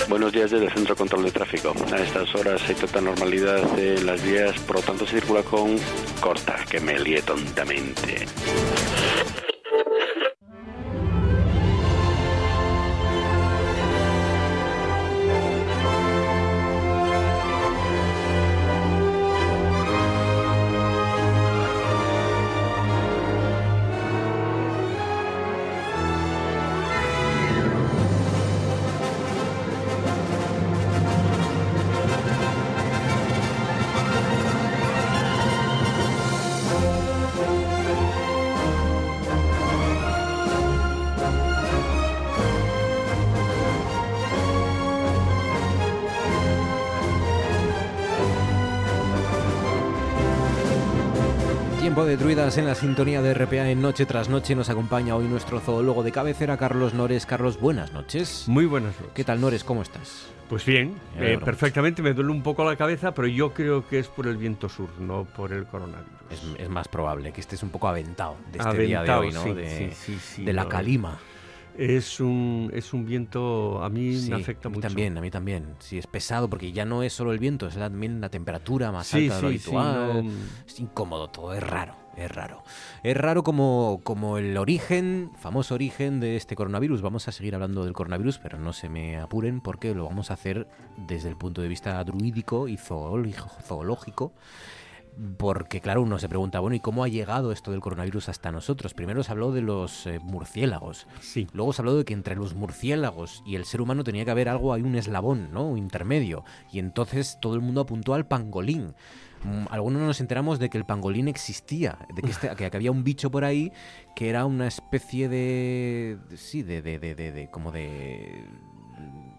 Buenos días desde el Centro de Control de Tráfico. A estas horas hay total normalidad en las vías, por lo tanto se circula con corta, que me lié tontamente. Druidas en la sintonía de RPA en Noche tras Noche. Nos acompaña hoy nuestro zoólogo de cabecera, Carlos Nores. Carlos, buenas noches. Muy buenas noches. ¿Qué tal, Nores? ¿Cómo estás? Pues bien, Me eh, perfectamente. Me duele un poco la cabeza, pero yo creo que es por el viento sur, no por el coronavirus. Es, es más probable que estés un poco aventado de este día de Aventado, hoy, ¿no? sí, de, sí, sí, sí, de la no. calima. Es un, es un viento, a mí Sí, me afecta a mí mucho. también, a mí también. Sí, es pesado porque ya no es solo el viento, es también la temperatura más Sí, alta de lo sí, habitual. no- Es incómodo todo, es raro, es raro. Es raro como, como el origen, famoso origen de este coronavirus. Vamos a seguir hablando del coronavirus, pero no se me apuren porque lo vamos a hacer desde el punto de vista druídico y zoológico. porque, claro, uno se pregunta, bueno, ¿y cómo ha llegado esto del coronavirus hasta nosotros? Primero se habló de los eh, murciélagos. Sí. Luego se habló de que entre los murciélagos y el ser humano tenía que haber algo, hay un eslabón, ¿no? Un intermedio. Y entonces todo el mundo apuntó al pangolín. Mm, Algunos nos enteramos de que el pangolín existía, de que, este- que- había un bicho por ahí que era una especie de... Sí, de... de, de, de- de- como de...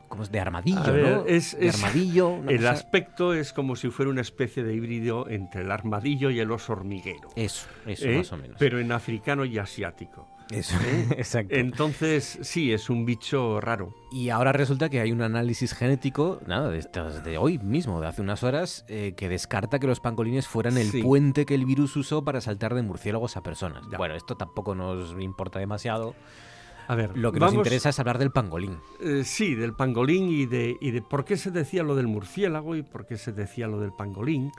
como es de armadillo, ver, ¿no? es, de es- armadillo. el cosa- aspecto es como si fuera una especie de híbrido entre el armadillo y el oso hormiguero. Eso, eso ¿eh? más o menos. Pero en africano y asiático. Eso, ¿eh? [LAUGHS] exacto. Entonces, sí, es un bicho raro. Y ahora resulta que hay un análisis genético, nada, de, hoy mismo, de hace unas horas, eh, que descarta que los pangolines fueran el Sí. puente que el virus usó para saltar de murciélagos a personas. Bueno, esto tampoco nos importa demasiado. A ver, Lo que nos interesa es hablar del pangolín. Eh, sí, del pangolín y de, y de por qué se decía lo del murciélago y por qué se decía lo del pangolín.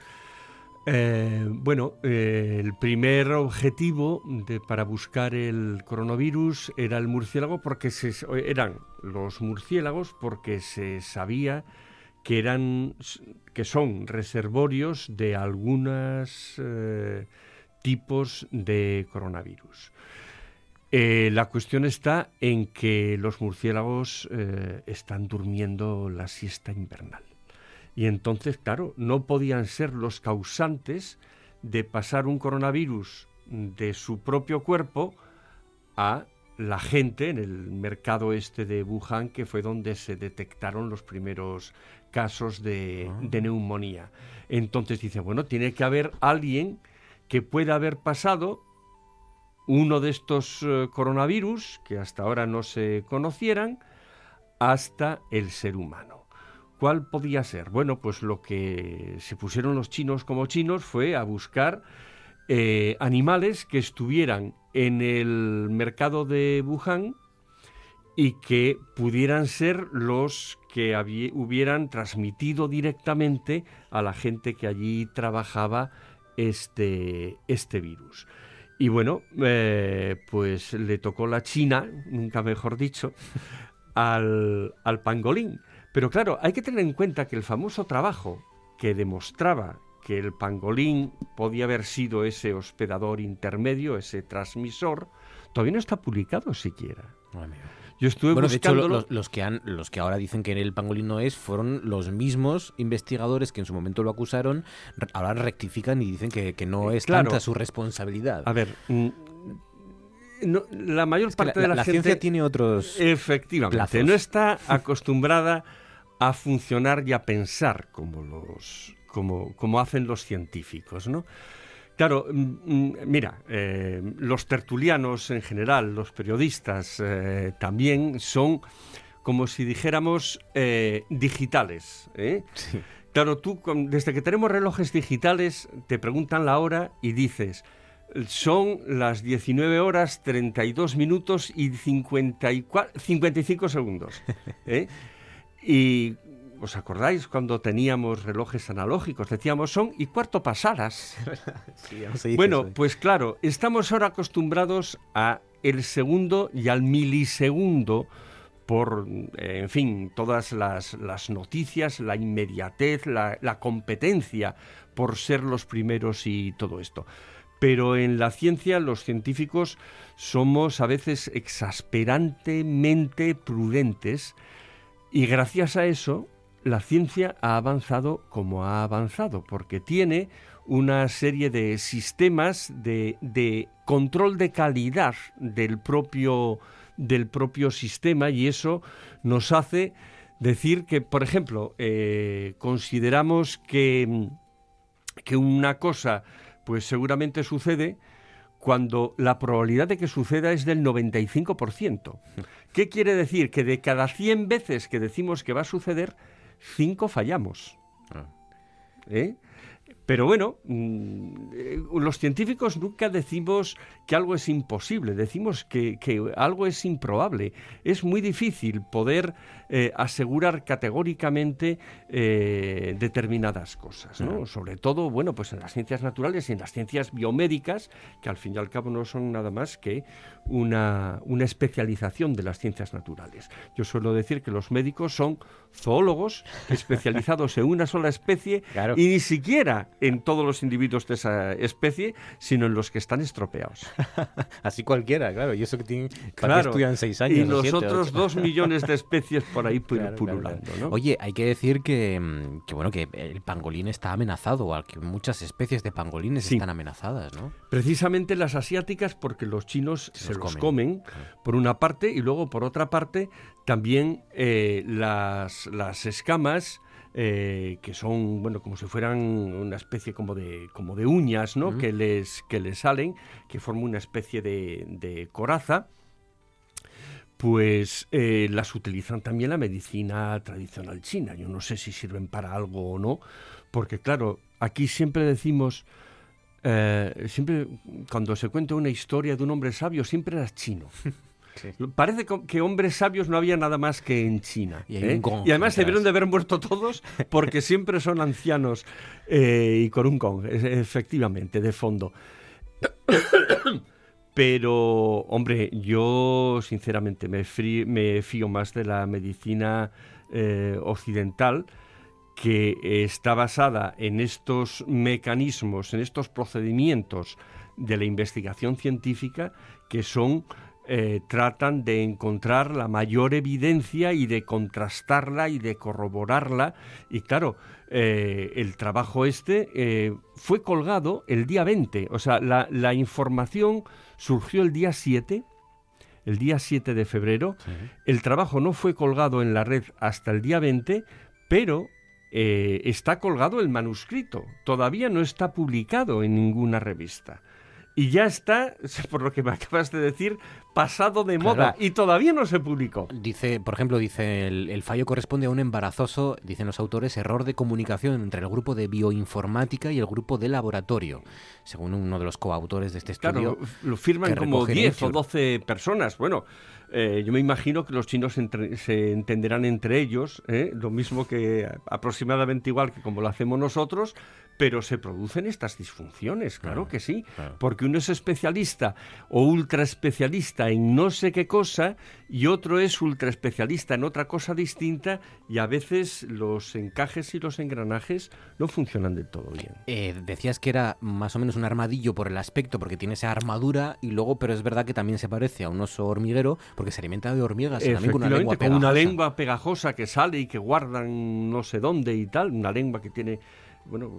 Eh, bueno, eh, el primer objetivo para buscar el coronavirus era el murciélago porque se, eran los murciélagos porque se sabía que eran que son reservorios de algunos eh, tipos de coronavirus. la cuestión está en que los murciélagos están durmiendo la siesta invernal. Y entonces, claro, no podían ser los causantes de pasar un coronavirus de su propio cuerpo a la gente en el mercado este de Wuhan, que fue donde se detectaron los primeros casos de, ah. neumonía. Entonces dice, bueno, tiene que haber alguien que pueda haber pasado uno de estos eh, coronavirus, que hasta ahora no se conocieran, hasta el ser humano. ¿Cuál podía ser? Bueno, pues lo que se pusieron los chinos como chinos fue a buscar eh, animales que estuvieran en el mercado de Wuhan y que pudieran ser los que hubieran transmitido directamente a la gente que allí trabajaba este, este virus. Y bueno, eh, pues le tocó la China, nunca mejor dicho, [LAUGHS] al, al pangolín. Pero claro, hay que tener en cuenta que el famoso trabajo que demostraba que el pangolín podía haber sido ese hospedador intermedio, ese transmisor, todavía no está publicado siquiera. Yo estuve bueno, los, que han, los que ahora dicen que el pangolín no es, fueron los mismos investigadores que en su momento lo acusaron, ahora rectifican y dicen que, no es tanta su responsabilidad. A ver, mm, la mayor parte de la, ciencia tiene otros. Efectivamente, no está acostumbrada a funcionar y a pensar como, los, como, como hacen los científicos, ¿no? Claro, mm, mm, mira, eh, los tertulianos en general, los periodistas eh, también son como si dijéramos eh, digitales. Claro, tú desde que tenemos relojes digitales te preguntan la hora y dices, son las 19 horas 32 minutos y 55 segundos. [LAUGHS] Y ¿Os acordáis cuando teníamos relojes analógicos? Decíamos son y cuarto pasadas. [LAUGHS] bueno, pues claro, estamos ahora acostumbrados a el segundo y al milisegundo por, eh, en fin, todas las, noticias, la inmediatez, la, la competencia por ser los primeros y todo esto. Pero en la ciencia los científicos somos a veces exasperantemente prudentes y gracias a eso la ciencia ha avanzado como ha avanzado, porque tiene una serie de sistemas de, control de calidad del propio, del propio sistema y eso nos hace decir que, por ejemplo, eh, consideramos que, que una cosa pues seguramente sucede cuando la probabilidad de que suceda es del 95%. ¿Qué quiere decir? Que de cada 100 veces que decimos que va a suceder, 5 fallamos. Ah. ¿Eh? Pero bueno, mm, eh, los científicos nunca decimos que algo es imposible, decimos que, algo es improbable. Es muy difícil poder eh, asegurar categóricamente eh, determinadas cosas, ¿no? Sobre todo, bueno, pues en las ciencias naturales y en las ciencias biomédicas, que al fin y al cabo no son nada más que una, una especialización de las ciencias naturales. Yo suelo decir que los médicos son zoólogos [LAUGHS] especializados en una sola especie y ni siquiera en todos los individuos de esa especie, sino en los que están estropeados. [LAUGHS] Así cualquiera, claro. Y eso que tienen, claro. estudian seis años. Y los otros dos millones de especies por [LAUGHS] ahí pululando. ¿no? Oye, hay que decir que, mm, que, bueno que el pangolín está amenazado, o que muchas especies de pangolines están amenazadas, ¿no? Precisamente las asiáticas, porque los chinos se, los, comen, por una parte, y luego por otra parte también eh, las, las escamas eh, que son, bueno, como si fueran una especie como de, como de uñas, ¿no? que, les, que les salen, que forman una especie de, coraza, pues eh, las utilizan también la medicina tradicional china. Yo no sé si sirven para algo o no, porque claro, aquí siempre decimos, eh, siempre cuando se cuenta una historia de un hombre sabio, siempre era chino. [LAUGHS] Parece que hombres sabios no había nada más que en China. Y, ¿eh? además se debieron de haber muerto todos porque [LAUGHS] siempre son ancianos y con un gong, efectivamente, de fondo. [COUGHS] Pero, hombre, yo sinceramente me, me fío más de la medicina eh, occidental que está basada en estos mecanismos, en estos procedimientos de la investigación científica que son eh, tratan de encontrar la mayor evidencia y de contrastarla y de corroborarla. Y claro, eh, el trabajo este fue colgado el día 20, o sea, la, información surgió el día 7, el día 7 de febrero. El trabajo no fue colgado en la red hasta el día 20, pero está colgado el manuscrito. Todavía no está publicado en ninguna revista y ya está, [LAUGHS] por lo que me acabas de decir, pasado de moda y todavía no se publicó. Dice, por ejemplo, dice el, fallo corresponde a un embarazoso, dicen los autores, error de comunicación entre el grupo de bioinformática y el grupo de laboratorio, según uno de los coautores de este estudio. Claro, lo firman como 10 o 12 personas. Bueno, eh, yo me imagino que los chinos se entenderán entre ellos, ¿eh? lo mismo que aproximadamente igual que como lo hacemos nosotros, pero se producen estas disfunciones, claro, que sí, porque uno es especialista o ultra especialista en no sé qué cosa y otro es ultra especialista en otra cosa distinta y a veces los encajes y los engranajes no funcionan del todo bien. Eh, decías que era más o menos un armadillo por el aspecto, porque tiene esa armadura y luego, pero es verdad que también se parece a un oso hormiguero porque se alimenta de hormigas, también con una lengua pegajosa. Con una lengua pegajosa que sale y que guardan no sé dónde y tal, una lengua que tiene bueno,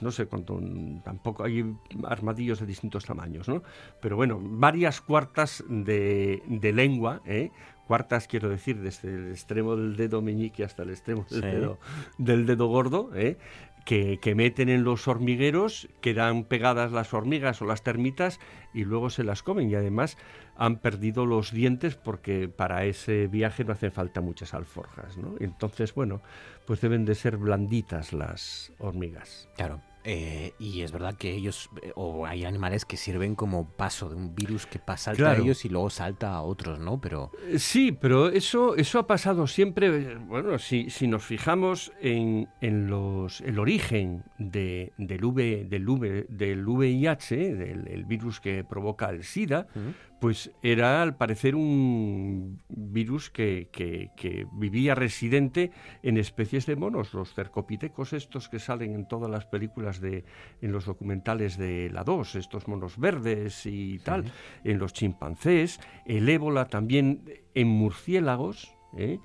no sé cuánto, tampoco hay armadillos de distintos tamaños, ¿no? Pero bueno, varias cuartas de, lengua, ¿eh? cuartas quiero decir, desde el extremo del dedo meñique hasta el extremo del, dedo, del dedo gordo, ¿eh? que, que, meten en los hormigueros, quedan pegadas las hormigas o las termitas y luego se las comen. Y además han perdido los dientes porque para ese viaje no hacen falta muchas alforjas. ¿no? Entonces, bueno, pues deben de ser blanditas las hormigas. Claro. Eh, y es verdad que ellos, eh, o hay animales que sirven como paso de un virus que pasa a ellos y luego salta a otros, ¿no? Pero eh, sí, pero eso, eso ha pasado siempre. Bueno, si, si nos fijamos en, en los, el origen de, del, v, del, v, del VIH, del virus que provoca el SIDA, pues era al parecer un virus que, vivía residente en especies de monos, los cercopitecos estos que salen en todas las películas de, en los documentales de la 2, estos monos verdes y tal, en los chimpancés, el ébola también en murciélagos, ¿eh?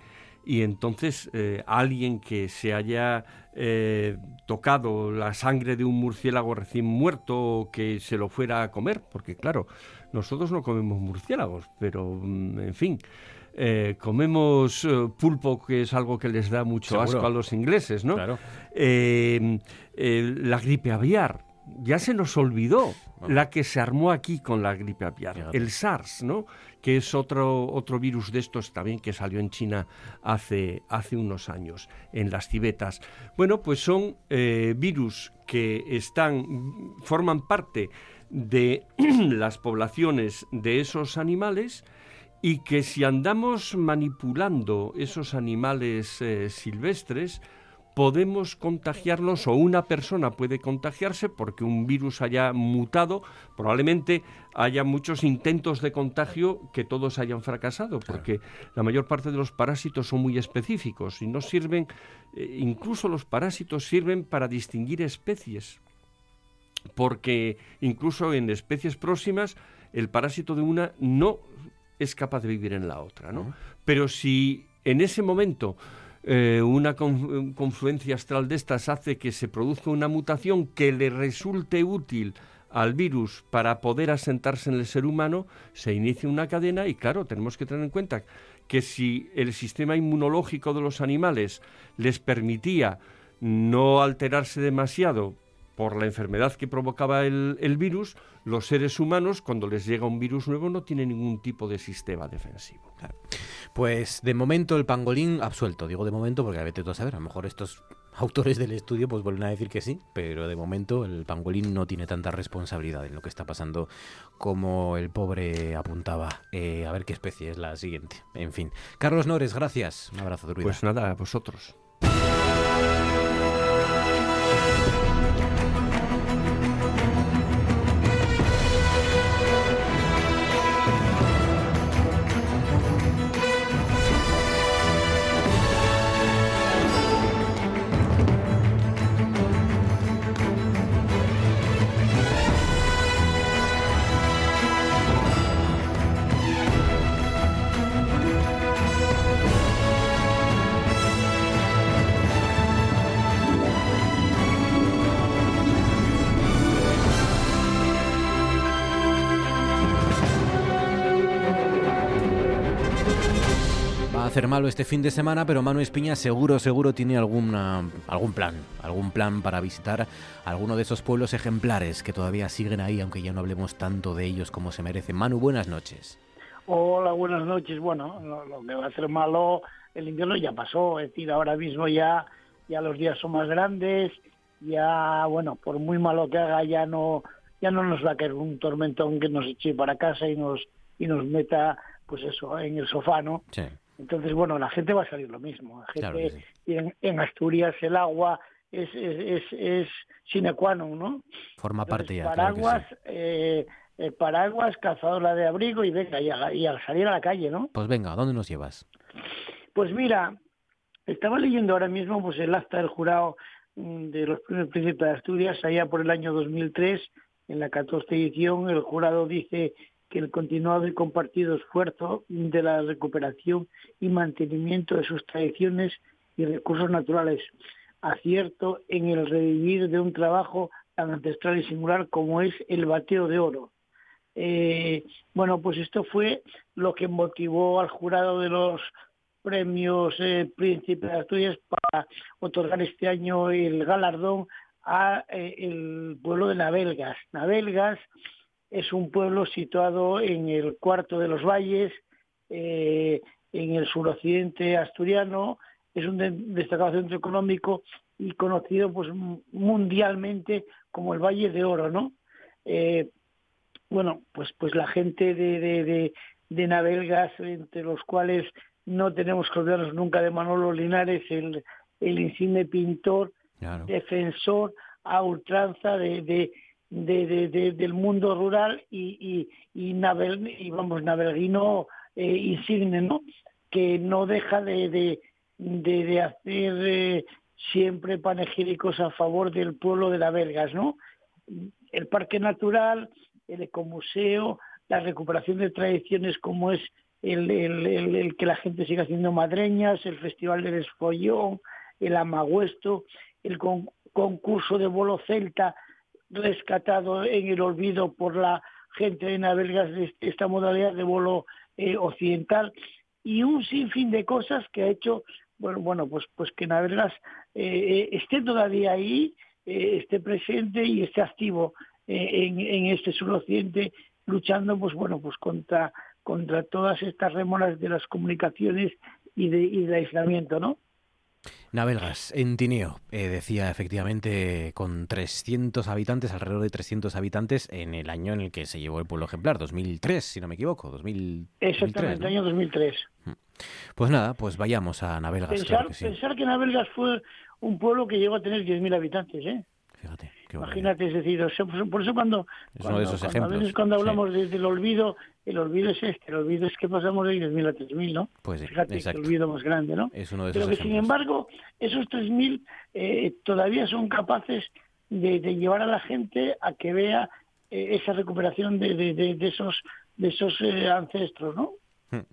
y entonces eh, alguien que se haya eh, tocado la sangre de un murciélago recién muerto o que se lo fuera a comer, porque claro, nosotros no comemos murciélagos, pero mm, en fin. Eh, comemos eh, pulpo, que es algo que les da mucho asco a los ingleses, ¿no? Eh, la gripe aviar, ya se nos olvidó la que se armó aquí con la gripe aviar, el SARS, ¿no? Que es otro, otro virus de estos también que salió en China hace, hace unos años, en las civetas. Bueno, pues son virus que están, forman parte de [CLEARS THROAT] las poblaciones de esos animales y que si andamos manipulando esos animales eh, silvestres, podemos contagiarnos o una persona puede contagiarse porque un virus haya mutado, probablemente haya muchos intentos de contagio que todos hayan fracasado, porque la mayor parte de los parásitos son muy específicos y no sirven, eh, incluso los parásitos sirven para distinguir especies porque incluso en especies próximas el parásito de una no es capaz de vivir en la otra. ¿no? Pero si en ese momento eh, una confluencia astral de estas hace que se produzca una mutación que le resulte útil al virus para poder asentarse en el ser humano, se inicia una cadena y claro, tenemos que tener en cuenta que si el sistema inmunológico de los animales les permitía no alterarse demasiado por la enfermedad que provocaba el, virus, los seres humanos, cuando les llega un virus nuevo, no tienen ningún tipo de sistema defensivo. Pues de momento el pangolín absuelto. Digo de momento porque a veces tú a saber, a lo mejor estos autores del estudio pues vuelven a decir que sí, pero de momento el pangolín no tiene tanta responsabilidad en lo que está pasando como el pobre apuntaba. Eh, a ver qué especie es la siguiente. En fin. Carlos Nores, gracias. Un abrazo, druida. Pues nada, a vosotros. Hacer malo este fin de semana, pero Manu Espiña seguro, seguro tiene alguna, algún plan, algún plan para visitar alguno de esos pueblos ejemplares que todavía siguen ahí, aunque ya no hablemos tanto de ellos como se merecen. Manu, buenas noches. Hola, buenas noches. Bueno, lo, que va a ser malo, el invierno ya pasó, es decir, ahora mismo ya, ya los días son más grandes, ya, bueno, por muy malo que haga, ya no, ya no nos va a caer un tormentón que nos eche para casa y nos, y nos meta, pues eso, en el sofá, ¿no? Sí. Entonces, bueno, la gente va a salir lo mismo. La gente, en, Asturias el agua es, es, es, sine qua non, ¿no? Forma parte ya. Paraguas, eh, paraguas, cazadora de abrigo y venga, y, y al salir a la calle, ¿no? Pues venga, ¿dónde nos llevas? Pues mira, estaba leyendo ahora mismo pues el acta del jurado mm, de los primeros príncipes de Asturias, allá por el año 2003, en la 14 edición, el jurado dice que el continuado y compartido esfuerzo de la recuperación y mantenimiento de sus tradiciones y recursos naturales, acierto en el revivir de un trabajo tan ancestral y singular como es el bateo de oro. Eh, bueno, pues esto fue lo que motivó al jurado de los premios eh, Príncipe de Asturias para otorgar este año el galardón a eh, el pueblo de Navelgas. Navelgas es un pueblo situado en el cuarto de los valles, eh, en el suroccidente asturiano, es un destacado centro económico y conocido pues mundialmente como el Valle de Oro, ¿no? Eh, bueno, pues pues la gente de, de, de, Navelgas, entre los cuales no tenemos que olvidarnos nunca de Manolo Linares, el, el insigne pintor, defensor a ultranza de, de, del mundo rural y, y, y, y vamos, navelguino eh, insigne, ¿no? Que no deja de, de, hacer eh, siempre panegíricos a favor del pueblo de Navelgas, ¿no? El parque natural, el ecomuseo, la recuperación de tradiciones como es el, el, el, que la gente siga haciendo madreñas, el Festival del Esfollón, el Amagüesto, el concurso de bolo celta rescatado en el olvido por la gente de Navelgas de esta modalidad de vuelo eh, occidental. Y un sinfín de cosas que ha hecho bueno bueno pues pues que Navelgas eh, eh, esté todavía ahí esté presente y esté activo en, en, este suroccidente luchando pues bueno pues contra contra todas estas remoras de las comunicaciones y de, y de aislamiento no Navelgas, en Tineo, eh, decía efectivamente con 300 habitantes, alrededor de 300 habitantes en el año en el que se llevó el pueblo ejemplar, 2003, si no me equivoco, 2000, Exactamente, año 2003. Mm. Pues nada, pues vayamos a Navelgas. Pensar, que, pensar que Navelgas fue un pueblo que llegó a tener 10.000 habitantes, ¿eh? Fíjate. Imagínate, es decir, por eso cuando, cuando, hablamos del olvido, el olvido es este, el olvido es que pasamos de 10.000 a 3.000, ¿no? Pues Fíjate, el olvido más grande, ¿no? Es uno de esos Pero que sin embargo, esos 3.000 eh, todavía son capaces de, llevar a la gente a que vea eh, esa recuperación de, de, esos, de esos eh, ancestros, ¿no? [LAUGHS]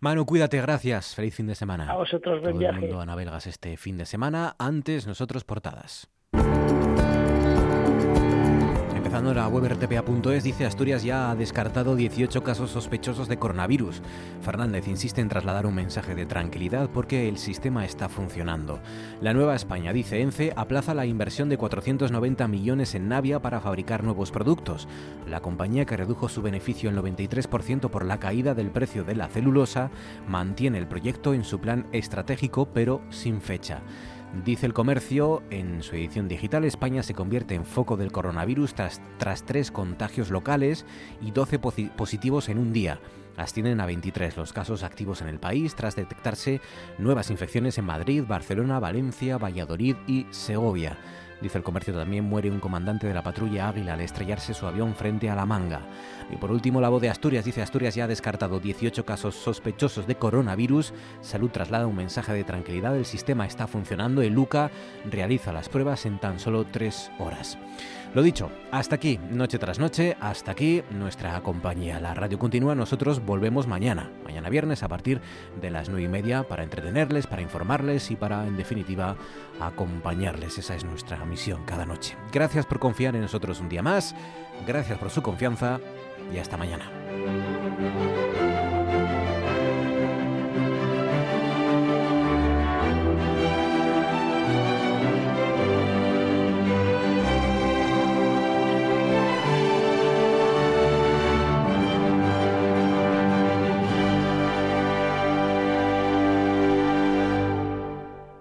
Manu, cuídate, gracias. Feliz fin de semana. A vosotros, buen viaje. El mundo a Navelgas este fin de semana. Antes, nosotros portadas. Empezando la web rtpa.es, dice Asturias ya ha descartado 18 casos sospechosos de coronavirus. Fernández insiste en trasladar un mensaje de tranquilidad porque el sistema está funcionando. La Nueva España, dice ENCE, aplaza la inversión de 490 millones en Navia para fabricar nuevos productos. La compañía que redujo su beneficio en 93% por la caída del precio de la celulosa mantiene el proyecto en su plan estratégico pero sin fecha. Dice el comercio en su edición digital, España se convierte en foco del coronavirus tras, tras tres contagios locales y 12 positivos en un día. Ascienden a 23 los casos activos en el país tras detectarse nuevas infecciones en Madrid, Barcelona, Valencia, Valladolid y Segovia. Dice el comercio también muere un comandante de la patrulla Águila al estrellarse su avión frente a la manga. Y por último, la voz de Asturias dice Asturias ya ha descartado 18 casos sospechosos de coronavirus. Salud traslada un mensaje de tranquilidad. El sistema está funcionando. El LUCA realiza las pruebas en tan solo tres horas. Lo dicho, hasta aquí, noche tras noche, hasta aquí nuestra compañía. La radio continúa, nosotros volvemos mañana, mañana viernes a partir de las nueve y media para entretenerles, para informarles y para, en definitiva, acompañarles. Esa es nuestra misión cada noche. Gracias por confiar en nosotros un día más, gracias por su confianza y hasta mañana.